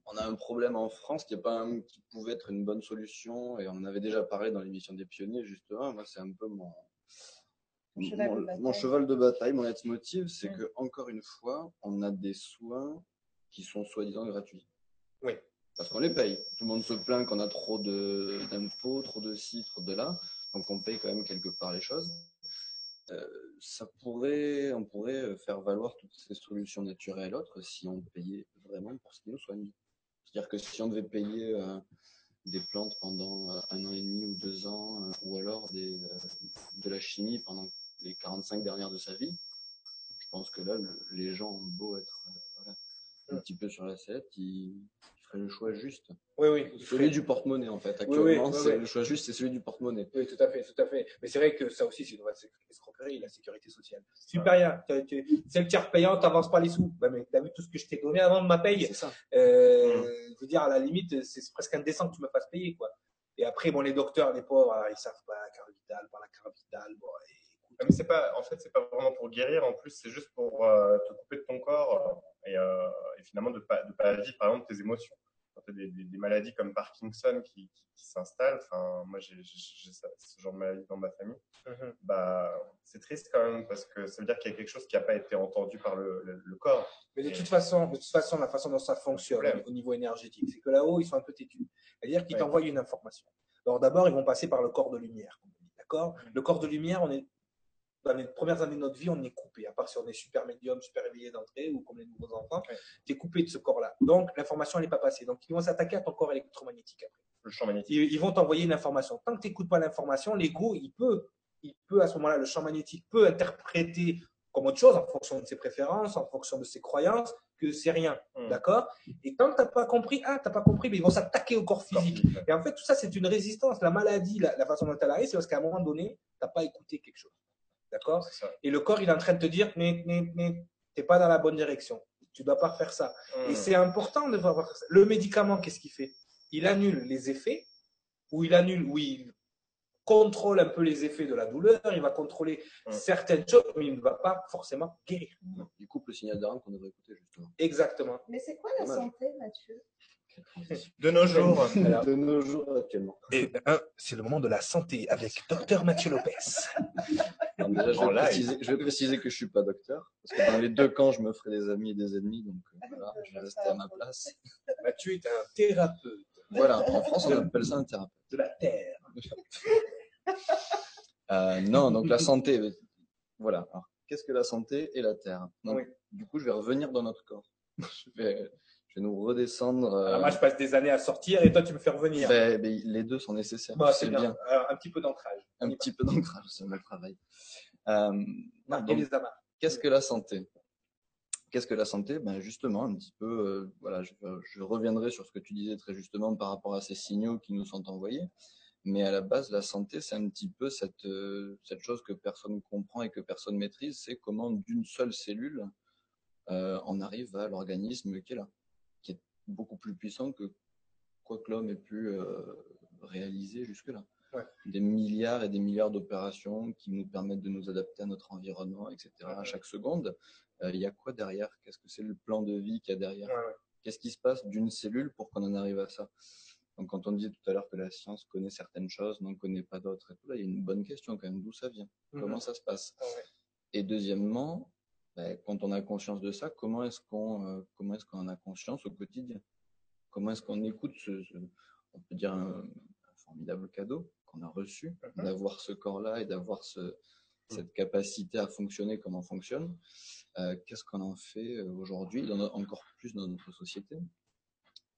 Speaker 5: on a un problème en France qui est pas un- qui pouvait être une bonne solution et on en avait déjà parlé dans l'émission des pionniers justement. Moi, c'est un peu mon
Speaker 4: Mon cheval de
Speaker 5: mon,
Speaker 4: bataille.
Speaker 5: mon cheval de bataille, mon leitmotiv, c'est
Speaker 4: Mm.
Speaker 5: que encore une fois, on a des soins qui sont soi-disant gratuits.
Speaker 2: Oui.
Speaker 5: Parce qu'on les paye. Tout le monde se plaint qu'on a trop de d'impôts, trop de ci, trop de là, donc on paye quand même quelque part les choses. Euh, ça pourrait, on pourrait faire valoir toutes ces solutions naturelles autres si on payait vraiment pour ce qui nous soigne. C'est-à-dire que si on devait payer euh, des plantes pendant euh, un an et demi ou deux ans, euh, ou alors des, euh, de la chimie pendant les 45 dernières de sa vie, je pense que là, le- les gens ont beau être euh, voilà, un petit peu sur la ils, ils feraient le choix juste.
Speaker 2: Oui, oui.
Speaker 5: Celui du porte-monnaie, en fait.
Speaker 2: Oui, oui,
Speaker 5: Actuellement,
Speaker 2: oui,
Speaker 5: c'est
Speaker 2: oui.
Speaker 5: le choix juste, c'est celui du porte-monnaie.
Speaker 2: Oui, tout à fait, tout à fait. Mais c'est vrai que ça aussi, c'est une vraie escroquerie, la sécurité sociale. Super rien. C'est le tiers payant, t'avances pas les sous. Ben, mais t'as vu tout ce que je t'ai donné avant de ma paye?
Speaker 5: C'est ça.
Speaker 2: Euh, Je veux dire, à la limite, c'est presque indécent que tu me fasses payer, quoi. Et après, bon, les docteurs, les pauvres, ah, ils savent pas, la carte vitale, par la carte vitale, bon, et.
Speaker 3: Ah, Mais c'est pas, en fait, c'est pas vraiment pour guérir. En plus, c'est juste pour euh, te couper de ton corps euh, et, euh, et finalement de pas, de pas vivre, par exemple, tes émotions. Des, des, des maladies comme Parkinson qui, qui, qui s'installent, enfin, moi, j'ai ce genre de maladie dans ma famille.
Speaker 2: Mhm.
Speaker 3: Bah, c'est triste quand même parce que ça veut dire qu'il y a quelque chose qui n'a pas été entendu par le, le, le corps.
Speaker 2: Mais de toute façon, de toute façon, la façon dont ça fonctionne au niveau énergétique, c'est que là-haut, ils sont un peu têtus. C'est-à-dire qu'ils
Speaker 3: Ouais.
Speaker 2: t'envoient une information. Alors d'abord, ils vont passer par le corps de lumière, d'accord? Le corps de lumière, on est dans les premières années de notre vie, on est coupé. À part si on est super médium, super éveillé d'entrée ou comme les nouveaux enfants,
Speaker 3: Ouais.
Speaker 2: tu es coupé de ce corps-là. Donc l'information, elle n'est pas passée. Donc ils vont s'attaquer à ton corps électromagnétique après.
Speaker 3: Le champ magnétique.
Speaker 2: Ils, ils vont t'envoyer une information. Tant que tu n'écoutes pas l'information, l'ego, il peut, il peut à ce moment-là, le champ magnétique peut interpréter comme autre chose en fonction de ses préférences, en fonction de ses croyances, que c'est rien.
Speaker 3: Mm.
Speaker 2: D'accord? Et tant que tu n'as pas compris, ah, tu n'as pas compris, mais ils vont s'attaquer au corps physique. Et en fait, tout ça, c'est une résistance. La maladie, la, la façon dont elle arrive, c'est parce qu'à un moment donné, tu n'as pas écouté quelque chose. D'accord. Et le corps, il est en train de te dire, mais, mais, mais tu pas dans la bonne direction. Tu dois pas faire ça. Et
Speaker 3: Mm.
Speaker 2: c'est important de voir ça. Le médicament, qu'est-ce qu'il fait? Il annule les effets, ou il annule, ou il contrôle un peu les effets de la douleur, il va contrôler
Speaker 3: Mm.
Speaker 2: certaines choses, mais il ne va pas forcément guérir.
Speaker 5: Il coupe le signal d'alarme qu'on devrait écouter, justement.
Speaker 2: Exactement.
Speaker 4: Mais c'est quoi la
Speaker 5: Dommage.
Speaker 4: santé, Mathieu?
Speaker 3: De nos jours,
Speaker 2: Alors,
Speaker 5: De nos jours, actuellement.
Speaker 2: et, un, c'est le moment de la santé avec Docteur Mathieu Lopez.
Speaker 5: Alors, déjà, je
Speaker 3: En
Speaker 5: vais,
Speaker 3: live.
Speaker 5: préciser, je vais préciser que je suis pas docteur, parce que dans les deux camps, je me ferai des amis et des ennemis, donc euh, voilà, je vais rester à ma place.
Speaker 2: Mathieu est un thérapeute
Speaker 5: Voilà, en France, on appelle ça un thérapeute.
Speaker 2: de la Terre.
Speaker 5: Euh, non, donc la santé, euh, voilà. Alors, qu'est-ce que la santé et la terre? Donc,
Speaker 2: Oui.
Speaker 5: Du coup, je vais revenir dans notre corps. je, vais, je vais nous redescendre. euh,
Speaker 2: Alors moi, je passe des années à sortir et toi, tu me fais revenir.
Speaker 5: ben, ben, les deux sont nécessaires.
Speaker 2: Bah, c'est bien.
Speaker 5: bien.
Speaker 2: Alors, un petit peu d'ancrage.
Speaker 5: Un petit peu d'ancrage, c'est le travail. Euh. Qu'est-ce que la santé? Qu'est-ce que la santé? Ben justement, un petit peu, euh, voilà, je, je reviendrai sur ce que tu disais très justement par rapport à ces signaux qui nous sont envoyés. Mais à la base, la santé, c'est un petit peu cette, euh, cette chose que personne comprend et que personne maîtrise, c'est comment d'une seule cellule, euh, on arrive à l'organisme qui est là, beaucoup plus puissant que quoi que l'homme ait pu euh, réaliser jusque-là.
Speaker 2: Ouais.
Speaker 5: Des milliards et des milliards d'opérations qui nous permettent de nous adapter à notre environnement, etc. à chaque seconde. Euh, Il y a quoi derrière? Qu'est-ce que c'est le plan de vie qu'il y a derrière?
Speaker 2: Ouais.
Speaker 5: Qu'est-ce qui se passe d'une cellule pour qu'on en arrive à ça? Donc, quand on disait tout à l'heure que la science connaît certaines choses, n'en connaît pas d'autres, et tout, là, il y a une bonne question quand même. D'où ça vient? Comment
Speaker 2: Mhm.
Speaker 5: ça se passe?
Speaker 2: Ah.
Speaker 5: Et deuxièmement, quand on a conscience de ça, comment est-ce qu'on euh, comment est-ce qu'on en a conscience au quotidien? Comment est-ce qu'on écoute ce, ce- on peut dire un, un formidable cadeau qu'on a reçu
Speaker 2: Mhm.
Speaker 5: d'avoir ce corps-là et d'avoir ce, cette capacité à fonctionner comme on fonctionne? Euh, Qu'est-ce qu'on en fait euh, aujourd'hui, encore plus dans notre société?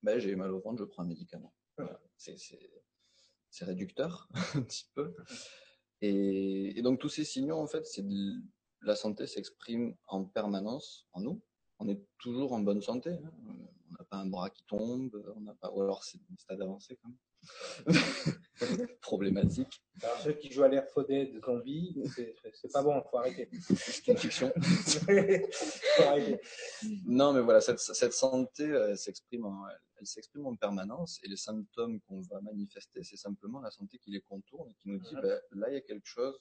Speaker 5: Ben, j'ai mal au ventre, je prends un médicament. Voilà. C'est- réducteur, un petit peu. Et, et donc, tous ces signaux, en fait, c'est de- la santé s'exprime en permanence en nous. On est toujours en bonne santé. hein. On n'a pas un bras qui tombe, on n'a pas, ou alors c'est un stade avancé quand même. Problématique.
Speaker 2: Alors, ceux qui jouent à l'air faudet de zombie, c'est pas bon, faut arrêter.
Speaker 5: C'est une fiction.
Speaker 2: faut arrêter.
Speaker 5: Non, mais voilà, cette, cette santé, elle s'exprime en, elle, elle s'exprime en permanence et les symptômes qu'on va manifester, c'est simplement la santé qui les contourne et qui nous dit, ben, là, il y a quelque chose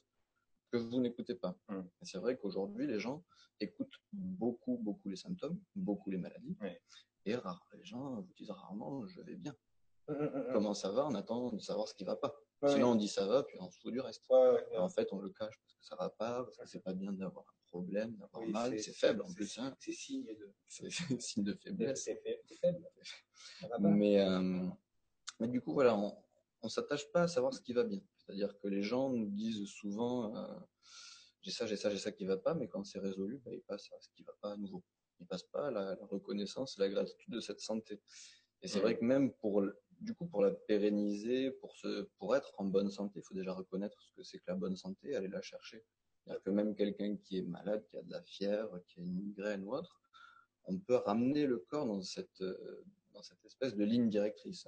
Speaker 5: que vous n'écoutez pas.
Speaker 3: Mm.
Speaker 5: Et c'est vrai qu'aujourd'hui, les gens écoutent beaucoup, beaucoup les symptômes, beaucoup les maladies.
Speaker 3: Oui.
Speaker 5: Et rare, les gens vous disent rarement, je vais bien.
Speaker 2: Hum, hum.
Speaker 5: Comment ça va? On attend de savoir ce qui va pas.
Speaker 2: Ouais,
Speaker 5: Sinon, on dit ça va, puis on se fout du reste.
Speaker 2: ouais,
Speaker 5: Et en fait, on le cache parce que ça va pas, parce que c'est pas bien d'avoir un problème, d'avoir
Speaker 2: Oui,
Speaker 5: mal, c'est faible en plus, hein.
Speaker 2: C'est signe de.
Speaker 5: C'est signe de faiblesse.
Speaker 2: C'est faible. c'est faible. Ça va pas.
Speaker 5: Mais, euh, mais du coup, voilà, on ne s'attache pas à savoir ce qui va bien. C'est-à-dire que les gens nous disent souvent euh, j'ai ça, j'ai ça, j'ai ça qui va pas, mais quand c'est résolu, bah, ils passent à ce qui va pas à nouveau. Ils passent pas à la, la reconnaissance et la gratitude de cette santé. Et c'est vrai que même pour, du coup, pour la pérenniser, pour, se, pour être en bonne santé, il faut déjà reconnaître ce que c'est que la bonne santé, aller la chercher. C'est-à-dire que même quelqu'un qui est malade, qui a de la fièvre, qui a une migraine ou autre, on peut ramener le corps dans cette, euh, dans cette espèce de ligne directrice.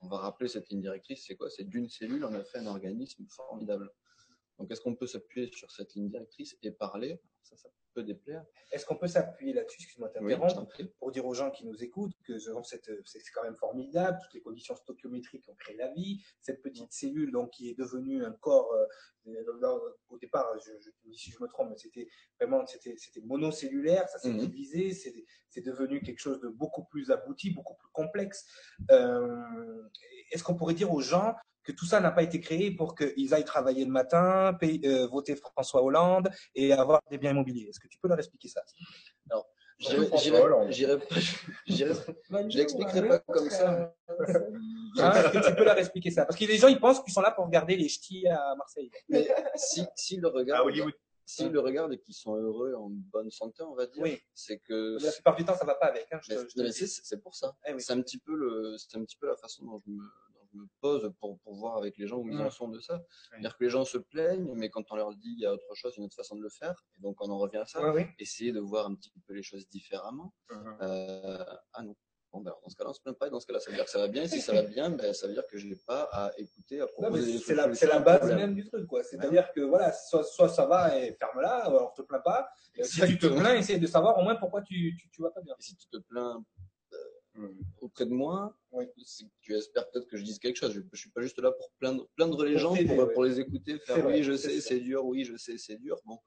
Speaker 5: On va rappeler cette ligne directrice, c'est quoi? C'est d'une cellule, on a fait un organisme formidable. Donc, est-ce qu'on peut s'appuyer sur cette ligne directrice et parler? Peut déplaire.
Speaker 2: Est-ce qu'on peut s'appuyer là-dessus, excuse-moi
Speaker 5: Oui, prie.
Speaker 2: pour dire aux gens qui nous écoutent que cette- c'est quand même formidable, toutes les conditions stoichiométriques ont créé la vie, cette petite cellule donc qui est devenue un corps, euh, euh, au départ, je, je, si je me trompe, c'était vraiment c'était monocellulaire, ça s'est
Speaker 5: Mhm.
Speaker 2: divisé, c'est c'est devenu quelque chose de beaucoup plus abouti, beaucoup plus complexe. Euh, Est-ce qu'on pourrait dire aux gens que tout ça n'a pas été créé pour qu'ils aillent travailler le matin, payer- euh, voter François Hollande et avoir des biens immobiliers Est-ce que tu peux leur expliquer ça?
Speaker 5: J'irai-
Speaker 3: François
Speaker 5: j'irai-
Speaker 3: Hollande.
Speaker 5: j'irai- j'irai-
Speaker 4: Bonne
Speaker 5: Je l'expliquerai pas comme ça.
Speaker 2: Hein, Est-ce que tu peux leur expliquer ça? Parce que les gens, ils pensent qu'ils sont là pour regarder les ch'tis à Marseille.
Speaker 5: Mais si, si le regardent, s'ils le regardent et qu'ils sont heureux, en bonne santé, on va dire,
Speaker 2: Oui.
Speaker 5: c'est que
Speaker 2: La plupart du temps, ça va pas avec. Hein,
Speaker 5: non, c'est, c'est pour ça.
Speaker 2: Eh oui.
Speaker 5: C'est un petit peu le, c'est un petit peu la façon dont je me, me pose pour, pour voir avec les gens où ils en
Speaker 2: Mm.
Speaker 5: sont de ça. C'est-à-dire que les gens se plaignent, mais quand on leur dit il y a autre chose, une autre façon de le faire, et donc on en revient à ça,
Speaker 2: Ouais, oui.
Speaker 5: essayer de voir un petit peu les choses différemment.
Speaker 3: Mhm.
Speaker 5: Euh, ah non. Bon, ben, dans ce cas-là, on se plaint pas. et Dans ce cas-là, ça veut dire que ça va bien. Et si ça va bien, ben, ça veut dire que je n'ai pas à écouter, à proposer
Speaker 2: c'est la, base
Speaker 5: problème.
Speaker 2: même du truc, quoi. C'est-à-dire que voilà, soit, soit ça va et ferme-la, alors te plains pas. Euh, Si tu te plains, essaye de savoir au moins pourquoi tu, tu, tu vas pas bien.
Speaker 5: Et si tu te plains. Auprès de moi,
Speaker 2: Oui.
Speaker 5: c'est que tu espères peut-être que je dise quelque chose. Je, je suis pas juste là pour plaindre, plaindre les gens, pour,
Speaker 2: ouais.
Speaker 5: pour les écouter, faire oui,
Speaker 2: vrai,
Speaker 5: je sais, c'est dur, oui, je sais, c'est dur. Bon,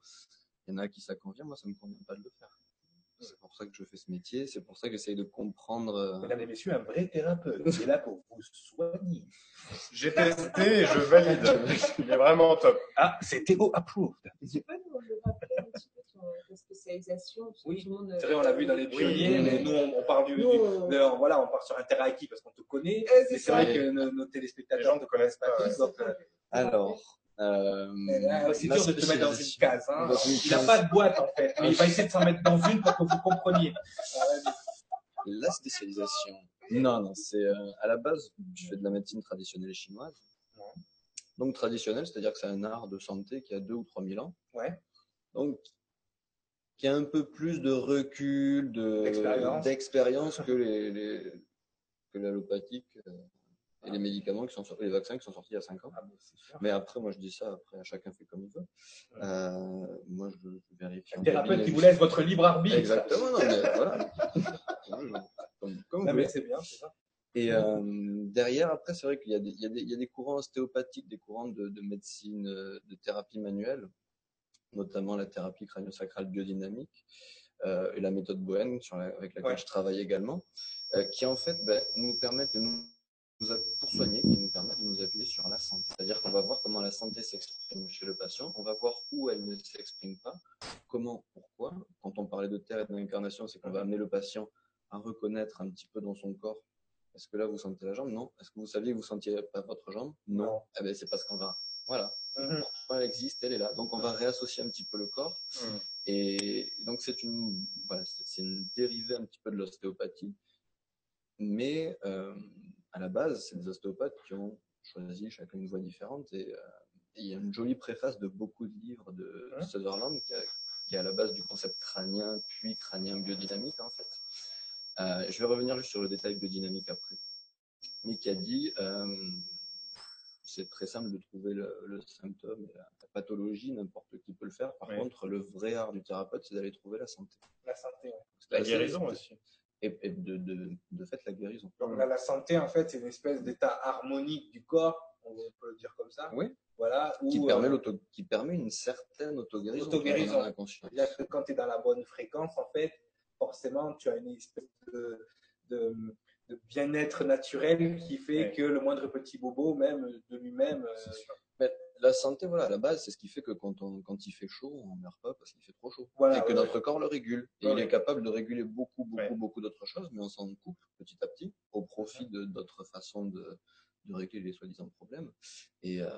Speaker 5: il y en a à qui ça convient, moi, ça me convient pas de le faire. C'est pour ça que je fais ce métier, c'est pour ça que j'essaye de comprendre. euh,
Speaker 2: Mesdames et messieurs, un vrai thérapeute qui est là pour vous soigner.
Speaker 3: J'ai testé et je valide. Il est vraiment top.
Speaker 2: Ah, c'est Théo approved.
Speaker 4: Tu peux nous rappeler un ta spécialisation parce que
Speaker 2: Oui,
Speaker 4: tout le monde,
Speaker 2: C'est vrai, on l'a vu dans les pionniers,
Speaker 5: oui.
Speaker 2: mais nous, on, on part du,
Speaker 4: Nous,
Speaker 2: du-
Speaker 4: on-
Speaker 2: de- voilà, on part sur un terrain acquis parce qu'on te connaît.
Speaker 4: Eh, c'est
Speaker 2: Mais c'est
Speaker 4: ça.
Speaker 2: vrai que nos, téléspectateurs ne
Speaker 3: ne connaissent pas.
Speaker 2: tous, donc,
Speaker 5: Alors, euh,
Speaker 2: Ah, C'est dur de te mettre dans une case. Hein.
Speaker 5: Dans une
Speaker 2: Il n'a pas de boîte en fait, mais il va essayer de s'en mettre dans une pour que vous compreniez.
Speaker 5: La spécialisation. Non, non, c'est euh, à la base, je fais de la médecine traditionnelle chinoise. Donc traditionnelle, c'est-à-dire que c'est un art de santé qui a deux ou trois mille ans.
Speaker 2: Ouais.
Speaker 5: Donc qui a un peu plus de recul, de
Speaker 2: D'expérience.
Speaker 5: que les, les- que l'allopathique euh, et les médicaments qui sont sortis, les vaccins qui sont sortis il y a cinq ans.
Speaker 2: Ah, mais
Speaker 5: après, moi je dis ça, après chacun fait comme il veut. Euh, moi je, je vérifie.
Speaker 2: Un thérapeute qui vous laisse votre libre arbitre.
Speaker 5: Exactement, non, mais voilà. comme, comme vous
Speaker 2: Non,
Speaker 5: voulez.
Speaker 2: mais c'est bien, c'est ça.
Speaker 5: Et euh, derrière, après, c'est vrai qu'il y, a des- il y, y a des courants ostéopathiques, des courants de, de médecine, euh, de thérapie manuelle, notamment la thérapie crânio-sacrale biodynamique euh, et la méthode Bohen, sur la- avec laquelle
Speaker 2: Ouais.
Speaker 5: je travaille également, euh, qui en fait ben, nous permettent de nous, pour soigner, qui nous permettent de nous appuyer sur la santé. C'est-à-dire qu'on va voir comment la santé s'exprime chez le patient, on va voir où elle ne s'exprime pas, comment, pourquoi. Quand on parlait de terre et d'incarnation, c'est qu'on va amener le patient à reconnaître un petit peu dans son corps est-ce que là vous sentez la jambe? Non. Est-ce que vous saviez que vous sentiez pas votre jambe? Non.
Speaker 2: Non.
Speaker 5: Eh ben c'est parce qu'on va. Voilà. Pourquoi elle existe Elle est là. Donc on va réassocier un petit peu le corps.
Speaker 3: Mhm.
Speaker 5: Et donc c'est une voilà, c'est une dérivée un petit peu de l'ostéopathie mais euh, à la base, c'est des ostéopathes qui ont choisi chacun une voie différente. Et euh, il y a une jolie préface de beaucoup de livres de
Speaker 2: Hein
Speaker 5: Sutherland qui, a- qui est à la base du concept crânien, puis crânien biodynamique en fait. Euh, je vais revenir juste sur le détail biodynamique après. Mais qui a dit, c'est très simple de trouver le, le symptôme, et la, la pathologie, n'importe qui peut le faire. Par contre, le vrai art du thérapeute, c'est d'aller trouver la santé.
Speaker 2: La santé. ouais.
Speaker 3: La guérison aussi.
Speaker 5: Et, et de, de, de fait, la guérison.
Speaker 2: Donc là, la santé, en fait, c'est une espèce d'état harmonique du corps, on peut le dire comme ça.
Speaker 5: Oui.
Speaker 2: Voilà.
Speaker 5: qui, permet
Speaker 2: euh,
Speaker 5: qui permet une certaine autoguérison.
Speaker 2: Autoguérison. C'est-à-dire que quand tu es dans la bonne fréquence, en fait, forcément, tu as une espèce de, de, de bien-être naturel qui fait
Speaker 3: Ouais.
Speaker 2: que le moindre petit bobo, même de lui-même, euh.
Speaker 5: Mais la santé, voilà, à la base, c'est ce qui fait que quand, on, quand il fait chaud, on ne meurt pas parce qu'il fait trop chaud.
Speaker 2: Voilà,
Speaker 5: et que
Speaker 2: ouais,
Speaker 5: notre corps le régule. Et il est capable de réguler beaucoup, beaucoup, beaucoup d'autres choses, mais on s'en coupe petit à petit au profit de d'autres façons de, de régler les soi-disant problèmes. Et, euh,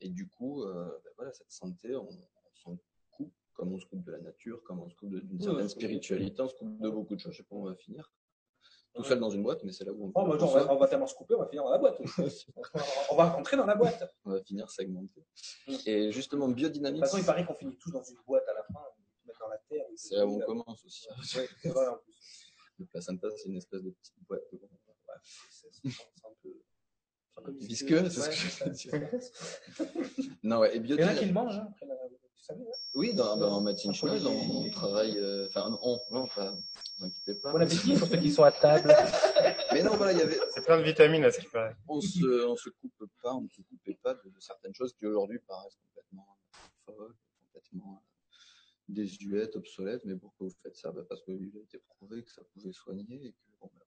Speaker 5: et du coup, euh, ben voilà, cette santé, on, on s'en coupe comme on se coupe de la nature, comme on se coupe d'une certaine spiritualité, on se coupe de beaucoup de choses. Je sais pas où on va finir. Tout seul dans une boîte, mais c'est là où on,
Speaker 2: Oh, bah, on, va, on va tellement se couper, on va finir dans la boîte. on va rentrer dans la boîte. De
Speaker 5: on va finir segmenté.
Speaker 2: Mm.
Speaker 5: Et justement, biodynamique,
Speaker 2: toute façon, il paraît qu'on finit tous dans une boîte à la fin, on met dans la terre.
Speaker 5: c'est là où on commence aussi.
Speaker 2: Ouais, c'est vrai, en plus.
Speaker 5: Le placenta, c'est une espèce de petite boîte.
Speaker 2: Ouais, c'est- un peu-
Speaker 5: Visqueux, c'est ce que je veux. Non, ouais, et
Speaker 2: Il y en a
Speaker 5: biodynamique.
Speaker 2: qui le mangent, hein, après la...
Speaker 5: Oui, dans, dans, en médecine chinoise, on, travaille. euh, Enfin, on, vous inquiétez pas.
Speaker 2: Bon appétit pour ceux qui sont à table.
Speaker 5: Mais non, voilà, il y avait.
Speaker 3: C'est plein de vitamines à ce qui paraît.
Speaker 5: On se, on se coupe pas, on ne se coupait pas de, de certaines choses qui aujourd'hui paraissent complètement folles, complètement euh, désuètes, obsolètes. Mais pourquoi vous faites ça Bah, Parce qu'il a été prouvé que ça pouvait soigner et que bon, bah,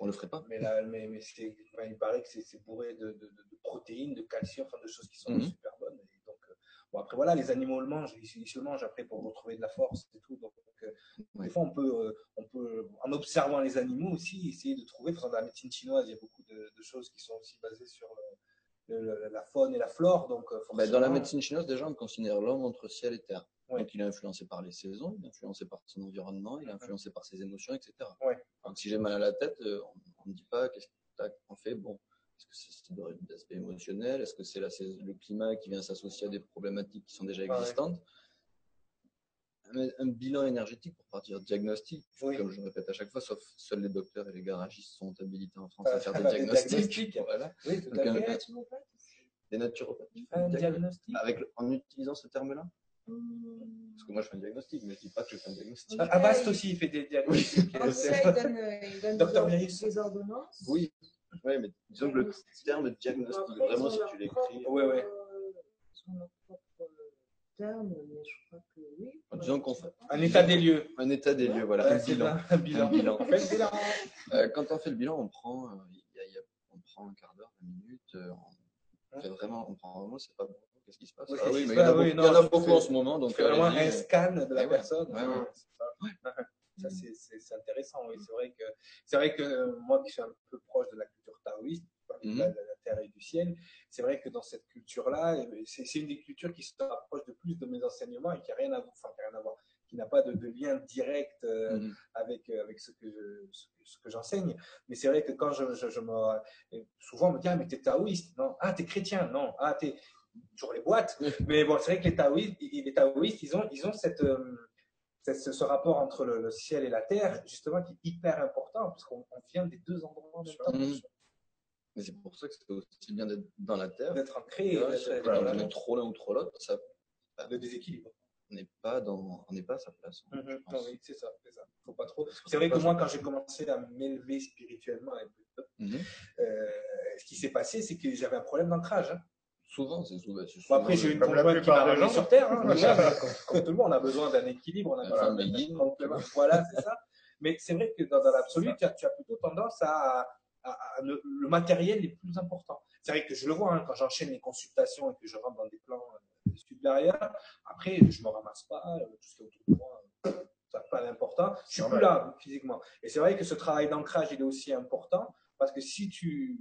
Speaker 5: on, le ferait pas
Speaker 2: Mais, là, mais, mais c'est, enfin, il paraît que c'est, c'est bourré de, de, de, de protéines, de calcium, enfin de choses qui sont
Speaker 5: Mhm.
Speaker 2: super bonnes. Et bon, après, voilà, les animaux le mangent, ils, se le mangent après pour retrouver de la force et tout. Donc, euh,
Speaker 5: Ouais.
Speaker 2: des fois, on peut, euh, on peut, en observant les animaux aussi, essayer de trouver, par exemple, dans la médecine chinoise, il y a beaucoup de, de choses qui sont aussi basées sur le- le- la faune et la flore. Donc, euh,
Speaker 5: Bah,
Speaker 2: forcément,
Speaker 5: dans la médecine chinoise, déjà, on considère l'homme entre ciel et terre.
Speaker 2: Ouais.
Speaker 5: Donc, il est influencé par les saisons, il est influencé par son environnement, il est influencé par ses émotions, etc. Donc, si j'ai mal à la tête, euh, on ne dit pas qu'est-ce que tac, on fait? Bon, est-ce que c'est l'aspect émotionnel? Est-ce que c'est le climat qui vient s'associer à des problématiques qui sont déjà
Speaker 2: Ouais.
Speaker 5: existantes? Un, un bilan énergétique pour partir diagnostic,
Speaker 2: Oui.
Speaker 5: comme je le répète à chaque fois, sauf seuls les docteurs et les garagistes sont habilités en France
Speaker 2: À
Speaker 5: à faire des
Speaker 2: des
Speaker 5: diagnostics. Voilà.
Speaker 2: Oui, tout
Speaker 5: Donc,
Speaker 2: à
Speaker 5: un-
Speaker 2: fait.
Speaker 4: Naturopathe aussi.
Speaker 5: Des naturopathes.
Speaker 2: Un
Speaker 5: Diagnostic. Avec, en utilisant ce terme-là?
Speaker 4: Hmm.
Speaker 5: Parce que moi, je fais un diagnostic, mais je dis pas que je fais un diagnostic.
Speaker 4: Oui.
Speaker 2: Avast aussi, il fait des diagnostics.
Speaker 4: Cas, il donne, il donne des ordonnances.
Speaker 5: Oui, ouais, mais disons que le terme diagnostic, vraiment, si tu l'écris,
Speaker 2: Ouais, ouais.
Speaker 4: euh, leur propre euh, terme, mais je crois que oui.
Speaker 5: Disons qu'on fait-
Speaker 2: Un état des lieux.
Speaker 5: un état des lieux, voilà,
Speaker 2: Ouais,
Speaker 5: un bilan.
Speaker 2: Un bilan.
Speaker 5: Un bilan.
Speaker 2: On fait le bilan.
Speaker 5: Euh, quand on fait le bilan, on prend, euh, il y a- il y a- on prend un quart d'heure, 20 minutes, euh, on fait vraiment, on prend vraiment, c'est pas bon, qu'est-ce qui se passe?
Speaker 2: Oui,
Speaker 5: Ah oui, mais il y en a
Speaker 2: passe?
Speaker 5: Beaucoup, en ce moment, donc
Speaker 2: C'est vraiment un scan de la
Speaker 5: ouais.
Speaker 2: personne. Ça. Ça, c'est- intéressant. Oui. C'est vrai que, c'est vrai que euh, moi qui suis un peu proche de la culture taoïste, de la, de la terre et du ciel, c'est vrai que dans cette culture-là, eh, c'est une des cultures qui se rapproche de plus de mes enseignements et qui n'a rien à voir, enfin, qui a rien à voir, qui n'a pas de, de lien direct euh,
Speaker 5: Mhm.
Speaker 2: avec, euh, avec ce que, je- ce que, ce que j'enseigne. Mais c'est vrai que quand je, je, je me. Souvent, on me dit Ah, mais t'es taoïste. Non. Ah, t'es chrétien. Non. Ah, t'es. Toujours les boîtes. Mais bon, c'est vrai que les taoïstes, ils- les taoïstes ils, ont, ils ont cette, euh, cette- ce, rapport entre le, le ciel et la terre, justement, qui est hyper important, parce qu'on on vient des deux endroits en même temps.
Speaker 5: Mhm. Mais c'est pour ça que c'est aussi bien d'être dans la terre.
Speaker 2: D'être ancré,
Speaker 5: c'est-
Speaker 2: voilà,
Speaker 5: on est trop l'un ou trop l'autre, ça,
Speaker 2: le déséquilibre.
Speaker 5: on n'est pas dans, on n'est pas à sa place. pense.
Speaker 2: Non, oui, c'est ça, c'est ça. Faut pas trop. C'est vrai que moi, quand j'ai commencé à m'élever spirituellement, peu,
Speaker 5: Mhm.
Speaker 2: euh, ce qui s'est passé, c'est que j'avais un problème d'ancrage. hein.
Speaker 5: Souvent, c'est souvent.
Speaker 2: Bon, après, j'ai
Speaker 5: le-
Speaker 2: une conjointe qui m'a sur Terre. hein, voilà, comme, comme tout le monde, on a besoin d'un équilibre. On a besoin d'un-
Speaker 5: yin.
Speaker 2: complément. Voilà, c'est ça. Mais c'est vrai que dans, dans l'absolu, tu as, tu as plutôt tendance à, à- à ne- le matériel est plus important. C'est vrai que je le vois hein, quand j'enchaîne les consultations et que je rentre dans des plans euh, supérieurs. Après, je me ramasse pas, euh, tout ce qui est autour de moi, euh, ça n'a pas d'important. Je suis plus là physiquement. Et c'est vrai que ce travail d'ancrage, il est aussi important parce que si tu,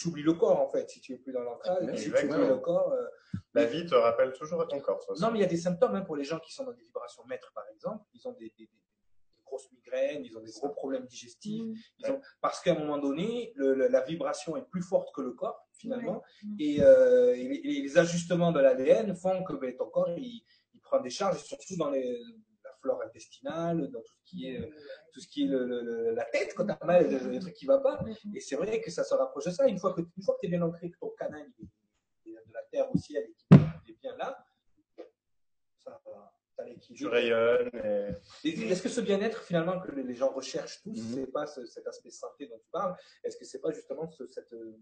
Speaker 2: tu oublies le corps en fait, si tu es plus dans l'ancrage, tu
Speaker 3: exactement.
Speaker 2: oublies le corps. euh,
Speaker 3: La vie te rappelle toujours à ton corps.
Speaker 2: non, mais il y a des symptômes hein, pour les gens qui sont dans des vibrations maîtres, par exemple. Ils ont des, des- des grosses migraines, ils ont des gros problèmes digestifs,
Speaker 4: Mm.
Speaker 2: ils ont- parce qu'à un moment donné, le- le- la vibration est plus forte que le corps, finalement,
Speaker 4: Mm.
Speaker 2: et, euh, et les, et les ajustements de l'ADN font que ben, ton corps, il, il prend des charges, surtout dans les, flore intestinale, dans tout ce qui est, euh, tout ce qui est le- le- le- la tête, quand tu as mal, le, le truc qui va pas.
Speaker 4: Mm.
Speaker 2: Et c'est vrai que ça se rapproche de ça. Une fois que, une fois que tu es bien ancré, que ton canal il est- il est de la terre au ciel et qu'il est bien là, ça va. T'as
Speaker 3: Tu rayonnes. Et...
Speaker 2: Est-ce que ce bien-être finalement que les gens recherchent tous,
Speaker 5: Mhm.
Speaker 2: c'est pas ce- cet aspect santé dont tu parles Est-ce que c'est pas justement ce- cette, euh,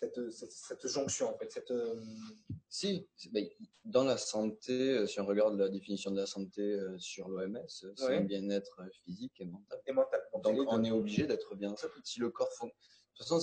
Speaker 2: cette, cette, cette jonction en fait, cette euh,
Speaker 5: Si, ben, dans la santé, euh, si on regarde la définition de la santé euh, sur l'OMS, c'est
Speaker 2: Ouais.
Speaker 5: un bien-être physique et mental.
Speaker 2: et mental Donc,
Speaker 5: on est obligé d'être bien. Si le corps fon- De toute façon,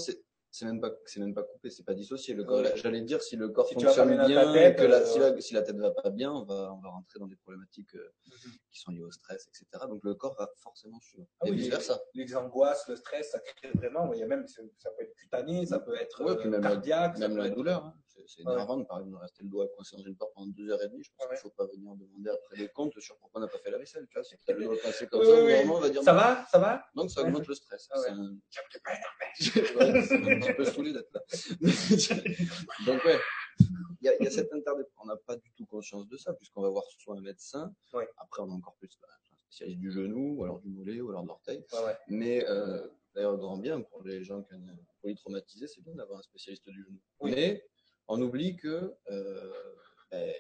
Speaker 5: c'est même pas c'est même pas coupé, c'est pas dissocié. Le corps,
Speaker 2: Ouais.
Speaker 5: j'allais dire si le corps
Speaker 2: Si
Speaker 5: fonctionne bien
Speaker 2: tête,
Speaker 5: que la,
Speaker 2: euh,
Speaker 5: si, la, si la tête va pas bien, on va on va rentrer dans des problématiques euh,
Speaker 2: Mhm.
Speaker 5: qui sont liées au stress, etc. Donc le corps va forcément suivre.
Speaker 2: Ah
Speaker 5: et
Speaker 2: oui,
Speaker 5: vice versa.
Speaker 2: les angoisses, le stress, ça crée vraiment. Il y a même, ça peut être cutané, ça peut être
Speaker 5: Ouais,
Speaker 2: euh,
Speaker 5: même la-
Speaker 2: cardiaque, ça
Speaker 5: Même la
Speaker 2: être-
Speaker 5: douleur, hein. C'est
Speaker 2: Ouais.
Speaker 5: énervant de par exemple de rester le doigt coincé dans une porte pendant deux heures et demie. Je pense
Speaker 2: Ouais.
Speaker 5: qu'il faut pas venir demander après les comptes sur pourquoi on n'a pas fait la vaisselle. Tu vois, si tu as le doigt coincé comme
Speaker 2: Oui,
Speaker 5: ça,
Speaker 2: oui,
Speaker 5: normalement on va dire
Speaker 2: Ça
Speaker 5: non.
Speaker 2: va, ça va?
Speaker 5: Donc ça augmente le stress.
Speaker 2: Ah ouais.
Speaker 5: C'est un- Ouais, un petit peu saoulé d'être là. Donc ouais, il y a, il y a cette interdépendance. On n'a pas du tout conscience de ça, puisqu'on va voir soit un médecin,
Speaker 2: Ouais.
Speaker 5: après on a encore plus bah, un spécialiste du genou, ou alors du mollet, ou alors de l'orteil.
Speaker 2: Ouais, ouais.
Speaker 5: Mais euh, d'ailleurs, grand bien pour les gens qui ont une polytraumatisés, c'est bien d'avoir un spécialiste du genou.
Speaker 2: Oui.
Speaker 5: Mais on oublie que euh, ben,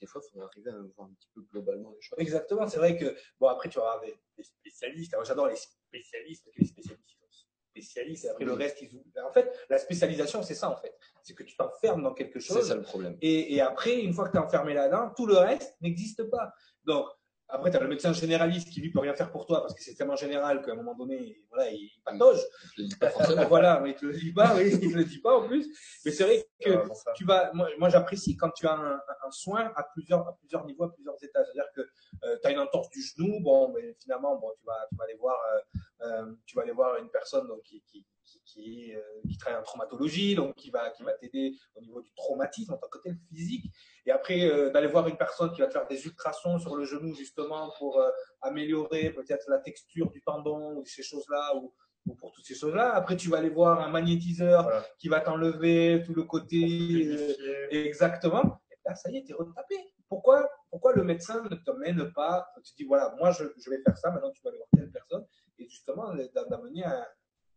Speaker 5: des fois, il faudrait arriver à voir un petit peu globalement les choses.
Speaker 2: Exactement, c'est vrai que, bon, après, tu vas avoir des, des spécialistes. Alors, j'adore les spécialistes, parce que les spécialistes, ils sont spécialistes, et après, le reste, ils oublient. En fait, la spécialisation, c'est ça, en fait. C'est que tu t'enfermes dans quelque
Speaker 5: C'est
Speaker 2: chose,
Speaker 5: ça le problème.
Speaker 2: et, et après, une fois que tu es enfermé là-dedans, tout le reste n'existe pas. Donc, après, tu as le médecin généraliste qui, lui, peut rien faire pour toi, parce que c'est tellement général qu'à un moment donné, voilà, il patauge.
Speaker 5: Je le dis pas forcément.
Speaker 2: voilà, mais il te le dit pas, oui, il te le dit pas en plus. Mais c'est vrai que
Speaker 3: Ah,
Speaker 2: tu vas, moi, moi, j'apprécie quand tu as un, un soin à plusieurs, à plusieurs niveaux, à plusieurs étages. C'est-à-dire que tu as une entorse du genou, bon, mais finalement, bon, tu vas, tu vas aller voir, euh, euh, tu vas aller voir une personne donc, qui, qui, qui, qui, est, euh, qui travaille en traumatologie, donc qui va, qui va t'aider au niveau du traumatisme en tant que tel physique. Et après, euh, d'aller voir une personne qui va te faire des ultrasons sur le genou justement pour euh, améliorer peut-être la texture du tendon ou ces choses-là ou, ou pour toutes ces choses-là. Après, tu vas aller voir un magnétiseur
Speaker 3: Voilà.
Speaker 2: qui va t'enlever tout le côté euh, exactement. Et là, ça y est, t'es retapé. Pourquoi, pourquoi le médecin ne te mène pas Tu dis voilà, moi je, je vais faire ça. Maintenant, tu vas aller voir telle personne et justement d'a- d'amener à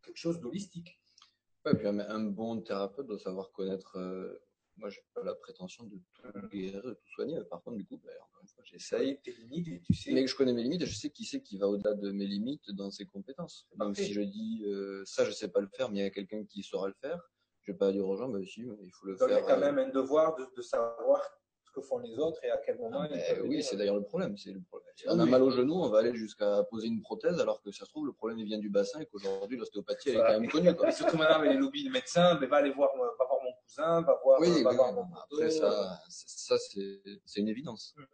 Speaker 2: quelque chose d'holistique.
Speaker 5: Ouais, puis un, un bon thérapeute doit savoir connaître. euh, moi, j'ai pas la prétention de tout guérir, de tout soigner. Par contre, du coup, ben, encore une fois, j'essaye.
Speaker 2: tes limites et tu sais.
Speaker 5: Mais je connais mes limites et je sais qui c'est qui va au-delà de mes limites dans ses compétences. Donc, si je dis euh, ça, je sais pas le faire, mais il y a quelqu'un qui saura le faire, je vais pas dire aux gens, bah, si, il faut le
Speaker 2: Donc, il y a
Speaker 5: faire.
Speaker 2: quand
Speaker 5: euh,
Speaker 2: même un devoir de, de savoir que font les autres et à quel moment
Speaker 5: ah,
Speaker 2: ils
Speaker 5: oui, c'est d'ailleurs le problème. C'est le problème. Si
Speaker 2: Ah
Speaker 5: on a mal au genou, on va aller jusqu'à poser une prothèse, alors que ça se trouve, le problème il vient du bassin et qu'aujourd'hui, l'ostéopathie, est quand même connue. Quoi.
Speaker 2: Et surtout maintenant avec les lobbies de médecins, ben, va aller voir, va voir mon cousin, va voir,
Speaker 5: Oui,
Speaker 2: va
Speaker 5: oui,
Speaker 2: voir
Speaker 5: oui.
Speaker 2: mon
Speaker 5: après ça, c'est- ça c'est c'est une évidence.
Speaker 2: Mhm.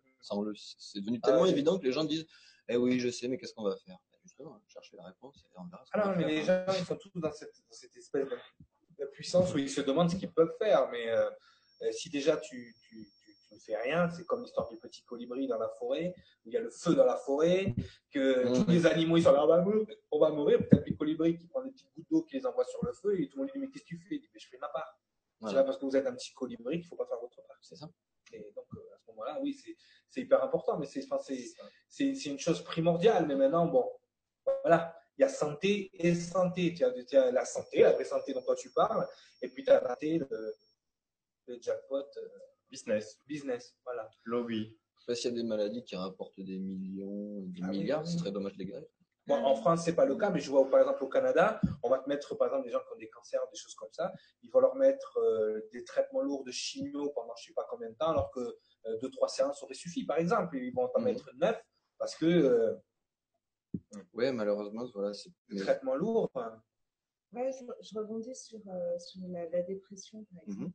Speaker 5: Le- C'est devenu
Speaker 2: Ah
Speaker 5: tellement évident que les gens disent Eh oui, je sais, mais qu'est-ce qu'on va faire? Ben, Justement, chercher la réponse et on verra.
Speaker 2: Ah non, mais
Speaker 5: faire.
Speaker 2: les gens, ils sont tous dans cette, dans cette espèce de, puissance où ils se demandent ce qu'ils peuvent faire. Mais euh, euh, si déjà tu ne fais rien, c'est comme l'histoire du petit colibri dans la forêt, où il y a le feu dans la forêt, que tous les animaux ils sont là, on va mourir, on va mourir. T'as le colibri qui prend des petites gouttes d'eau, qui les envoie sur le feu, et tout le monde lui dit Mais qu'est-ce que tu fais? Il dit Mais je fais ma part. C'est pas parce que vous êtes un petit colibri qu'il faut pas faire votre part.
Speaker 5: C'est ça.
Speaker 2: Et donc, euh, à ce moment-là, oui, c'est- hyper important, mais c'est enfin, c'est- une chose primordiale. Mais maintenant, bon, voilà, il y a santé et santé. Tu as, tu as la santé, la vraie santé dont toi tu parles, et puis tu as raté le, le jackpot euh,
Speaker 3: Business,
Speaker 2: business. Voilà.
Speaker 3: lobby.
Speaker 5: Après, s'il y a des maladies qui rapportent des millions, des
Speaker 2: Ah oui,
Speaker 5: milliards,
Speaker 2: oui.
Speaker 5: ce serait dommage de les guérir.
Speaker 2: Bon, en France, c'est pas le cas, mais je vois par exemple au Canada, on va te mettre par exemple des gens qui ont des cancers, des choses comme ça, ils vont leur mettre euh, des traitements lourds de chimio pendant je sais pas combien de temps, alors que euh, deux trois séances auraient suffi, par exemple. Ils vont t'en
Speaker 5: Mhm.
Speaker 2: mettre neuf parce que euh,
Speaker 5: Ouais, malheureusement, voilà, c'est.
Speaker 2: le
Speaker 5: mais-
Speaker 2: traitement lourd. enfin,
Speaker 4: Ouais, je, je rebondis sur, euh, sur la, la dépression, par exemple.
Speaker 5: Mhm.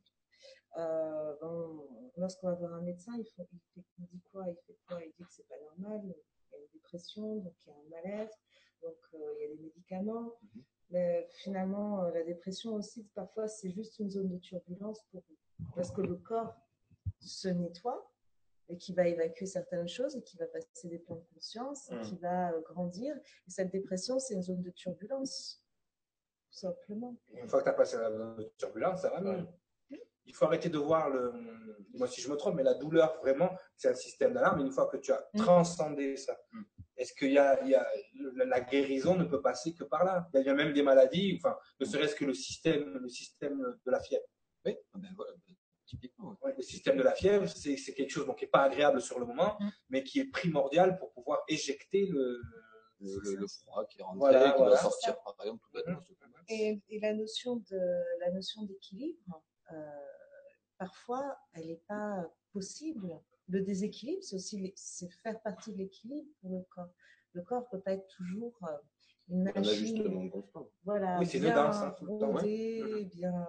Speaker 4: Euh, bon, lorsqu'on va voir un médecin, il, faut, il, fait- il dit quoi Il fait quoi Il dit que c'est pas normal, il y a une dépression, donc il y a un malaise, donc euh, il y a des médicaments.
Speaker 5: Mhm.
Speaker 4: Mais finalement, euh, la dépression aussi, parfois, c'est juste une zone de turbulence pour, parce que le corps se nettoie, et qui va évacuer certaines choses et qui va passer des plans de conscience et
Speaker 3: Mm.
Speaker 4: qui va grandir. Et cette dépression, c'est une zone de turbulence, tout simplement.
Speaker 2: Une fois que tu as passé la zone de turbulence, ça va mieux. Il faut arrêter de voir le. Moi, si je me trompe, mais la douleur, vraiment, c'est un système d'alarme. Une fois que tu as
Speaker 4: Mm.
Speaker 2: transcendé ça,
Speaker 3: Mm.
Speaker 2: est-ce qu'il y a, il y a la, guérison ne peut passer que par là? Il y a même des maladies, enfin, ne serait-ce que le système, le système de la fièvre.
Speaker 5: Oui, ah ben voilà, ben, typiquement. ouais.
Speaker 2: Ouais, le système de la fièvre, c'est c'est quelque chose donc, qui n'est pas agréable sur le moment,
Speaker 4: Mm.
Speaker 2: mais qui est primordial pour pouvoir éjecter le.
Speaker 5: Le, le, le froid qui est rentré,
Speaker 2: Voilà,
Speaker 5: qui
Speaker 2: voilà.
Speaker 5: doit sortir par exemple tout bêtement.
Speaker 4: Et, et la notion de la notion d'équilibre, euh, parfois, elle n'est pas possible. Le déséquilibre, c'est aussi c'est faire partie de l'équilibre pour le corps. Le corps ne peut pas être toujours euh, une
Speaker 5: Un
Speaker 4: machine.
Speaker 5: constant.
Speaker 4: Voilà,
Speaker 2: Oui, c'est
Speaker 4: bien
Speaker 2: danse, hein, ouais.
Speaker 4: bien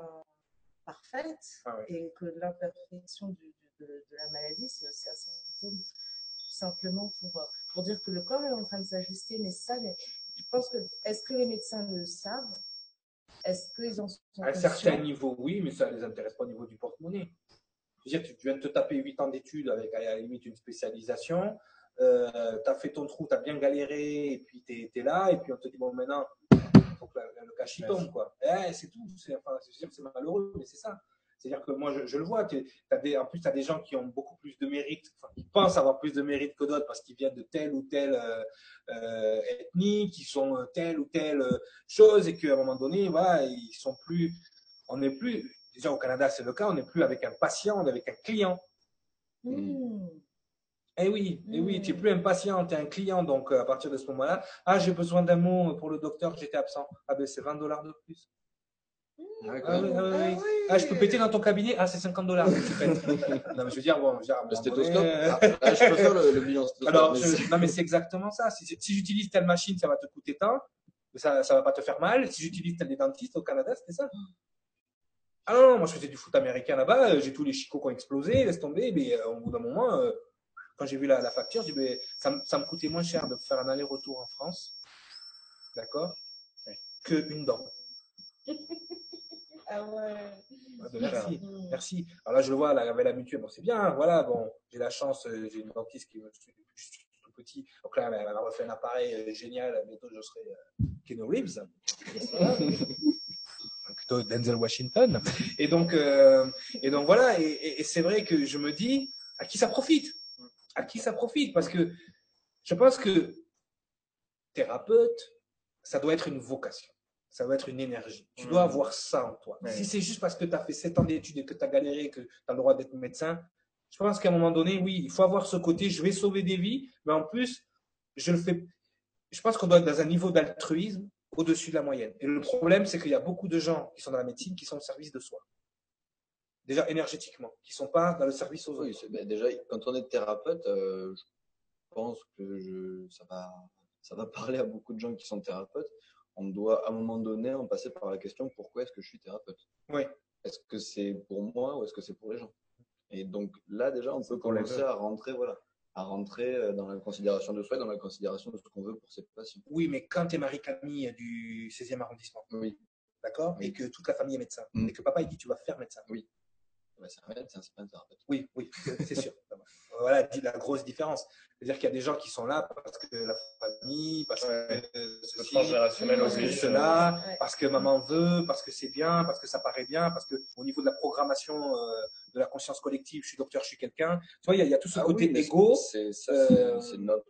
Speaker 4: parfaite,
Speaker 2: Ah ouais.
Speaker 4: et que l'imperfection du- de, de la maladie, c'est aussi un symptôme, tout simplement pour, euh, pour dire que le corps est en train de s'ajuster, mais ça, je pense que, est-ce que les médecins le savent? Est-ce qu'ils en sont
Speaker 2: À un certain
Speaker 4: conscients?
Speaker 2: niveau, oui, mais ça ne les intéresse pas au niveau du porte-monnaie. Je veux dire, tu viens de te taper 8 ans d'études avec à la limite une spécialisation, euh, tu as fait ton trou, tu as bien galéré, et puis tu es, là, et puis on te dit, bon, maintenant, il faut que la- le cash il tombe, quoi. Eh, c'est tout, c'est enfin, malheureux, mais c'est ça. C'est-à-dire que moi, je, je le vois, des, en plus, tu as des gens qui ont beaucoup plus de mérite, enfin, qui pensent avoir plus de mérite que d'autres parce qu'ils viennent de telle ou telle euh, euh, ethnie, qui sont euh, telle ou telle chose, et qu'à un moment donné, voilà, ils sont plus, on n'est plus, déjà au Canada, c'est le cas, on n'est plus avec un patient, on est avec un client.
Speaker 4: Hmm.
Speaker 2: Eh oui, eh oui,
Speaker 4: Mm.
Speaker 2: tu n'es plus un patient, tu es un client. Donc, à partir de ce moment-là, ah, j'ai besoin d'un mot pour le docteur, j'étais absent. Ah, ben, c'est 20 dollars de plus. Ah, oui, ah, oui.
Speaker 4: Ah.
Speaker 2: Ah, je peux péter dans ton cabinet Ah, c'est 50 dollars. non, mais je veux dire, bon, je veux dire,
Speaker 5: Le stéthoscope. Ah, là, je peux faire le, le bilan stéthoscope.
Speaker 2: Alors,
Speaker 5: mais
Speaker 2: je-
Speaker 5: c'est-
Speaker 2: non, mais c'est exactement ça. Si, si j'utilise telle machine, ça va te coûter tant, mais ça ne va pas te faire mal. Si j'utilise tel des dentistes au Canada, c'était ça. Ah non, non, moi je faisais du foot américain là-bas, j'ai tous les chicots qui ont explosé, laisse tomber, mais euh, au bout d'un moment, euh, quand j'ai vu la, la facture, j'ai dit, mais ça, me- ça me coûtait moins cher de faire un aller-retour en France, d'accord, que une dent.
Speaker 4: Ah ouais.
Speaker 2: Ah, merci. Merci. Alors là, je le vois, là, avec la mutuelle, bon, c'est bien, voilà, bon, j'ai la chance, euh, j'ai une dentiste qui me tout petit. Donc là, elle m'a refait un appareil euh, génial, bientôt je serai euh, Keanu Reeves. Plutôt Denzel Washington. Et donc, euh, et donc voilà, et, et- et c'est vrai que je me dis, à qui ça profite? À qui ça profite? Parce que je pense que thérapeute, ça doit être une vocation. Ça doit être une énergie. Tu dois
Speaker 3: Mhm.
Speaker 2: avoir ça en toi. Si c'est juste parce que tu as fait 7 ans d'études et que tu as galéré, que tu as le droit d'être médecin, je pense qu'à un moment donné, oui, il faut avoir ce côté, je vais sauver des vies, mais en plus, je le fais. Je pense qu'on doit être dans un niveau d'altruisme au-dessus de la moyenne. Et le problème, c'est qu'il y a beaucoup de gens qui sont dans la médecine qui sont au service de soi. Déjà énergétiquement, qui ne sont pas dans le service aux
Speaker 5: Oui,
Speaker 2: autres.
Speaker 5: ben, déjà, quand on est thérapeute, euh, je pense que je, ça, va, ça va parler à beaucoup de gens qui sont thérapeutes. On doit, à un moment donné, en passer par la question pourquoi est-ce que je suis thérapeute?
Speaker 2: Oui.
Speaker 5: Est-ce que c'est pour moi ou est-ce que c'est pour les gens? Et donc là, déjà, on peut commencer à rentrer, voilà, à rentrer euh, dans la considération de soi, dans la considération de ce qu'on veut pour ses patients.
Speaker 2: Oui, mais quand tu es Marie-Camille du 16e arrondissement,
Speaker 5: Oui,
Speaker 2: d'accord?
Speaker 5: Oui.
Speaker 2: Et que toute la famille est médecin,
Speaker 5: Mm.
Speaker 2: et que papa il dit tu vas faire médecin.
Speaker 5: C'est un médecin, c'est pas un thérapeute.
Speaker 2: Oui, oui, c'est sûr. voilà la grosse différence. C'est-à-dire qu'il y a des gens qui sont là parce que la famille, parce
Speaker 3: Ouais.
Speaker 2: que euh,
Speaker 3: Le
Speaker 2: ceci,
Speaker 3: transgénérationnel
Speaker 2: parce que
Speaker 3: oblige.
Speaker 2: cela,
Speaker 4: Ouais.
Speaker 2: parce que maman veut, parce que c'est bien, parce que ça paraît bien, parce que au niveau de la programmation euh, de la conscience collective, je suis docteur, je suis quelqu'un. Tu vois, il y, a- il y a tout ce
Speaker 5: Ah
Speaker 2: côté
Speaker 5: oui,
Speaker 2: égo.
Speaker 5: c'est
Speaker 2: euh,
Speaker 5: notre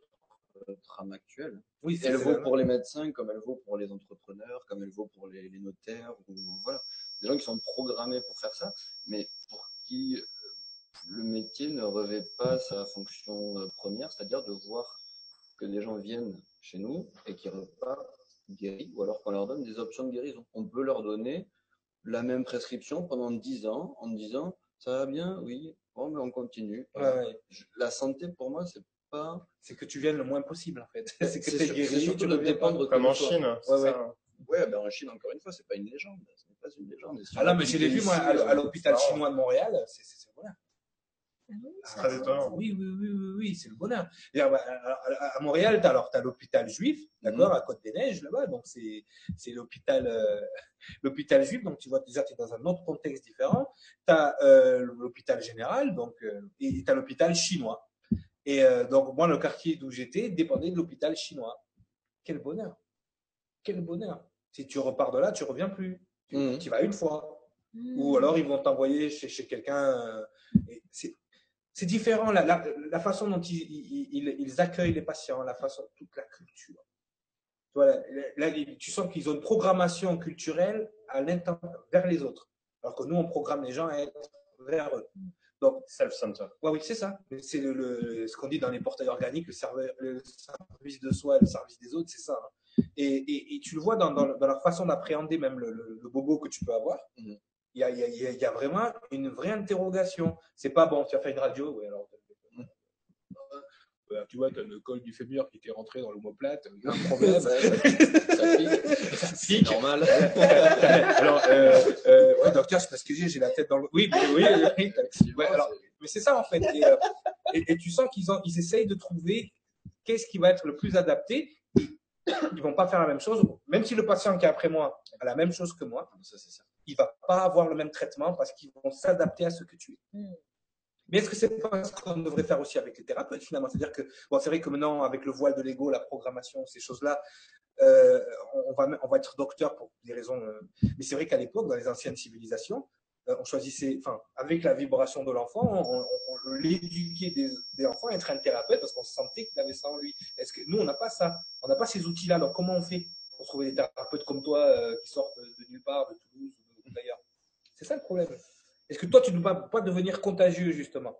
Speaker 5: euh, trame actuelle.
Speaker 2: Oui,
Speaker 5: elle vaut pour les médecins comme elle vaut pour les entrepreneurs, comme elle vaut pour les, les notaires, ou voilà, des gens qui sont programmés pour faire ça, mais pour qui euh, le métier ne revêt pas sa fonction euh, première, c'est-à-dire de voir que les gens viennent chez nous et qu'ils repartent guéris, ou alors qu'on leur donne des options de guérison. On peut leur donner la même prescription pendant 10 ans en disant ça va bien, oui, bon, mais on continue.
Speaker 2: Ouais, ouais.
Speaker 5: Je- La santé pour moi, c'est pas.
Speaker 2: C'est que tu viennes le moins possible en fait. C'est que t'es
Speaker 5: sur-
Speaker 2: guéri, tu
Speaker 5: dépendre
Speaker 2: pas.
Speaker 3: Comme en. Chine,
Speaker 2: Ouais,
Speaker 3: ça. hein.
Speaker 5: Ouais, ben en Chine, encore une fois, c'est pas une légende. Pas une légende.
Speaker 2: Ah non, mais je l'ai
Speaker 5: appliquait
Speaker 2: vu moi
Speaker 5: ici,
Speaker 2: à,
Speaker 5: euh,
Speaker 2: l'hôpital chinois de Montréal. C'est c'est- c'est- voilà.
Speaker 3: C'est très étonnant.
Speaker 2: Oui, oui, oui, oui, oui, c'est le bonheur. Et alors, à, à Montréal, t'as, alors, t'as l'hôpital juif, d'accord, à Côte-des-Neiges, là-bas, donc c'est, c'est l'hôpital, euh, l'hôpital juif, donc tu vois déjà, tu es dans un autre contexte différent. T'as euh, l'hôpital général, donc, euh, et t'as l'hôpital chinois. Et euh, donc, moi, le quartier d'où j'étais dépendait de l'hôpital chinois. Quel bonheur. Quel bonheur. Si tu repars de là, tu reviens plus. Tu, tu y vas une fois. Ou alors ils vont t'envoyer chez, chez quelqu'un. euh, c'est, différent, la, la, la façon dont ils, ils, ils- ils accueillent les patients, la façon, toute la culture. Tu, vois, là, là, tu sens qu'ils ont une programmation culturelle à vers les autres. Alors que nous, on programme les gens à être vers eux. Donc,
Speaker 3: Self-center.
Speaker 2: Ouais, oui, c'est ça. C'est le, le- ce qu'on dit dans les portails organiques, le, serveur- le service de soi et le service des autres, c'est ça. hein. Et, et, et tu le vois dans, dans, dans leur façon d'appréhender même le, le, le bobo que tu peux avoir.
Speaker 5: Mhm.
Speaker 2: Il y, a, il, y a, il y a- il y a vraiment une vraie interrogation. C'est pas bon, tu as fait une radio, ouais, alors. euh, tu vois, tu as le col du fémur qui était rentré dans l'omoplate, il y a un problème.
Speaker 5: ça, ça, ça pique.
Speaker 2: Ça
Speaker 5: C'est normal.
Speaker 2: alors, euh, euh, ouais, docteur, c'est parce que j'ai la tête dans le. Oui, mais oui, oui, oui. Ouais, alors, mais c'est ça en fait. Et, euh, et, et tu sens qu'ils ils essayent de trouver qu'est-ce qui va être le plus adapté. Ils vont pas faire la même chose. Même si le patient qui est après moi a la même chose que moi,
Speaker 5: Ça, c'est ça.
Speaker 2: il va pas avoir le même traitement parce qu'ils vont s'adapter à ce que tu es.
Speaker 4: Mm.
Speaker 2: Mais est-ce que c'est pas ce qu'on devrait faire aussi avec les thérapeutes finalement? C'est-à-dire que bon, c'est vrai que maintenant avec le voile de l'ego, la programmation, ces choses-là, euh, on, va on va être docteur pour des raisons. euh, mais c'est vrai qu'à l'époque, dans les anciennes civilisations, on choisissait, enfin, avec la vibration de l'enfant, on, l'éduquait des, enfants à être un thérapeute parce qu'on sentait qu'il avait ça en lui. Est-ce que nous, on n'a pas ça On n'a pas ces outils-là. Donc comment on fait pour trouver des thérapeutes comme toi euh, qui sortent de, nulle part, de Toulouse ou d'ailleurs? C'est ça le problème. Est-ce que toi, tu ne pas, pas devenir contagieux justement?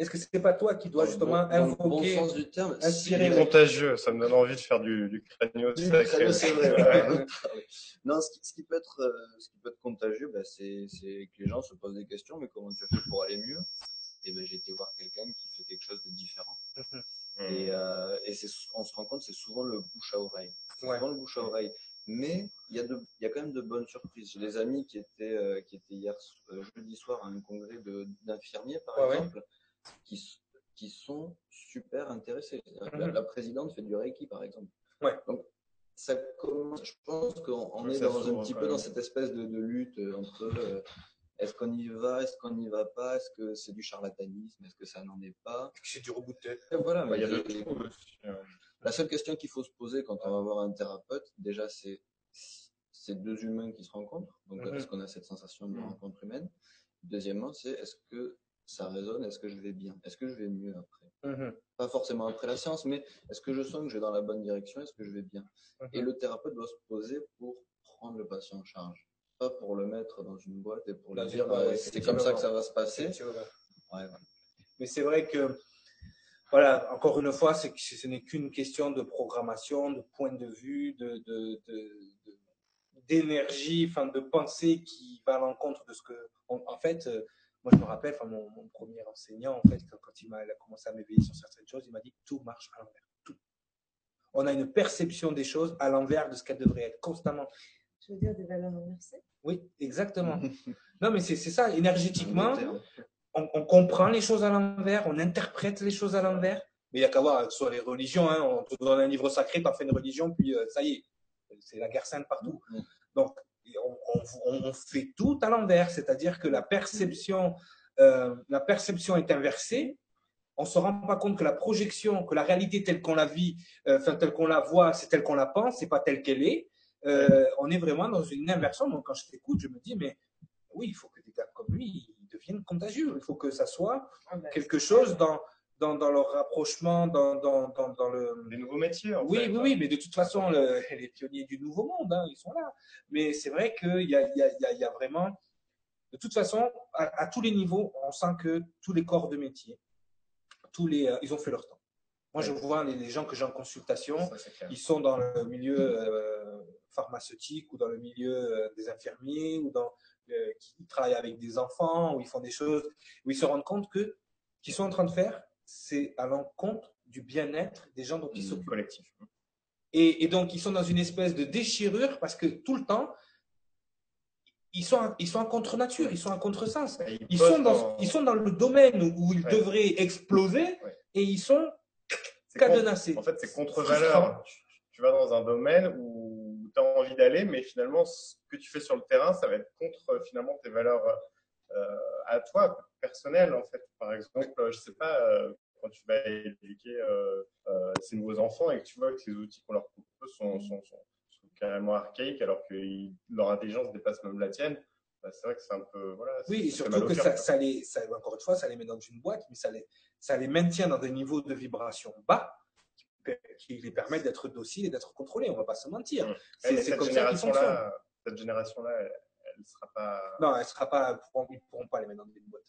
Speaker 2: Est-ce que c'est pas toi qui dois justement
Speaker 5: dans, dans le bon
Speaker 2: invoquer
Speaker 5: sens du terme,
Speaker 2: inspirer,
Speaker 3: contagieux, ça me donne envie de faire du, du crânio
Speaker 5: Du
Speaker 3: sacré.
Speaker 5: crânio, c'est vrai,
Speaker 3: Ouais.
Speaker 5: ouais. Non, ce qui, ce qui peut être, euh, ce qui peut être contagieux, bah, c'est, c'est que les gens se posent des questions, mais comment tu as fait pour aller mieux? Et ben, j'ai été voir quelqu'un qui fait quelque chose de différent. Et, euh, et c'est, on se rend compte, c'est souvent le bouche à oreille. C'est
Speaker 2: Ouais.
Speaker 5: souvent le bouche à oreille. Mais il y a de, y a quand même de bonnes surprises. J'ai des amis qui étaient, euh, qui étaient hier euh, jeudi soir à un congrès de, d'infirmiers, par
Speaker 2: Ouais, ouais.
Speaker 5: Qui, sont super intéressés. La,
Speaker 2: Mhm.
Speaker 5: la présidente fait du reiki, par exemple.
Speaker 2: Ouais.
Speaker 5: Donc, ça commence, je pense qu'on est dans un petit peu dans cette espèce de, de lutte euh, entre euh, est-ce qu'on y va, est-ce qu'on n'y va pas, est-ce que c'est du charlatanisme, est-ce que ça n'en est pas?
Speaker 2: C'est du reboot de tête.
Speaker 5: Et voilà,
Speaker 3: Bah, y a de tout aussi. hein.
Speaker 5: la seule question qu'il faut se poser quand on va voir un thérapeute, déjà, c'est c'est deux humains qui se rencontrent. Donc,
Speaker 2: Mhm.
Speaker 5: est-ce qu'on a cette sensation de
Speaker 2: Mhm.
Speaker 5: rencontre humaine? Deuxièmement, c'est est-ce que ça résonne Est-ce que je vais bien? Est-ce que je vais mieux après?
Speaker 2: Mhm.
Speaker 5: Pas forcément après la séance, mais est-ce que je sens que je vais dans la bonne direction? Est-ce que je vais bien? Et le thérapeute doit se poser pour prendre le patient en charge. Pas pour le mettre dans une boîte et pour lui
Speaker 2: une
Speaker 5: dire
Speaker 2: ouais,
Speaker 5: c'est comme ça que ça va se passer. Ouais.
Speaker 2: Mais c'est vrai que, voilà, encore une fois, que ce n'est qu'une question de programmation, de point de vue, de, de, de- de- d'énergie, enfin, de pensée qui va à l'encontre de ce que, en, en fait, euh, moi je me rappelle, enfin, mon, mon premier enseignant, en fait, quand, quand il a commencé à m'éveiller sur certaines choses, il m'a dit tout marche à l'envers, tout. On a une perception des choses à l'envers de ce qu'elles devraient être constamment.
Speaker 4: Je veux dire des valeurs inversées?
Speaker 2: Oui, exactement. non, mais c'est ça, énergétiquement, on, on comprend les choses à l'envers, on interprète les choses à l'envers. Mais il n'y a qu'à voir, que ce soit les religions, hein, on te donne un livre sacré, tu fait une religion, puis euh, ça y est, c'est la guerre sainte partout.
Speaker 5: Mm.
Speaker 2: Donc, on, on- on- on fait tout à l'envers, c'est-à-dire que la perception, euh, la perception est inversée. On se rend pas compte que la projection, que la réalité telle qu'on la vit, euh, enfin telle qu'on la voit, c'est telle qu'on la pense, c'est pas telle qu'elle est. Euh, on est vraiment dans une inversion. Donc, quand je t'écoute, je me dis, mais oui, il faut que des gars comme lui ils deviennent contagieux. Il faut que ça soit quelque chose dans, dans, dans leur rapprochement, dans, dans, dans, dans le.
Speaker 3: Des nouveaux métiers, en
Speaker 2: Oui,
Speaker 3: fait.
Speaker 2: oui, oui, mais de toute façon, le- les pionniers du nouveau monde, hein, ils sont là. Mais c'est vrai qu'il y a, y, a, y, a, y a vraiment, de toute façon, à, à tous les niveaux, on sent que tous les corps de métier, tous les, euh, ils ont fait leur temps. Moi, je vois les, les gens que j'ai en consultation,
Speaker 3: Ça,
Speaker 2: ils sont dans le milieu euh, pharmaceutique ou dans le milieu euh, des infirmiers ou dans qui travaillent avec des enfants ou ils font des choses où ils se rendent compte que qu'ils sont en train de faire, c'est à l'encontre du bien-être des gens dont ils
Speaker 5: Mmh.
Speaker 2: s'occupent.
Speaker 3: Collectif.
Speaker 2: Et, et donc, ils sont dans une espèce de déchirure parce que tout le temps, ils sont, ils sont en contre-nature, ils sont en contre-sens. Ils sont, dans, ils sont dans le domaine où ils
Speaker 3: Ouais.
Speaker 2: devraient exploser
Speaker 3: Ouais.
Speaker 2: et ils sont cadenassés.
Speaker 3: En fait, c'est contre-valeur. Tu, tu vas dans un domaine où tu as envie d'aller, mais finalement, ce que tu fais sur le terrain, ça va être contre finalement tes valeurs euh, à toi, personnelles, en fait. Par exemple, euh, je sais pas, euh, quand tu vas éduquer euh, euh, ces nouveaux enfants et que tu vois que les outils qu'on leur propose sont, sont, sont, sont carrément archaïques alors que leur intelligence dépasse même la tienne, bah, c'est vrai que c'est un peu. Voilà,
Speaker 2: Oui, et surtout que ça, les, ça, encore une fois, ça les met dans une boîte, mais ça les, ça les maintient dans des niveaux de vibration bas qui, qui les permettent d'être dociles et d'être contrôlés. On va pas se mentir.
Speaker 3: Ouais,
Speaker 2: C'est comme ça qu'ils fonctionnent.
Speaker 3: génération-là, cette génération-là, elle, elle sera pas.
Speaker 2: Non, elle sera pas, pourront- ils pourront pas les mettre dans des boîtes.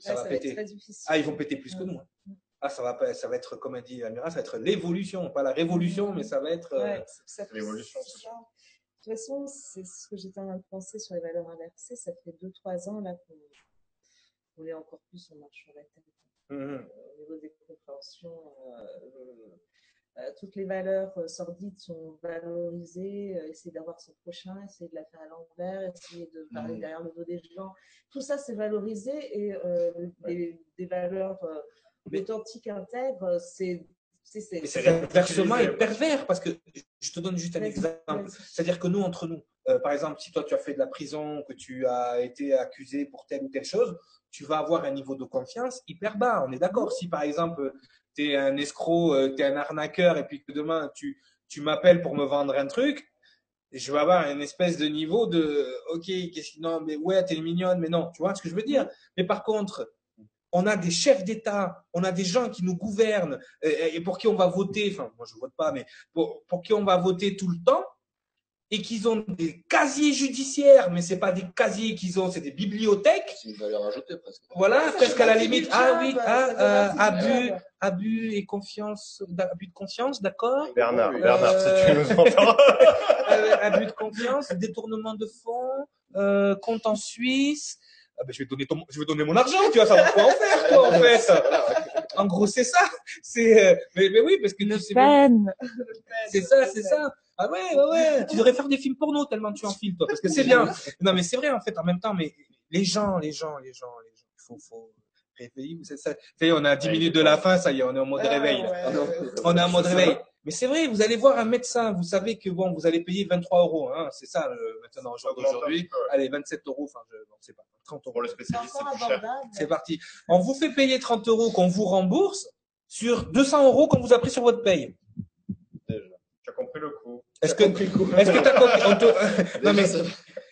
Speaker 2: Ça va
Speaker 4: va
Speaker 2: péter.
Speaker 4: être très difficile.
Speaker 2: Ah, ils vont péter plus que nous. hein. Ah, ça va pas, ça va être, comme a dit Amira, ça va être l'évolution, pas la révolution, mais ça va être. euh,
Speaker 4: Ouais,
Speaker 3: l'évolution.
Speaker 4: De toute façon, c'est ce que j'étais en train de penser sur les valeurs inversées. Ça fait 2-3 ans là qu'on on est encore plus, on marche sur la tête.
Speaker 2: mhm.
Speaker 4: Euh, Au niveau des compréhensions, euh, toutes les valeurs euh, sordides sont valorisées. euh, essayer d'avoir son prochain, essayer de la faire à l'envers, essayer de parler
Speaker 2: Mhm.
Speaker 4: derrière le dos des gens. Tout ça, c'est valorisé et euh, des, des valeurs euh, authentiques, intègres, c'est. c'est-
Speaker 2: inversement et pervers parce que je te donne juste un exemple. C'est-à-dire que nous, entre nous, euh, par exemple, si toi tu as fait de la prison, que tu as été accusé pour telle ou telle chose, tu vas avoir un niveau de confiance hyper bas. On est d'accord. Si par exemple, tu es un escroc, tu es un arnaqueur et puis que demain tu, tu m'appelles pour me vendre un truc, je vais avoir une espèce de niveau de OK, qu'est-ce que non, mais ouais, t'es mignonne, mais non, tu vois ce que je veux dire? Mais par contre, on a des chefs d'État, on a des gens qui nous gouvernent euh, et pour qui on va voter, enfin moi je vote pas, mais pour, pour qui on va voter tout le temps, et qu'ils ont des casiers judiciaires, mais c'est pas des casiers qu'ils ont, c'est des bibliothèques.
Speaker 5: C'est une valeur ajoutée presque.
Speaker 2: Voilà,
Speaker 4: Ça
Speaker 2: presque à la limite. Ah oui, ah, euh, abus, abus et confiance, abus de confiance, d'accord?
Speaker 3: Bernard,
Speaker 5: Euh,
Speaker 3: Bernard, si tu nous entends.
Speaker 2: Euh, abus de confiance, détournement de fonds, euh, compte en Suisse. Ah ben, je vais donner ton, je vais donner mon argent, tu vas savoir quoi en faire, toi, en fait. En gros, c'est ça. C'est, euh, mais, mais oui, parce que tu sais bien-
Speaker 7: Pen.
Speaker 2: C'est ça, c'est ça. Ah ouais, ouais, ouais. Tu devrais faire des films porno tellement tu enfiles, toi, parce que c'est bien. Non, mais c'est vrai, en fait, en même temps, mais les gens, les gens, les gens, les gens, il faut, faut réveiller. C'est ça. On a 10
Speaker 3: Ouais,
Speaker 2: minutes de la fin, ça y est, on est en mode
Speaker 4: Ah,
Speaker 2: réveil, là.
Speaker 4: ouais,
Speaker 5: non.
Speaker 4: ouais, ouais.
Speaker 2: On est en mode réveil. Mais c'est vrai, vous allez voir un médecin, vous savez que bon, vous allez payer 23 euros, hein, c'est ça, le, maintenant, au jour
Speaker 3: augmente un
Speaker 2: d'aujourd'hui.
Speaker 3: petit peu, ouais.
Speaker 2: Allez, 27 euros, enfin, je, non, c'est pas, 30 euros.
Speaker 3: Pour le
Speaker 4: C'est
Speaker 3: spécialiste, c'est
Speaker 4: encore
Speaker 3: plus cher.
Speaker 4: abordable.
Speaker 2: C'est parti. On vous fait payer 30 euros qu'on vous rembourse sur 200 euros qu'on vous a pris sur votre paye.
Speaker 3: Déjà. Tu as compris le coup.
Speaker 2: Est-ce que, est-ce que t'as compris? On te- Non mais,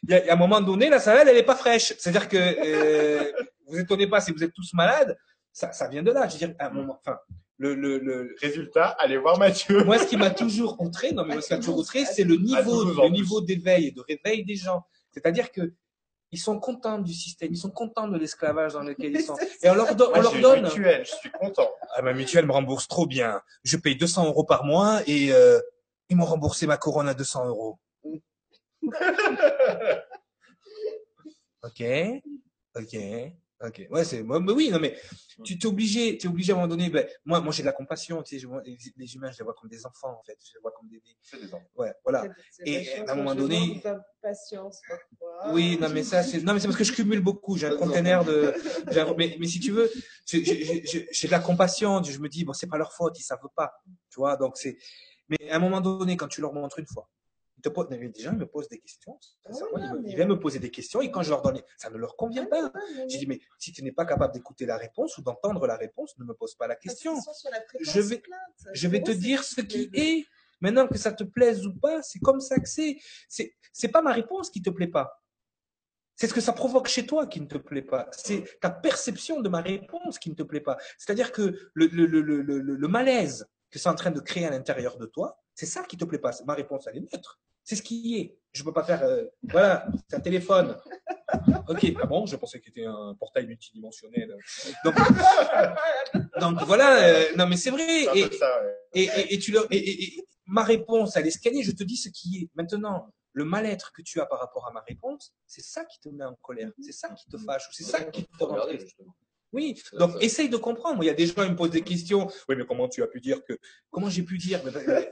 Speaker 2: il y, a, il y a un moment donné, la salade, elle est pas fraîche. C'est-à-dire que euh, vous étonnez pas si vous êtes tous malades, ça, ça vient de là. Je veux dire, à un moment, enfin, le, le, le,
Speaker 3: Résultat, allez voir Mathieu.
Speaker 2: moi, ce qui m'a toujours outré, non mais moi, ce qui m'a toujours outré, c'est le niveau,
Speaker 3: 12 en
Speaker 2: le niveau d'éveil et de réveil des gens. C'est-à-dire que ils sont contents du système, ils sont contents de l'esclavage dans lequel ils sont. Et on leur, do- on leur donne.
Speaker 3: mutuelle, je suis content.
Speaker 2: Ah, ma mutuelle me rembourse trop bien. Je paye 200 euros par mois et euh, ils m'ont remboursé ma couronne à 200 euros. Ok, ok, ok. Ouais, c'est moi, mais oui, non mais tu t'es obligé, t'es obligé à un moment donné. Ben, moi, moi j'ai de la compassion. Tu sais, je vois- les, les humains, je les vois comme des enfants en fait. Je les vois comme des, des-
Speaker 3: C'est des enfants.
Speaker 2: ouais, voilà.
Speaker 4: C'est- c'est
Speaker 2: Et à un moment donné-
Speaker 4: d'impatience parfois.
Speaker 2: Oui, non mais ça c'est non mais c'est parce que je cumule beaucoup. J'ai un conteneur de mais mais si tu veux, j'ai- j'ai j'ai- j'ai de la compassion. Je me dis bon c'est pas leur faute, ils savent pas, tu vois. Donc c'est mais à un moment donné quand tu leur montres une fois, te posent des gens me posent des questions.
Speaker 4: Oui,
Speaker 2: ils,
Speaker 4: non,
Speaker 2: me-
Speaker 4: mais-
Speaker 2: ils viennent me poser des questions et quand je leur donne, ça ne leur convient pas. J'ai dit mais si tu n'es pas capable d'écouter la réponse ou d'entendre la réponse, ne me pose pas la question. Je vais- Je vais te dire ce qui est. Maintenant que ça te plaise ou pas, c'est comme ça que c'est. C'est, c'est pas ma réponse qui te plaît pas. C'est ce que ça provoque chez toi qui ne te plaît pas. C'est ta perception de ma réponse qui ne te plaît pas. C'est-à-dire que le, le, le, le, le, le malaise que c'est en train de créer à l'intérieur de toi, c'est ça qui te plaît pas. Ma réponse, elle est neutre. C'est ce qui est. Je peux pas faire, euh, voilà, c'est un téléphone. Ok, ah bon, je pensais que c'était un portail multidimensionnel. Donc, donc voilà, euh, non mais c'est vrai. Et,
Speaker 3: peu ça, ouais.
Speaker 2: et, et, et tu leur, et, et- et ma réponse, elle est scannée, je te dis ce qui est. Maintenant, le mal-être que tu as par rapport à ma réponse, c'est ça qui te met en colère, c'est ça qui te fâche, ou c'est ça qui te rend. Oui, donc essaye de comprendre. Moi, il y a des gens, ils me posent des questions. Oui, mais comment tu as pu dire que Comment j'ai pu dire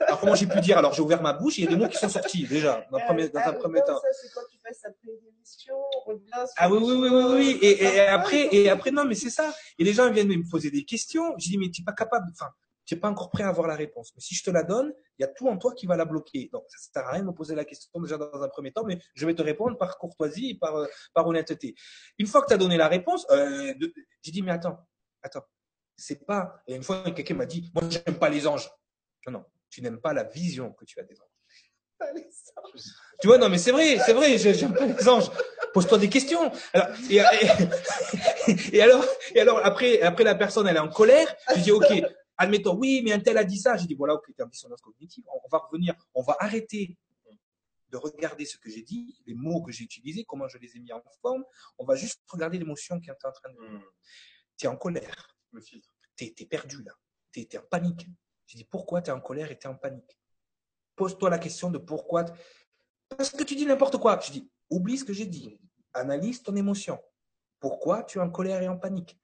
Speaker 2: Alors comment j'ai pu dire? Alors j'ai ouvert ma bouche, et il y a des mots qui sont sortis déjà dans, un premier, dans un premier temps.
Speaker 4: Ça, c'est quand tu fais sa prévision. question, on
Speaker 2: Ah oui, oui, oui, oui, oui. Et, et
Speaker 4: ça
Speaker 2: après, et après, non, mais c'est ça. Et les gens viennent me poser des questions. Je dis, mais tu n'es pas capable, enfin, n'es pas encore prêt à avoir la réponse. Mais si je te la donne, il y a tout en toi qui va la bloquer. Donc, ça ne sert à rien de me poser la question déjà dans un premier temps, mais je vais te répondre par courtoisie et par, euh, par honnêteté. Une fois que tu as donné la réponse, euh, j'ai dit, mais attends, attends. C'est pas, et une fois, quelqu'un m'a dit, moi, j'aime pas les anges. Non, non. Tu n'aimes pas la vision que tu as des anges. Tu vois, non, mais c'est vrai, c'est vrai, j'ai- j'aime pas les anges. Pose-toi des questions. Alors, et, et- et alors, et alors après, après la personne, elle est en colère. Je dis, ok, admettons, oui, mais un tel a dit ça. J'ai dit, voilà, ok, t'es en dissonance cognitive. On, va revenir, on va arrêter de regarder ce que j'ai dit, les mots que j'ai utilisés, comment je les ai mis en forme. On va juste regarder l'émotion qui est en train de.
Speaker 3: Hmm.
Speaker 2: Tu es en colère.
Speaker 3: Le filtre.
Speaker 2: T'es es perdu là. T'es es en panique. Je dis, pourquoi tu es en colère et tu es en panique? Pose-toi la question de pourquoi. Parce que tu dis n'importe quoi. Je dis, oublie ce que j'ai dit. Analyse ton émotion. Pourquoi tu es en colère et en panique?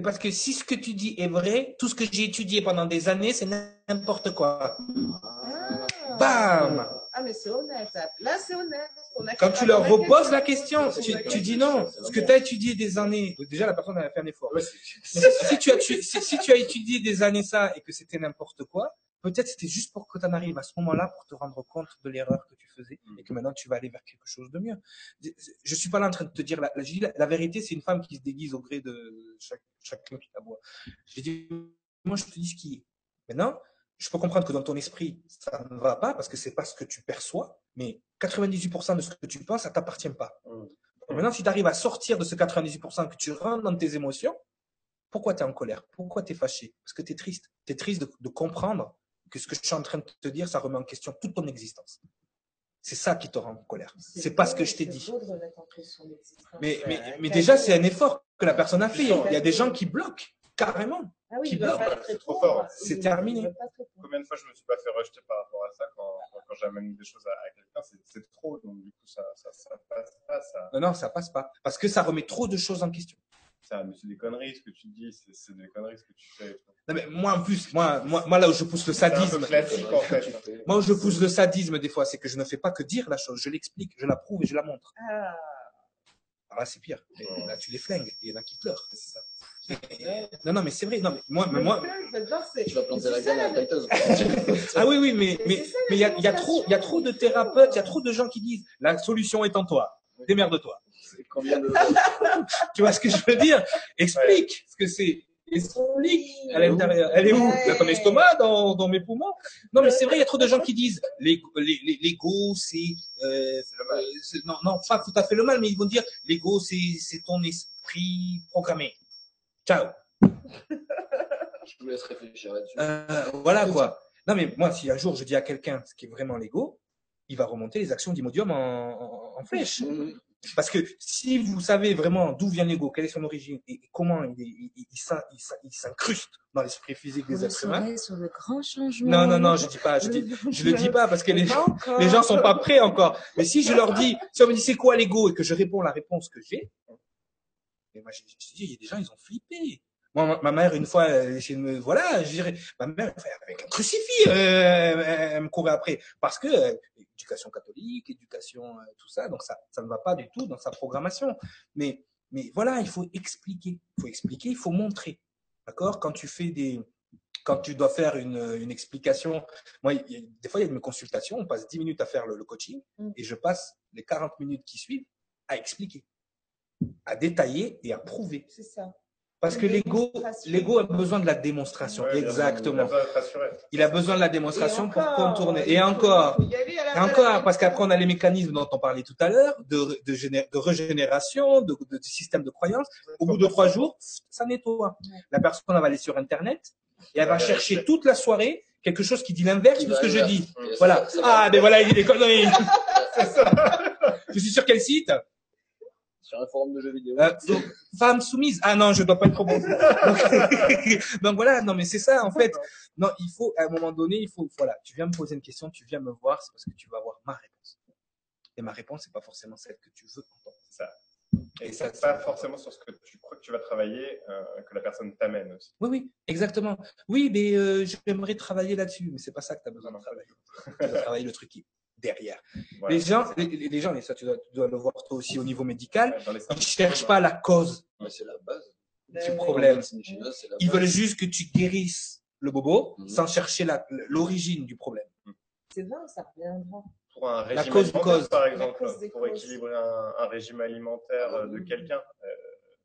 Speaker 2: C'est parce que si ce que tu dis est vrai, tout ce que j'ai étudié pendant des années, c'est n'importe quoi.
Speaker 4: Ah.
Speaker 2: Bam
Speaker 4: Ah, mais c'est honnête. Là, c'est honnête. On a
Speaker 2: Quand tu leur reposes la
Speaker 4: question.
Speaker 2: tu, dis non. Ce que tu as étudié des années, déjà la personne a fait un effort.
Speaker 3: Ouais, c'est-
Speaker 2: si, si tu as, tu- si, si tu as étudié des années ça et que c'était n'importe quoi, peut-être c'était juste pour que tu en arrives à ce moment-là pour te rendre compte de l'erreur que tu faisais et que maintenant tu vas aller vers quelque chose de mieux. Je, suis pas là en train de te dire la, vérité, c'est une femme qui se déguise au gré de chaque, chacun qui la voit. J'ai dit, moi je te dis ce qui est. Maintenant, je peux comprendre que dans ton esprit, ça ne va pas parce que c'est pas ce que tu perçois, mais 98% de ce que tu penses, ça t'appartient pas.
Speaker 3: Mm.
Speaker 2: Maintenant, si tu arrives à sortir de ce 98% que tu rentres dans tes émotions, pourquoi tu es en colère? Pourquoi tu es fâché? Parce que tu es triste. Tu es triste de, de comprendre que ce que je suis en train de te dire, ça remet en question toute ton existence. C'est ça qui te rend en colère. C'est pas ce que je t'ai
Speaker 4: c'est
Speaker 2: dit. Mais, mais, mais déjà, c'est un effort que la personne a fait. Il y a des gens qui bloquent, carrément.
Speaker 4: Ah oui,
Speaker 2: qui
Speaker 4: il veut
Speaker 2: bloque.
Speaker 4: pas être
Speaker 3: C'est trop fort.
Speaker 2: C'est
Speaker 4: Il-
Speaker 2: terminé.
Speaker 3: Combien de fois je me suis pas fait rejeter par rapport à ça quand, quand, j'amène des choses à, à quelqu'un, c'est, c'est trop, donc du coup ça, ça, ça passe pas, ça,
Speaker 2: Non, non, ça passe pas. Parce que ça remet trop de choses en question.
Speaker 3: Ça, mais c'est des conneries ce que tu dis, c'est, des conneries ce que tu fais.
Speaker 2: Non, mais moi, en plus, moi, moi, moi, là où je pousse le
Speaker 3: C'est un peu
Speaker 2: sadisme,
Speaker 3: classique en fait.
Speaker 2: moi où je pousse le sadisme des fois, c'est que je ne fais pas que dire la chose, je l'explique, je la prouve et je la montre.
Speaker 4: Ah,
Speaker 2: Alors là, c'est pire. Là, tu les flingues. Il y en a qui pleurent. C'est ça. Non, non, mais c'est vrai. Non, mais moi, mais moi,
Speaker 5: Tu vas planter la graine à la
Speaker 2: ah oui, oui, mais,
Speaker 4: Mais
Speaker 2: mais, il y a, il y a trop, il y a trop de thérapeutes, il y a trop de gens qui disent, la solution est en toi. Démerde-toi.
Speaker 5: De.
Speaker 2: Tu vois ce que je veux dire? Explique ce que c'est. Explique à l'intérieur. Elle est où?
Speaker 4: Ouais.
Speaker 2: Dans ton estomac, dans, dans mes poumons? Non, mais c'est vrai, il y a trop de gens qui disent, l'ego, les- c'est, euh, euh, non, non, pas tout à fait le mal, mais ils vont dire, l'ego, c'est, c'est ton esprit programmé. Ciao.
Speaker 5: Je vous laisse réfléchir là-dessus.
Speaker 2: Euh, voilà quoi. Non mais moi, si un jour je dis à quelqu'un ce qui est vraiment l'ego, il va remonter les actions d'Imodium en, en, en flèche.
Speaker 5: Mhm.
Speaker 2: Parce que si vous savez vraiment d'où vient l'ego, quelle est son origine et comment il, s'incruste dans l'esprit physique des êtres humains.
Speaker 7: saurez sur le grand changement.
Speaker 2: Non, non, non, je dis pas, je dis, je le dis pas parce que les gens, les gens sont pas prêts encore. Mais si je leur dis, si on me dit c'est quoi l'ego et que je réponds la réponse que j'ai, et moi, je, je dis, il y a des gens, ils ont flippé. Moi, ma, mère, une fois, chez me, voilà, je dirais, ma mère, avec un crucifix, euh, elle, me courait après. Parce que, euh, éducation catholique, éducation, euh, tout ça, donc ça, ça ne va pas du tout dans sa programmation. Mais, mais voilà, il faut expliquer. Il faut expliquer, il faut montrer. D'accord? Quand tu fais des, quand tu dois faire une, une explication, moi, il a- des fois, il y a une consultation, on passe 10 minutes à faire le, le coaching,
Speaker 4: Mm.
Speaker 2: et je passe les 40 minutes qui suivent à expliquer, à détailler et à prouver.
Speaker 4: C'est ça.
Speaker 2: Parce que l'ego, l'ego a besoin de la démonstration.
Speaker 3: Ouais,
Speaker 2: Exactement.
Speaker 3: Il a besoin d'être rassuré.
Speaker 2: Il a besoin de la démonstration pour contourner. Et encore, et encore, parce qu'après, on a les mécanismes dont on parlait tout à l'heure, de, de, géné- de régénération, de, de, système de croyance. Au bout de trois jours, ça nettoie. La personne elle va aller sur Internet et elle va chercher toute la soirée quelque chose qui dit l'inverse de ce que je dis. Voilà. Ah, ben voilà, il dit des conneries. Je suis sur quel site?
Speaker 5: Sur un forum de jeux vidéo.
Speaker 2: Euh, donc, Femme soumise. Ah non, je dois pas être trop bon. Donc, donc voilà, non mais c'est ça en fait. Non, il faut à un moment donné, il faut voilà, tu viens me poser une question, tu viens me voir, c'est parce que tu vas avoir ma réponse. Et ma réponse, c'est pas forcément celle que tu veux entendre.
Speaker 3: Ça. Et
Speaker 2: Et
Speaker 3: ça,
Speaker 2: ça,
Speaker 3: pas forcément sur ce que tu crois que tu vas travailler, euh, que la personne t'amène aussi.
Speaker 2: Oui, oui, exactement. Oui, mais euh, j'aimerais travailler là-dessus, mais c'est pas ça que tu as besoin de travailler. Tu dois travailler le truc qui derrière.
Speaker 3: Voilà,
Speaker 2: les gens, les, les gens, et ça tu dois, tu dois le voir toi aussi au niveau médical,
Speaker 3: les
Speaker 2: ils
Speaker 3: symptômes,
Speaker 2: cherchent pas la cause
Speaker 5: Mais c'est la base.
Speaker 2: Du problème.
Speaker 5: La
Speaker 2: Ils veulent juste que tu guérisses le bobo
Speaker 5: Mhm.
Speaker 2: sans chercher la- l'origine du problème.
Speaker 4: C'est vrai, ça reviendra.
Speaker 3: Pour un
Speaker 2: La
Speaker 3: régime
Speaker 2: cause du
Speaker 3: alimentaire,
Speaker 2: cause.
Speaker 3: par
Speaker 4: La
Speaker 3: exemple,
Speaker 4: cause
Speaker 3: pour
Speaker 4: causes.
Speaker 3: équilibrer un, un régime alimentaire euh, de
Speaker 4: Mhm.
Speaker 3: quelqu'un, euh,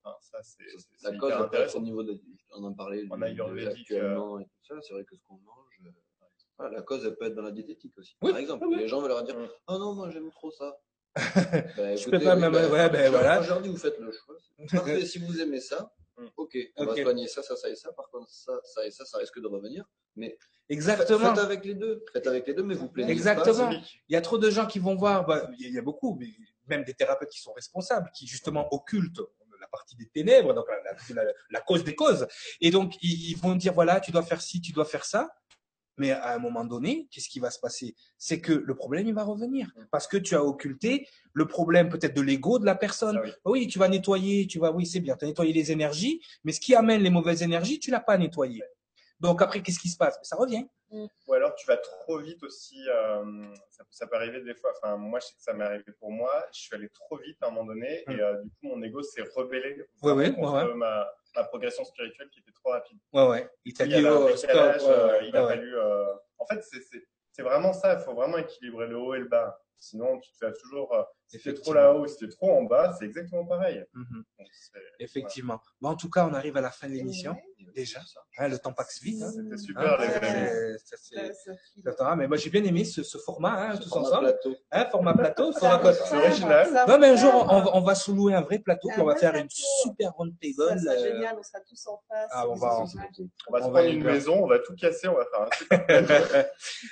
Speaker 3: enfin, ça c'est c'est- c'est
Speaker 5: La cause,
Speaker 3: intéressant.
Speaker 5: au niveau de, on en parlait
Speaker 3: ayurvédique,
Speaker 5: de actuellement et tout ça. C'est vrai que ce qu'on mange, voilà, la cause, elle peut être dans la diététique aussi.
Speaker 2: Oui,
Speaker 5: Par exemple,
Speaker 2: oui, oui.
Speaker 5: les gens veulent leur dire, oh non, moi j'aime trop ça. Ben,
Speaker 2: Je peux pas même- ouais, ben, voilà.
Speaker 5: Dis, vous faites le choix. Parfait, si vous aimez ça,
Speaker 3: Mm.
Speaker 5: ok, on
Speaker 2: Ok.
Speaker 5: va soigner ça, ça, ça et ça. Par contre, ça, ça et ça, ça risque de revenir. Mais
Speaker 2: Exactement.
Speaker 5: faites avec les deux. Faites avec les deux, mais vous plaignez
Speaker 2: Exactement.
Speaker 5: pas.
Speaker 2: Il y a trop de gens qui vont voir, bah, il y a- il y a beaucoup, mais même des thérapeutes qui sont responsables, qui justement occultent la partie des ténèbres, donc la, la- la cause des causes. Et donc, ils, ils vont dire, voilà, tu dois faire ci, tu dois faire ça. Mais à un moment donné, qu'est-ce qui va se passer? C'est que le problème, il va revenir. Parce que tu as occulté le problème peut-être de l'ego de la personne.
Speaker 3: Ah oui.
Speaker 2: Oui, tu vas nettoyer, tu vas, oui, c'est bien, tu as nettoyé les énergies, mais ce qui amène les mauvaises énergies, tu l'as pas nettoyé. Donc après, qu'est-ce qui se passe? Ça revient.
Speaker 3: Ou alors tu vas trop vite aussi. euh, ça, ça peut arriver des fois. Enfin, moi, je sais que ça m'est arrivé pour moi. Je suis allé trop vite à un moment donné et
Speaker 2: Mm.
Speaker 3: euh, du coup, mon ego s'est rebellé
Speaker 2: Ouais, ouais,
Speaker 3: contre
Speaker 2: ouais.
Speaker 3: Ma, ma progression spirituelle qui était trop rapide.
Speaker 2: Ouais, ouais. Il t'a dit, oh,
Speaker 3: décalage, euh, il a fallu. En fait, c'est- vraiment ça. Il faut vraiment équilibrer le haut et le bas. Sinon, tu te fais toujours. T'es trop là-haut, t'es trop en bas, c'est exactement pareil.
Speaker 2: Mhm.
Speaker 3: Donc,
Speaker 2: Effectivement. Bon, en tout cas, on arrive à la fin de l'émission. Déjà. Hein, le temps passe vite. Hein.
Speaker 3: C'était
Speaker 2: Hein,
Speaker 3: super, les
Speaker 2: ça,
Speaker 3: amis.
Speaker 2: t'aura. mais moi, j'ai bien aimé ce, ce format, hein, tous
Speaker 5: Format
Speaker 2: ensemble.
Speaker 5: plateau.
Speaker 2: Hein, format plateau. Quoi-
Speaker 4: faire,
Speaker 3: c'est original.
Speaker 2: Non, mais un jour, on, va- on va se louer un vrai plateau, puis on va faire une
Speaker 4: plateau.
Speaker 2: super round table. euh,
Speaker 4: génial, on sera tous en face.
Speaker 2: Ah, on va.
Speaker 3: On va se prendre une maison, on va tout casser, on va faire un super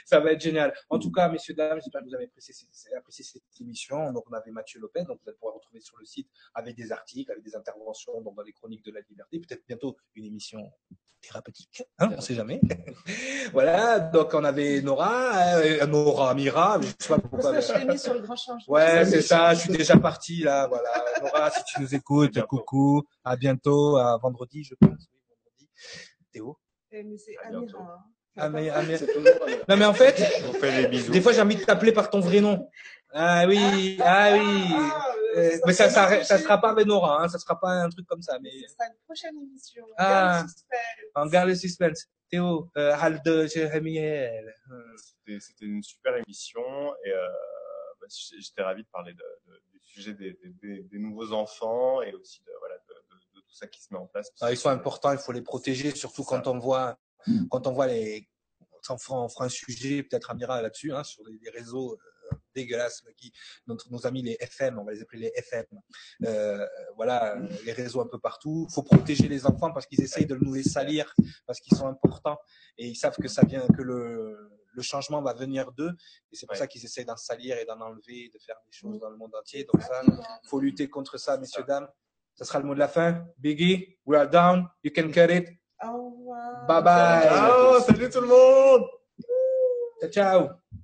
Speaker 2: ça va être génial. En tout cas, messieurs, dames, j'espère que vous avez apprécié, cette- apprécié cette émission. Donc, on avait Mathieu Lopez, donc vous allez pouvoir retrouver sur le site avec des articles, avec des interventions donc dans les chroniques de la liberté. Peut-être bientôt une émission thérapeutique, hein, on sait jamais. voilà, donc on avait Nora, euh, Nora, Mira, je sais pas pourquoi.
Speaker 4: Je l'ai mis sur le grand changement.
Speaker 2: Ouais, c'est ça, je suis déjà parti là, voilà. Nora, si tu nous écoutes, coucou, à bientôt, à vendredi, je pense. Oui, vendredi. Théo.
Speaker 4: Eh, Mais c'est. Amira. hein.
Speaker 2: Ah, mais, ah, Non, mais en fait,
Speaker 3: On fait des bisous.
Speaker 2: des fois j'ai envie de t'appeler par ton vrai nom. Ah oui, ah oui.
Speaker 4: Ah, euh,
Speaker 2: Euh, mais ça, ça, ça sera pas avec Nora, hein, ça sera pas un truc comme ça, mais
Speaker 4: Ce sera une prochaine émission.
Speaker 2: Ah.
Speaker 4: Garde le suspense.
Speaker 2: on garde le suspense. Théo, euh, Halde, Jérémiel. Euh,
Speaker 3: C'était c'était une super émission et euh, bah, j'étais ravi de parler de, de- du sujet des, des- des- des nouveaux enfants et aussi de, voilà, de, de- de tout ça qui se met en place.
Speaker 2: ah, ils sont importants, il faut les protéger, surtout quand on voit, quand on voit les, on fera, on fera un sujet, peut-être Amira là-dessus, hein, sur les, les réseaux euh, dégueulasses qui, notre, nos amis les FM, on va les appeler les FM. Euh, voilà, les réseaux un peu partout. faut protéger les enfants parce qu'ils essayent de nous les salir, parce qu'ils sont importants et ils savent que ça vient, que le, le changement va venir d'eux et c'est pour
Speaker 3: Ouais.
Speaker 2: ça qu'ils essayent d'en salir et d'en enlever, de faire des choses dans le monde entier. Donc ça, faut lutter contre ça, messieurs, dames. Ça sera le mot de la fin. Biggie, we are down. You can cut it. Bye bye.
Speaker 3: Ciao, salut tout le monde
Speaker 2: Ciao, ciao.